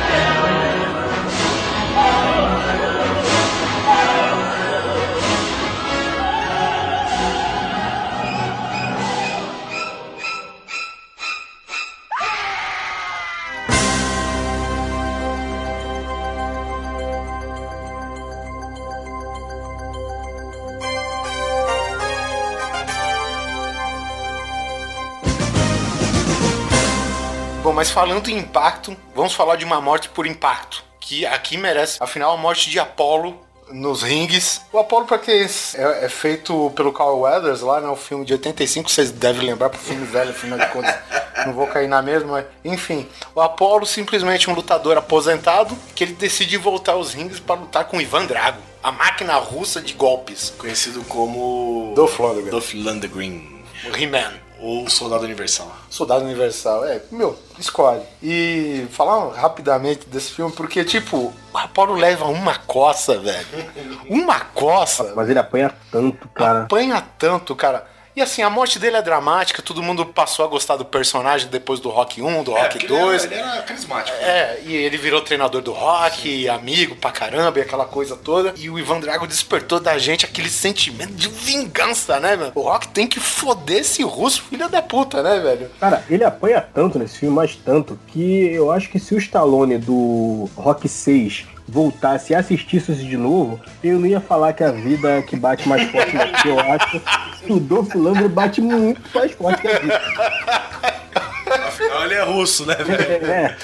mas falando em impacto, vamos falar de uma morte por impacto. Que aqui merece, afinal, a morte de Apollo nos rings. O Apollo, pra quem é, é feito pelo Carl Weathers lá, né? O filme de 85, vocês devem lembrar, pro filme velho, afinal de contas, não vou cair na mesma. Mas, enfim, o Apollo simplesmente um lutador aposentado que ele decide voltar aos rings para lutar com Ivan Drago, a máquina russa de golpes. Conhecido como. Dolph Lundgren. Dolph Lundgren. O He-Man. Ou Soldado Universal. Soldado Universal, é, meu, escolhe. E falar rapidamente desse filme, porque, tipo, o Apollo leva uma coça, velho. Uma coça. Mas ele apanha tanto, cara. Apanha tanto, cara. E assim, a morte dele é dramática, todo mundo passou a gostar do personagem depois do Rock 1, do Rock porque 2. Ele era, ele era carismático. É, e ele virou treinador do rock, amigo pra caramba, e aquela coisa toda. E o Ivan Drago despertou da gente aquele sentimento de vingança, né, meu? O rock tem que foder esse russo, filho da puta, né, velho? Cara, ele apanha tanto nesse filme, mas tanto, que eu acho que se o Stallone do Rock 6 voltasse e assistisse isso de novo, eu não ia falar que a vida que bate mais forte que eu acho que o Dolph Lundgren bate muito mais forte que a vida. Afinal, ele é russo, né, velho? É.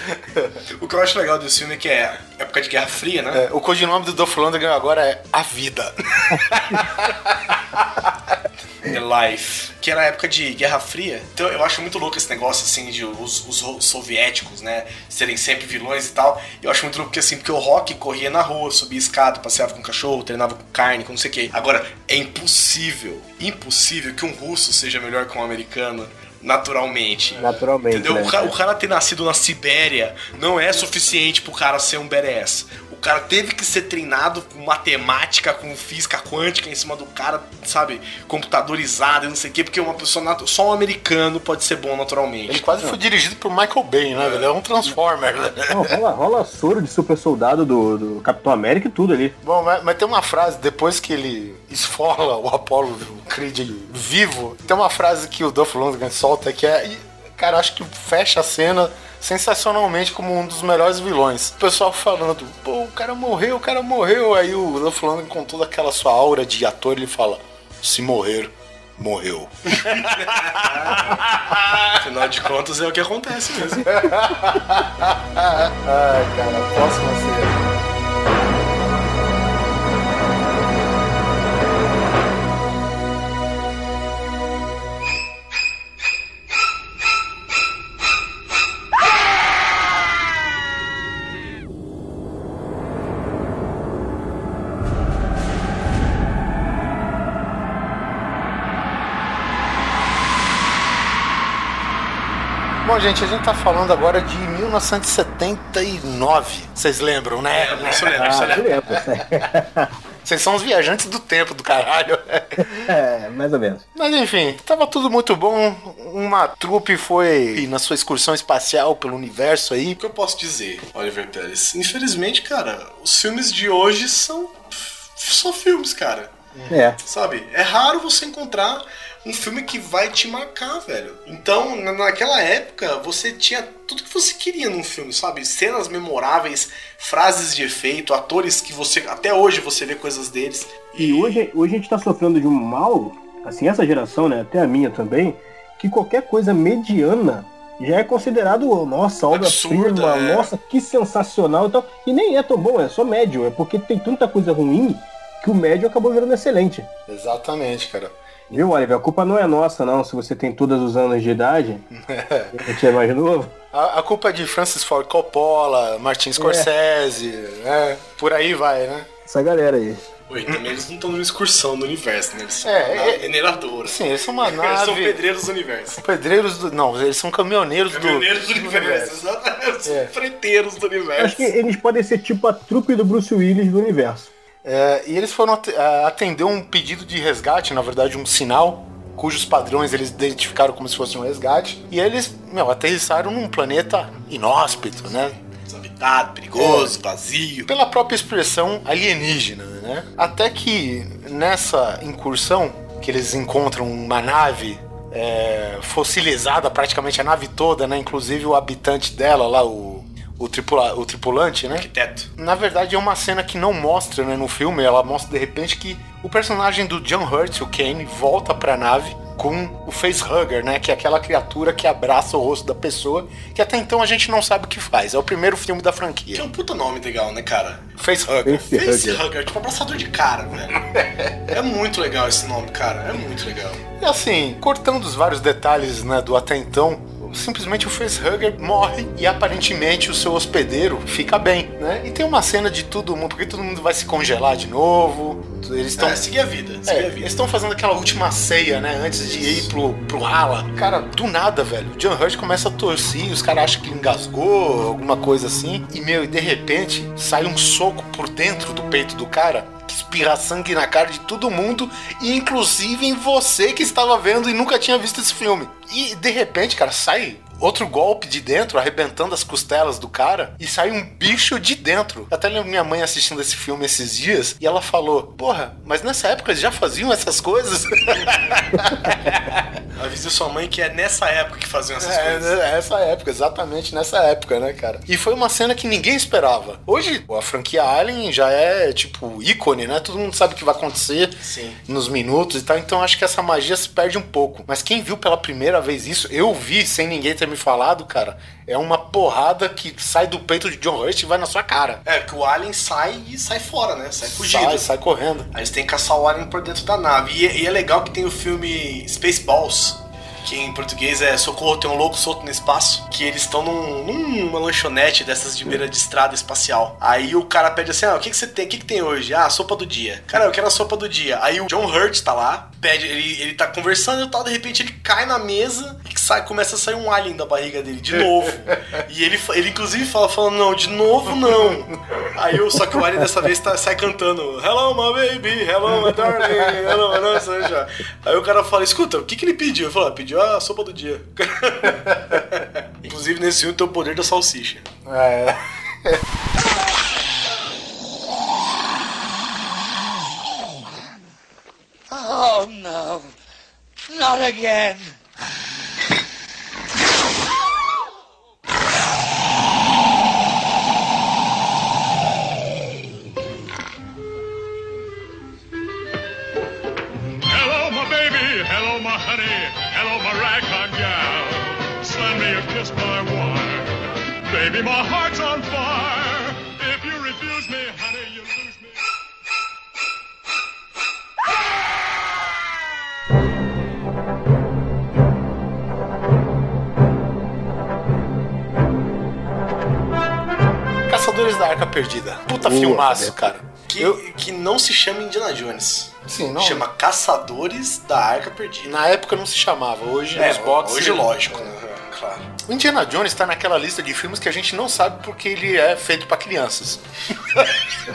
O que eu acho legal desse filme é que é época de Guerra Fria, né? É, o codinome do Dolph Lundgren agora é A Vida. The Life, que era a época de Guerra Fria. Então eu acho muito louco esse negócio, assim, de os, os soviéticos, né, serem sempre vilões e tal. Eu acho muito louco porque, assim, porque o Rock corria na rua, subia escada, passeava com cachorro, treinava com carne, com não sei o quê. Agora, é impossível, impossível que um russo seja melhor que um americano. Naturalmente. Naturalmente, Entendeu? né? O, ca- o cara ter nascido na Sibéria não é suficiente pro cara ser um badass. O cara teve que ser treinado com matemática, com física quântica em cima do cara, sabe? Computadorizado e não sei o quê, porque uma pessoa só um americano pode ser bom naturalmente. Ele quase foi dirigido por Michael Bay, né, velho? É um Transformer, né? Não, rola, rola soro de super soldado do, do Capitão América e tudo ali. Bom, mas, mas tem uma frase, depois que ele esfola o Apollo o Creed vivo, tem uma frase que o Dolph Lundgren solta que é, cara, acho que fecha a cena sensacionalmente como um dos melhores vilões. O pessoal falando, pô, o cara morreu, o cara morreu. Aí o Lundgren com toda aquela sua aura de ator, ele fala, se morrer, morreu. Afinal de contas, é o que acontece mesmo. Ai, cara, próxima cena. Gente, a gente tá falando agora de 1979. Vocês lembram, né? Isso eu lembro, isso Ah, lembro. eu lembro. Vocês são os viajantes do tempo do caralho. É, mais ou menos. Mas enfim, tava tudo muito bom. Uma trupe foi na sua excursão espacial pelo universo aí. O que eu posso dizer, Oliver Pérez? Infelizmente, cara, os filmes de hoje são só filmes, cara. É. Sabe? É raro você encontrar um filme que vai te marcar, velho. Então, na- naquela época, você tinha tudo que você queria num filme, sabe? Cenas memoráveis, frases de efeito, atores que você até hoje você vê coisas deles. E hoje, hoje a gente tá sofrendo de um mal, assim, essa geração, né, até a minha também, que qualquer coisa mediana já é considerado, nossa, obra-prima, é. nossa, que sensacional e tal. E nem é tão bom, é só médio, é porque tem tanta coisa ruim que o médio acabou virando excelente. Exatamente, cara. Viu, Oliver? A culpa não é nossa, não, se você tem todos os anos de idade, a gente é mais novo. A, a culpa é de Francis Ford Coppola, Martin Scorsese, né? Por aí vai, né? Essa galera aí. Oi, também eles não estão numa excursão do universo, né? Eles são É, uma é- mineradora. Sim, eles são uma Eles são nave. pedreiros do universo. Pedreiros do. Não, eles são caminhoneiros, Caminhoneiros do, do universo, exatamente. É. Freteiros do universo. Acho que eles podem ser tipo a trupe do Bruce Willis do universo. É, e eles foram a- atender um pedido de resgate, na verdade, um sinal, cujos padrões eles identificaram como se fosse um resgate. E eles, meu, aterrissaram num planeta inóspito, né? Desabitado, perigoso, vazio. Pela própria expressão alienígena, né? Até que nessa incursão, que eles encontram uma nave é, fossilizada, praticamente a nave toda, né? Inclusive o habitante dela lá, o, o, tripula, o tripulante, né? Arquiteto. Na verdade é uma cena que não mostra né, no filme, ela mostra de repente que o personagem do John Hurt, o Kane, volta pra nave com o facehugger, né? Que é aquela criatura que abraça o rosto da pessoa, que até então a gente não sabe o que faz. É o primeiro filme da Que franquia. é um puta nome legal, né, cara? Facehugger. Facehugger, tipo abraçador de cara, velho. é muito legal esse nome, cara. É muito legal. E assim, cortando os vários detalhes né, do até então, simplesmente o facehugger morre e aparentemente o seu hospedeiro fica bem, né? E tem uma cena de todo mundo, porque todo mundo vai se congelar de novo. Eles estão É, seguir a vida, seguir É, a vida. eles estão fazendo aquela última ceia, né? Antes de ir pro, pro rala. Cara, do nada, velho. O John Hurt começa a torcer, os caras acham que engasgou, alguma coisa assim. E, meu, e de repente sai um soco por dentro do peito do cara. Que espirra sangue na cara de todo mundo, inclusive em você que estava vendo e nunca tinha visto esse filme. E de repente, cara, sai outro golpe de dentro, arrebentando as costelas do cara, e sai um bicho de dentro. Até lembro minha mãe assistindo esse filme esses dias, e ela falou: Porra, mas nessa época eles já faziam essas coisas? Avise sua mãe que é nessa época que faziam essas É, coisas. é, essa época, exatamente nessa época, né, cara? E foi uma cena que ninguém esperava. Hoje, a franquia Alien já é, tipo, ícone, né? Todo mundo sabe o que vai acontecer Sim. nos minutos e tal, então acho que essa magia se perde um pouco. Mas quem viu pela primeira vez isso, eu vi sem ninguém ter me falado, cara, é uma porrada que sai do peito de John Hurt e vai na sua cara. É, que o Alien sai e sai fora, né? Sai fugido. Sai, sai correndo. Aí eles têm que caçar o Alien por dentro da nave. E, é- e é legal que tem o filme Spaceballs, que em português é Socorro, tem um louco solto no espaço, que eles estão num, numa lanchonete dessas de beira de estrada espacial. Aí o cara pede assim, ah, o que, que você tem? O que, que tem hoje? Ah, sopa do dia. Cara, eu quero a sopa do dia. Aí o John Hurt tá lá, pede, ele, ele tá conversando e tal, de repente ele cai na mesa e sai, começa a sair um alien da barriga dele, de novo. e ele, ele inclusive fala, falando, não, de novo não. Aí eu, só que o alien dessa vez tá, sai cantando, Hello my baby, hello my darling, hello my sunshine. Aí o cara fala, escuta, o que, que ele pediu? Eu falo, ah, pediu a sopa do dia. inclusive nesse filme tem o poder da salsicha. É. Oh no, not again. Hello, my baby. Hello, my honey. Hello, my ragtime gal. Send me a kiss, my wine. Baby, my heart's on fire. If you refuse me, honey, you lose me. Caçadores da Arca Perdida. Puta Boa, filmaço, cara. Que, que não se chama Indiana Jones. Sim, não. Chama Caçadores da Arca Perdida. Na época não se chamava, hoje É, nos boxes. hoje lógico, né? Claro. O Indiana Jones tá naquela lista de filmes que a gente não sabe porque ele é feito pra crianças.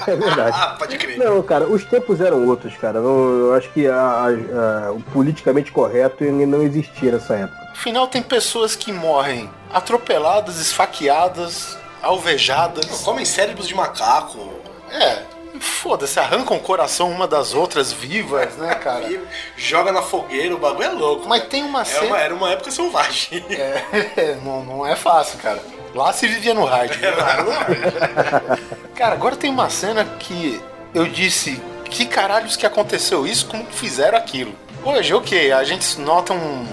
É verdade. Ah, pode crer. Não, cara, os tempos eram outros, cara. Não- eu acho que a- a- a- o politicamente correto não existia nessa época. Afinal, tem pessoas que morrem atropeladas, esfaqueadas, alvejadas. Comem cérebros de macaco. É, Foda-se, arrancam o coração uma das outras vivas, né, cara? Joga na fogueira, o bagulho é louco. Mas tem uma cena. uma, era uma época selvagem. É, não, não é fácil, cara. Lá se vivia no hard. É, lá no hard. cara, agora tem uma cena que eu disse: que caralhos que aconteceu isso? Como fizeram aquilo? Hoje, ok, a gente nota um-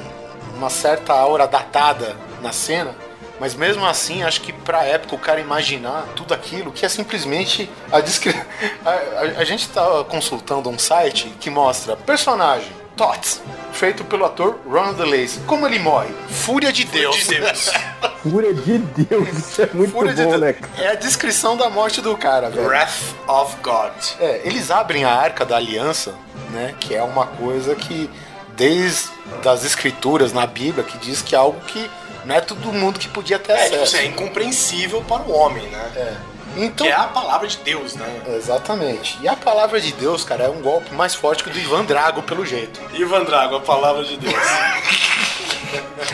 uma certa aura datada na cena. Mas mesmo assim, acho que pra época o cara imaginar tudo aquilo, que é simplesmente a descrição. A, a- a gente tá consultando um site que mostra personagem, Tots, feito pelo ator Ronald Lacey. Como ele morre? Fúria de Deus. de Deus. Fúria de Deus, isso é muito Fúria de bom, Deus. né? É a descrição da morte do cara, velho. Wrath of God. É, eles abrem a Arca da Aliança, né? Que é uma coisa que, desde as escrituras na Bíblia, que diz que é algo que não é todo mundo que podia ter É, tipo acesso. assim, é incompreensível para o homem, né? É. Então, Que é a palavra de Deus, né? Exatamente. E a palavra de Deus, cara, é um golpe mais forte que o do Ivan Drago, pelo jeito. Ivan Drago, a palavra de Deus.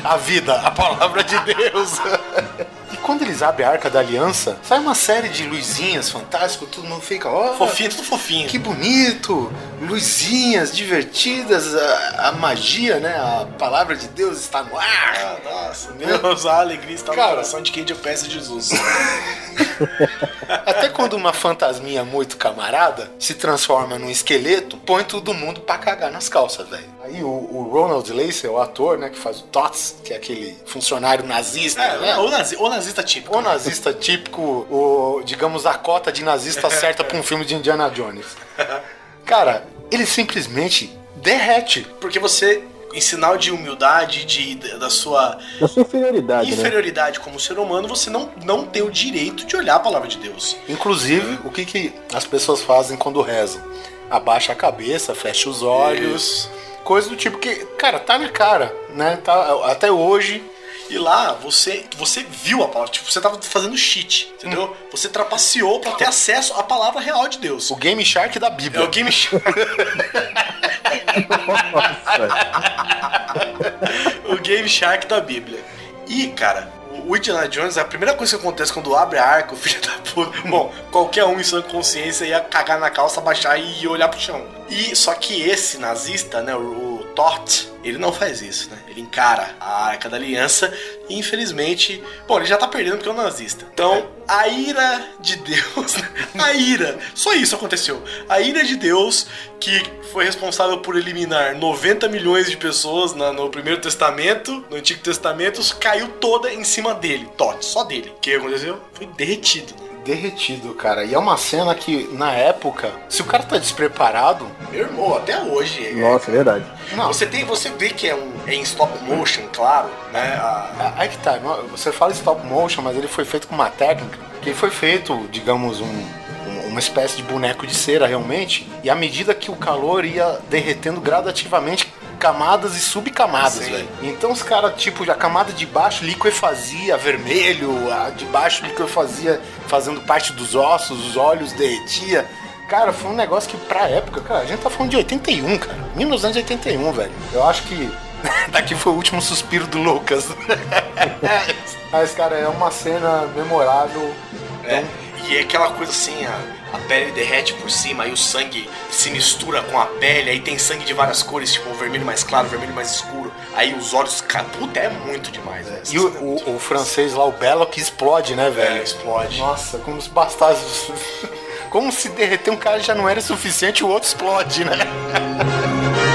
A vida, a palavra de Deus. quando eles abrem a Arca da Aliança, sai uma série de luzinhas fantásticas, todo mundo fica, ó, fofinho, tudo fofinho. Que bonito, luzinhas divertidas, a, a magia, né? A palavra de Deus está no ar. Ah, nossa, Deus, a alegria está no Cara. coração de quem eu peço Jesus. Até quando uma fantasminha muito camarada se transforma num esqueleto, põe todo mundo pra cagar nas calças, velho. Aí o, o Ronald Lacey, o ator, né, que faz o Tots, que é aquele funcionário nazista, É, né? o, nazi, o nazista típico. O nazista típico, o, digamos, a cota de nazista certa pra um filme de Indiana Jones. Cara, ele simplesmente derrete. Porque você, em sinal de humildade, de, da sua Da sua inferioridade, né? inferioridade como ser humano, você não, não tem o direito de olhar a palavra de Deus. Inclusive, o que, que as pessoas fazem quando rezam? Abaixa a cabeça, fecha os olhos, coisa do tipo que, cara, tá na cara, né? Tá, até hoje. E lá você você viu a palavra, tipo, você tava fazendo cheat, entendeu? Você trapaceou pra ter acesso à palavra real de Deus. O Game Shark da É Bíblia. o Game Shark. o Game Shark da Bíblia. E, cara, o Indiana Jones, a primeira coisa que acontece quando abre a arca, o filho da puta. Bom, qualquer um em sua consciência ia cagar na calça, baixar e olhar pro chão. E só que esse nazista, né, o, Toth, ele não faz isso, né? Ele encara a Arca da Aliança e infelizmente, bom, ele já tá perdendo porque é um nazista. Então, a ira de Deus, a ira, só isso aconteceu. A ira de Deus que foi responsável por eliminar 90 milhões de pessoas na- no Primeiro Testamento, no Antigo Testamento, caiu toda em cima dele, Toth, só dele. O que aconteceu? Foi derretido. né? Derretido, cara. E é uma cena que, na época, se o cara tá despreparado. Meu irmão, até hoje. é- Nossa, é verdade. Não. Você, tem, você vê que é, um, é em stop motion, claro, né? A- Aí que tá, você fala stop motion, mas ele foi feito com uma técnica que foi feito, digamos, um- uma espécie de boneco de cera realmente, e à medida que o calor ia derretendo gradativamente camadas e subcamadas, velho. Então os caras, tipo, a camada de baixo liquefazia vermelho, a de baixo liquefazia fazendo parte dos ossos, os olhos derretia. Cara, foi um negócio que pra época, cara, a gente tá falando de 81, cara. 1981, velho. Eu acho que daqui foi o último suspiro do Lucas. Mas, cara, é uma cena memorável. É, e é aquela coisa assim, a, a pele derrete por cima, aí o sangue se mistura com a pele, aí tem sangue de várias cores, tipo o vermelho mais claro, o vermelho mais escuro, aí os olhos. Puta, é muito demais, né? E o, o- o francês lá, o Belo, que explode, né, velho? É, explode. Nossa, como se bastasse. Como se derreter um cara já não era suficiente, o outro explode, né?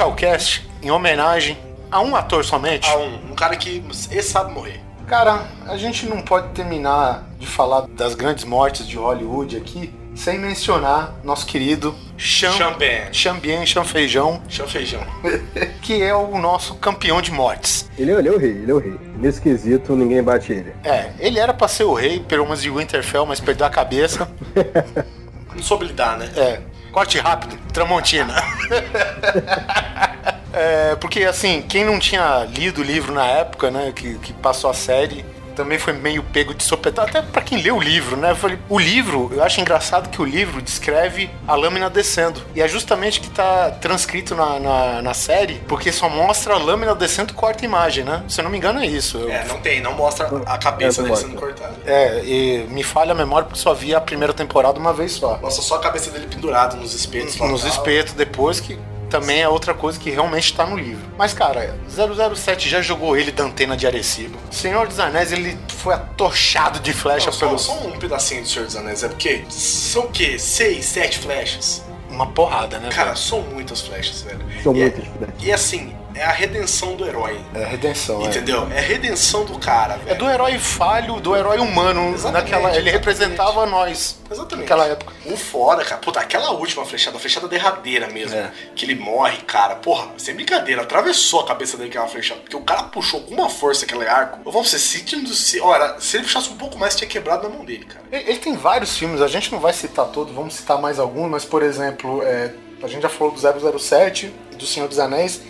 fechar o cast em homenagem a um ator somente? A um, um cara que esse sabe morrer. Cara, a gente não pode terminar de falar das grandes mortes de Hollywood aqui sem mencionar nosso querido Cham... Champagne. Chambien Chanfeijão, Chão feijão. que é o nosso campeão de mortes. Ele, é- ele é o rei, ele é o rei. Nesse quesito, ninguém bate ele. É, ele era pra ser o rei, pelo menos de Winterfell, mas perdeu a cabeça. Não soube lidar, né? É, corte rápido, Tramontina. É, porque, assim, quem não tinha lido o livro na época, né, que, que passou a série, também foi meio pego de sopetão. Até pra quem lê o livro, né? Eu falei, o livro, eu acho engraçado que o livro descreve a lâmina descendo. E é justamente que tá transcrito na, na, na série, porque só mostra a lâmina descendo e corta a imagem, né? Se eu não me engano, é isso. Eu- É, não tem, não mostra a cabeça É, dele sendo cortada. É, e me falha a memória porque só vi a primeira temporada uma vez só. Mostra só a cabeça dele pendurada nos espetos lá. Nos espetos depois, que também é outra coisa que realmente tá no livro. Mas, cara, 007 já jogou ele da antena de Arecibo. Senhor dos Anéis, ele foi atochado de flecha Não, só, pelo... só um pedacinho do Senhor dos Anéis, é porque são o quê? Seis, sete flechas? Uma porrada, né? Cara, velho? são muitas flechas, velho. São e muitas, É, né? e assim, é a redenção do herói. É redenção, é. Entendeu? É a redenção do cara, velho. É do herói falho, do herói humano. Exatamente, naquela, ele representava nós. Exatamente. Naquela época. O fora, cara. Puta, aquela última flechada, a flechada derradeira mesmo. É. Que ele morre, cara. Porra, sem brincadeira. Atravessou a cabeça dele aquela flechada. Porque o cara puxou com uma força aquele arco. Eu vou você, se, se, olha, se ele puxasse um pouco mais, tinha quebrado na mão dele, cara. Ele, ele tem vários filmes, a gente não vai citar todos, vamos citar mais alguns, mas, por exemplo, é, a gente já falou do 007 e do Senhor dos Anéis.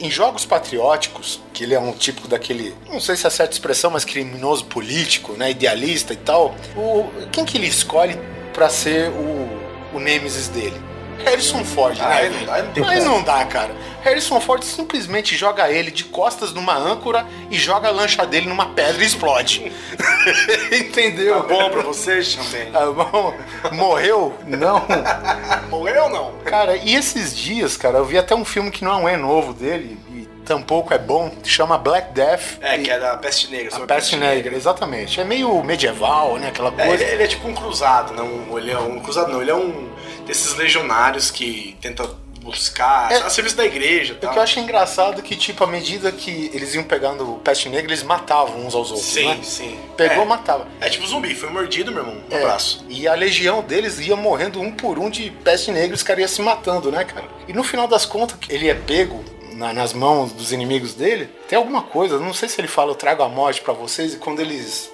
Em jogos patrióticos, que ele é um tipo daquele, não sei se é certa expressão, mas criminoso político, né, idealista e tal, o, quem que ele escolhe pra ser o, o nêmesis dele? Harrison Ford, Ah, né? aí não dá, aí não Aí não dá, cara. Harrison Ford simplesmente joga ele de costas numa âncora e joga a lancha dele numa pedra e explode. Entendeu? Tá bom pra você, Champagne? Tá bom? Morreu? Não. Morreu ou não? Cara, e esses dias, cara, eu vi até um filme que não é novo dele, tampouco é bom, chama Black Death. É, e- que é da Peste Negra. A Peste Negra, exatamente. É meio medieval, né? Aquela É, coisa. ele, ele é tipo um cruzado, não, ele é um cruzado não, ele é um desses legionários que tenta buscar É. a serviço da igreja, e O tal. que eu acho engraçado é que, tipo, à medida que eles iam pegando Peste Negra, eles matavam uns aos outros, Sim, né? sim. Pegou, é. matava. É tipo zumbi, foi mordido, meu irmão, no É, braço. E a legião deles ia morrendo um por um de peste negra os caras iam se matando, né, cara? E no final das contas, ele é pego na- nas mãos dos inimigos dele. Tem alguma coisa, não sei se ele fala, eu trago a morte pra vocês, e quando eles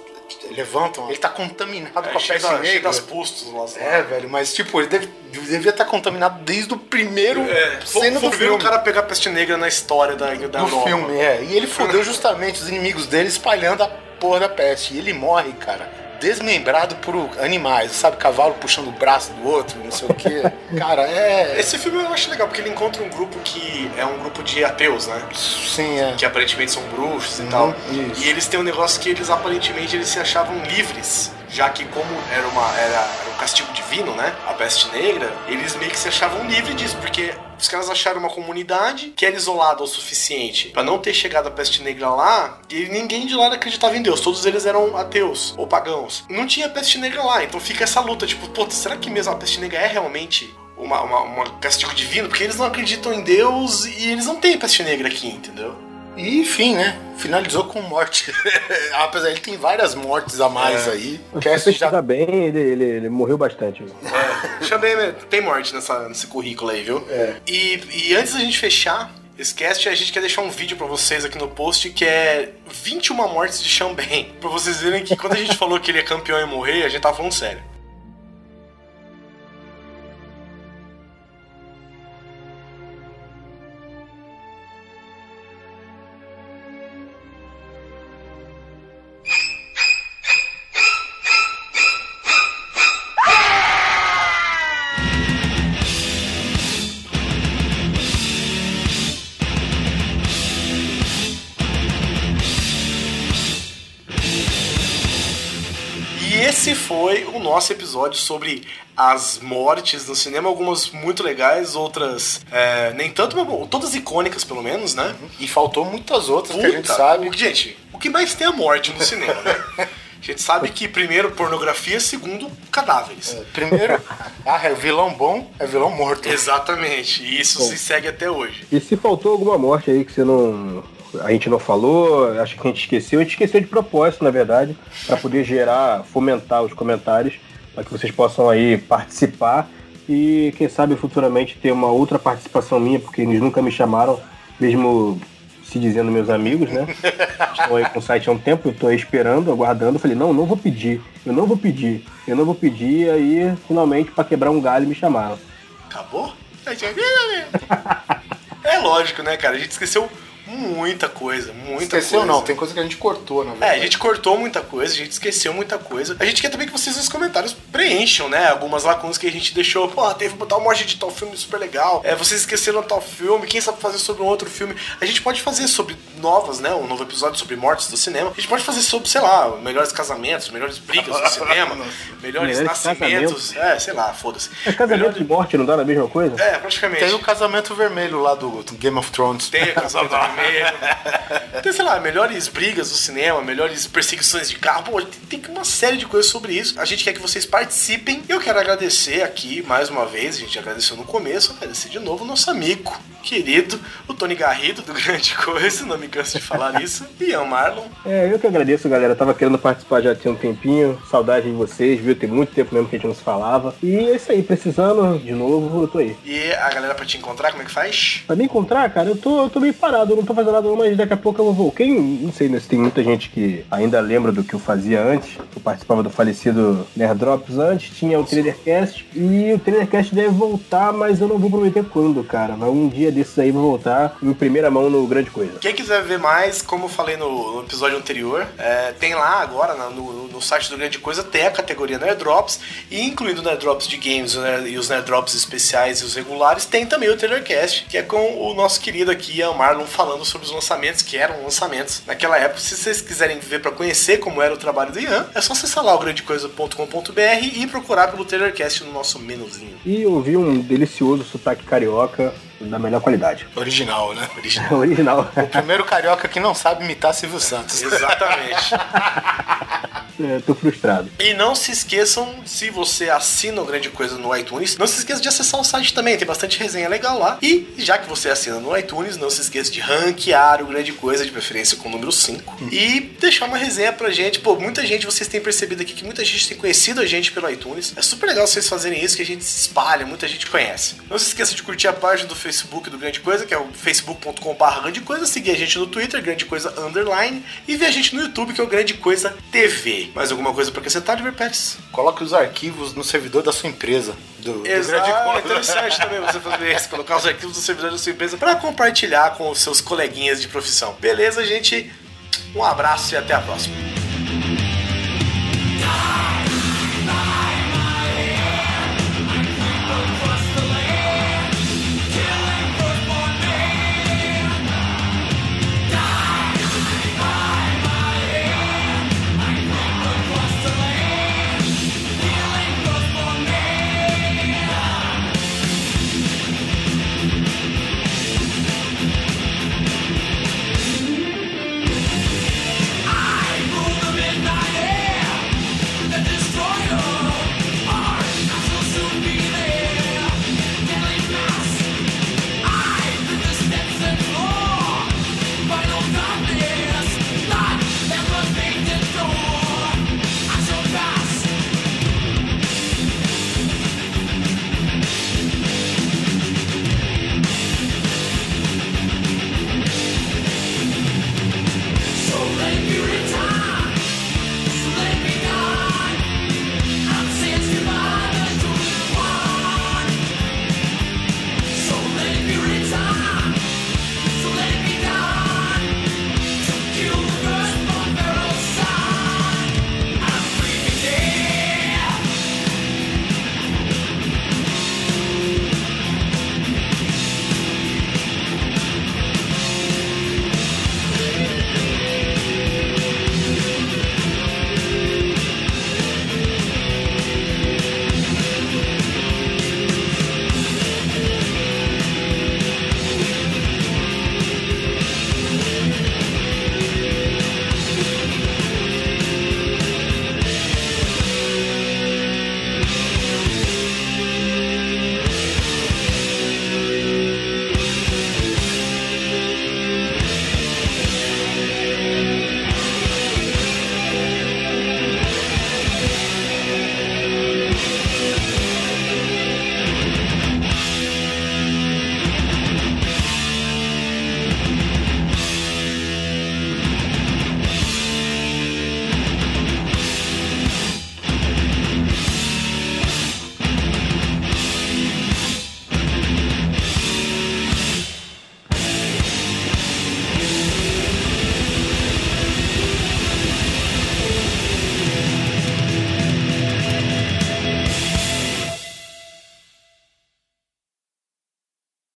levantam, ele tá contaminado É, com a peste cheio negra. das pustos lá. É, velho, mas tipo, ele deve- devia estar contaminado desde o primeiro É, cena foi do o filme. cara a pegar a peste negra na história da, da do Europa. filme, é. E ele fodeu justamente os inimigos dele espalhando a porra da peste. E ele morre, cara, desmembrado por animais, sabe? Cavalo puxando o braço do outro, não sei o quê. cara, é. Esse filme eu acho legal, porque ele encontra um grupo que é um grupo de ateus, né? Sim, é. Que aparentemente são bruxos e Uhum, tal. isso. E eles têm um negócio que eles aparentemente eles se achavam livres. Já que como era, uma, era, um castigo divino, né? A peste negra, eles meio que se achavam livres disso, porque os caras acharam uma comunidade que era isolada o suficiente pra não ter chegado a peste negra lá, e ninguém de lá acreditava em Deus. Todos eles eram ateus ou pagãos. Não tinha peste negra lá, então fica essa luta, tipo, pô, será que mesmo a peste negra é realmente uma, uma, uma castigo divino? Porque eles não acreditam em Deus e eles não têm peste negra aqui, entendeu? E enfim, né? Finalizou com morte. Apesar, ele tem várias mortes a mais É. aí. O você já já bem, ele, ele, ele morreu bastante. Chamei, né? tem morte nessa, nesse currículo aí, viu? É. E, e antes da gente fechar esse cast, a gente quer deixar um vídeo pra vocês aqui no post que é 21 mortes de Xambém. Pra vocês verem que quando a gente falou que ele é campeão e morrer, a gente tava falando sério. Episódio sobre as mortes no cinema, algumas muito legais, outras é, nem tanto, mas bom, todas icônicas pelo menos, né? E faltou muitas outras que a gente Puta, sabe. o- Gente, o que mais tem é a morte no cinema, né? A gente sabe que primeiro pornografia, segundo cadáveres. Primeiro, ah, é vilão bom, é vilão morto. Exatamente, e isso se segue até hoje. E se faltou alguma morte aí que você não. A gente não falou, acho que a gente esqueceu, a gente esqueceu de propósito, na verdade, para poder gerar, fomentar os comentários, para que vocês possam aí participar e quem sabe futuramente ter uma outra participação minha, porque eles nunca me chamaram, mesmo se dizendo meus amigos, né? Estão aí com o site há um tempo, eu tô aí esperando, aguardando. Falei, não, não vou pedir, eu não vou pedir, eu não vou pedir, e aí finalmente para quebrar um galho me chamaram. Acabou? É lógico. lógico, né, cara? A gente esqueceu muita coisa, muita Esqueceu coisa. não, tem coisa que a gente cortou, na É, verdade. a gente cortou muita coisa, a gente esqueceu muita coisa. A gente quer também que vocês nos comentários preencham, né? Algumas lacunas que a gente deixou. Pô, teve tal morte de tal filme super legal. É, vocês esqueceram tal filme. Quem sabe fazer sobre um outro filme? A gente pode fazer sobre novas, né? Um novo episódio sobre mortes do cinema. A gente pode fazer sobre, sei lá, melhores casamentos, melhores brigas do cinema, melhores Melhores nascimentos. É, sei lá, foda-se. É casamento de morte, não dá na mesma coisa? É, praticamente. Tem o casamento vermelho lá do, do Game of Thrones. Tem o casamento vermelho. Tem, sei lá, melhores brigas do cinema, melhores perseguições de carro. Pô, tem, tem uma série de coisas sobre isso. A gente quer que vocês participem. Eu quero agradecer aqui, mais uma vez, a gente agradeceu no começo, agradecer de novo o nosso amigo, querido, o Tony Garrido, do Grande Coisa, não me canso de falar isso, e Ian Marlon. É, eu que agradeço, galera. Tava querendo participar já tinha um tempinho. Saudade de vocês, viu? Tem muito tempo mesmo que a gente não se falava. E é isso aí, precisando de novo, eu tô aí. E a galera pra te encontrar, como é que faz? Pra me encontrar, cara, eu tô, eu tô meio parado, eu não tô fazendo nada, não, mas daqui a pouco eu vou. Quem, não sei né, se tem muita gente que ainda lembra do que eu fazia antes. Eu participava do falecido Nerd Drops antes, tinha o Trailercast. E o Trailercast deve voltar, mas eu não vou prometer quando, cara. Mas um dia desses aí vai voltar em primeira mão no Grande Coisa. Quem quiser ver mais, como eu falei no, no episódio anterior, é, tem lá agora no, no site do Grande Coisa, tem a categoria Nerd Drops, e incluindo Nerd Drops de games e os Nerd Drops especiais e os regulares, tem também o Trailercast, que é com o nosso querido aqui, Marlon, falando sobre os lançamentos, que eram lançamentos naquela época. Se vocês quiserem ver pra conhecer como era o trabalho do Ian, é só acessar lá o grandecoisa.com.br e procurar pelo Trailercast no nosso menuzinho. E ouvi um delicioso sotaque carioca da melhor qualidade. Original, né? Original. Original. O primeiro carioca que não sabe imitar Silvio Santos. Exatamente. É, tô frustrado. E não se esqueçam, se você assina o Grande Coisa no iTunes, não se esqueça de acessar o site também, tem bastante resenha legal lá. E já que você assina no iTunes, não se esqueça de ranquear o Grande Coisa, de preferência com o número 5. E deixar uma resenha pra gente. Pô, muita gente, vocês têm percebido aqui que muita gente tem conhecido a gente pelo iTunes. É super legal vocês fazerem isso, que a gente se espalha, muita gente conhece. Não se esqueça de curtir a página do Facebook do Grande Coisa, que é o facebook.com.br Grande Coisa, seguir a gente no Twitter, Grande Coisa Underline, e ver a gente no YouTube, que é o Grande Coisa TV. Mais alguma coisa para acrescentar, Diver Pérez? Coloque os arquivos no servidor da sua empresa. Do, Exato, do grande é interessante também você fazer isso, colocar os arquivos no servidor da sua empresa para compartilhar com os seus coleguinhas de profissão. Beleza, gente? Um abraço e até a próxima.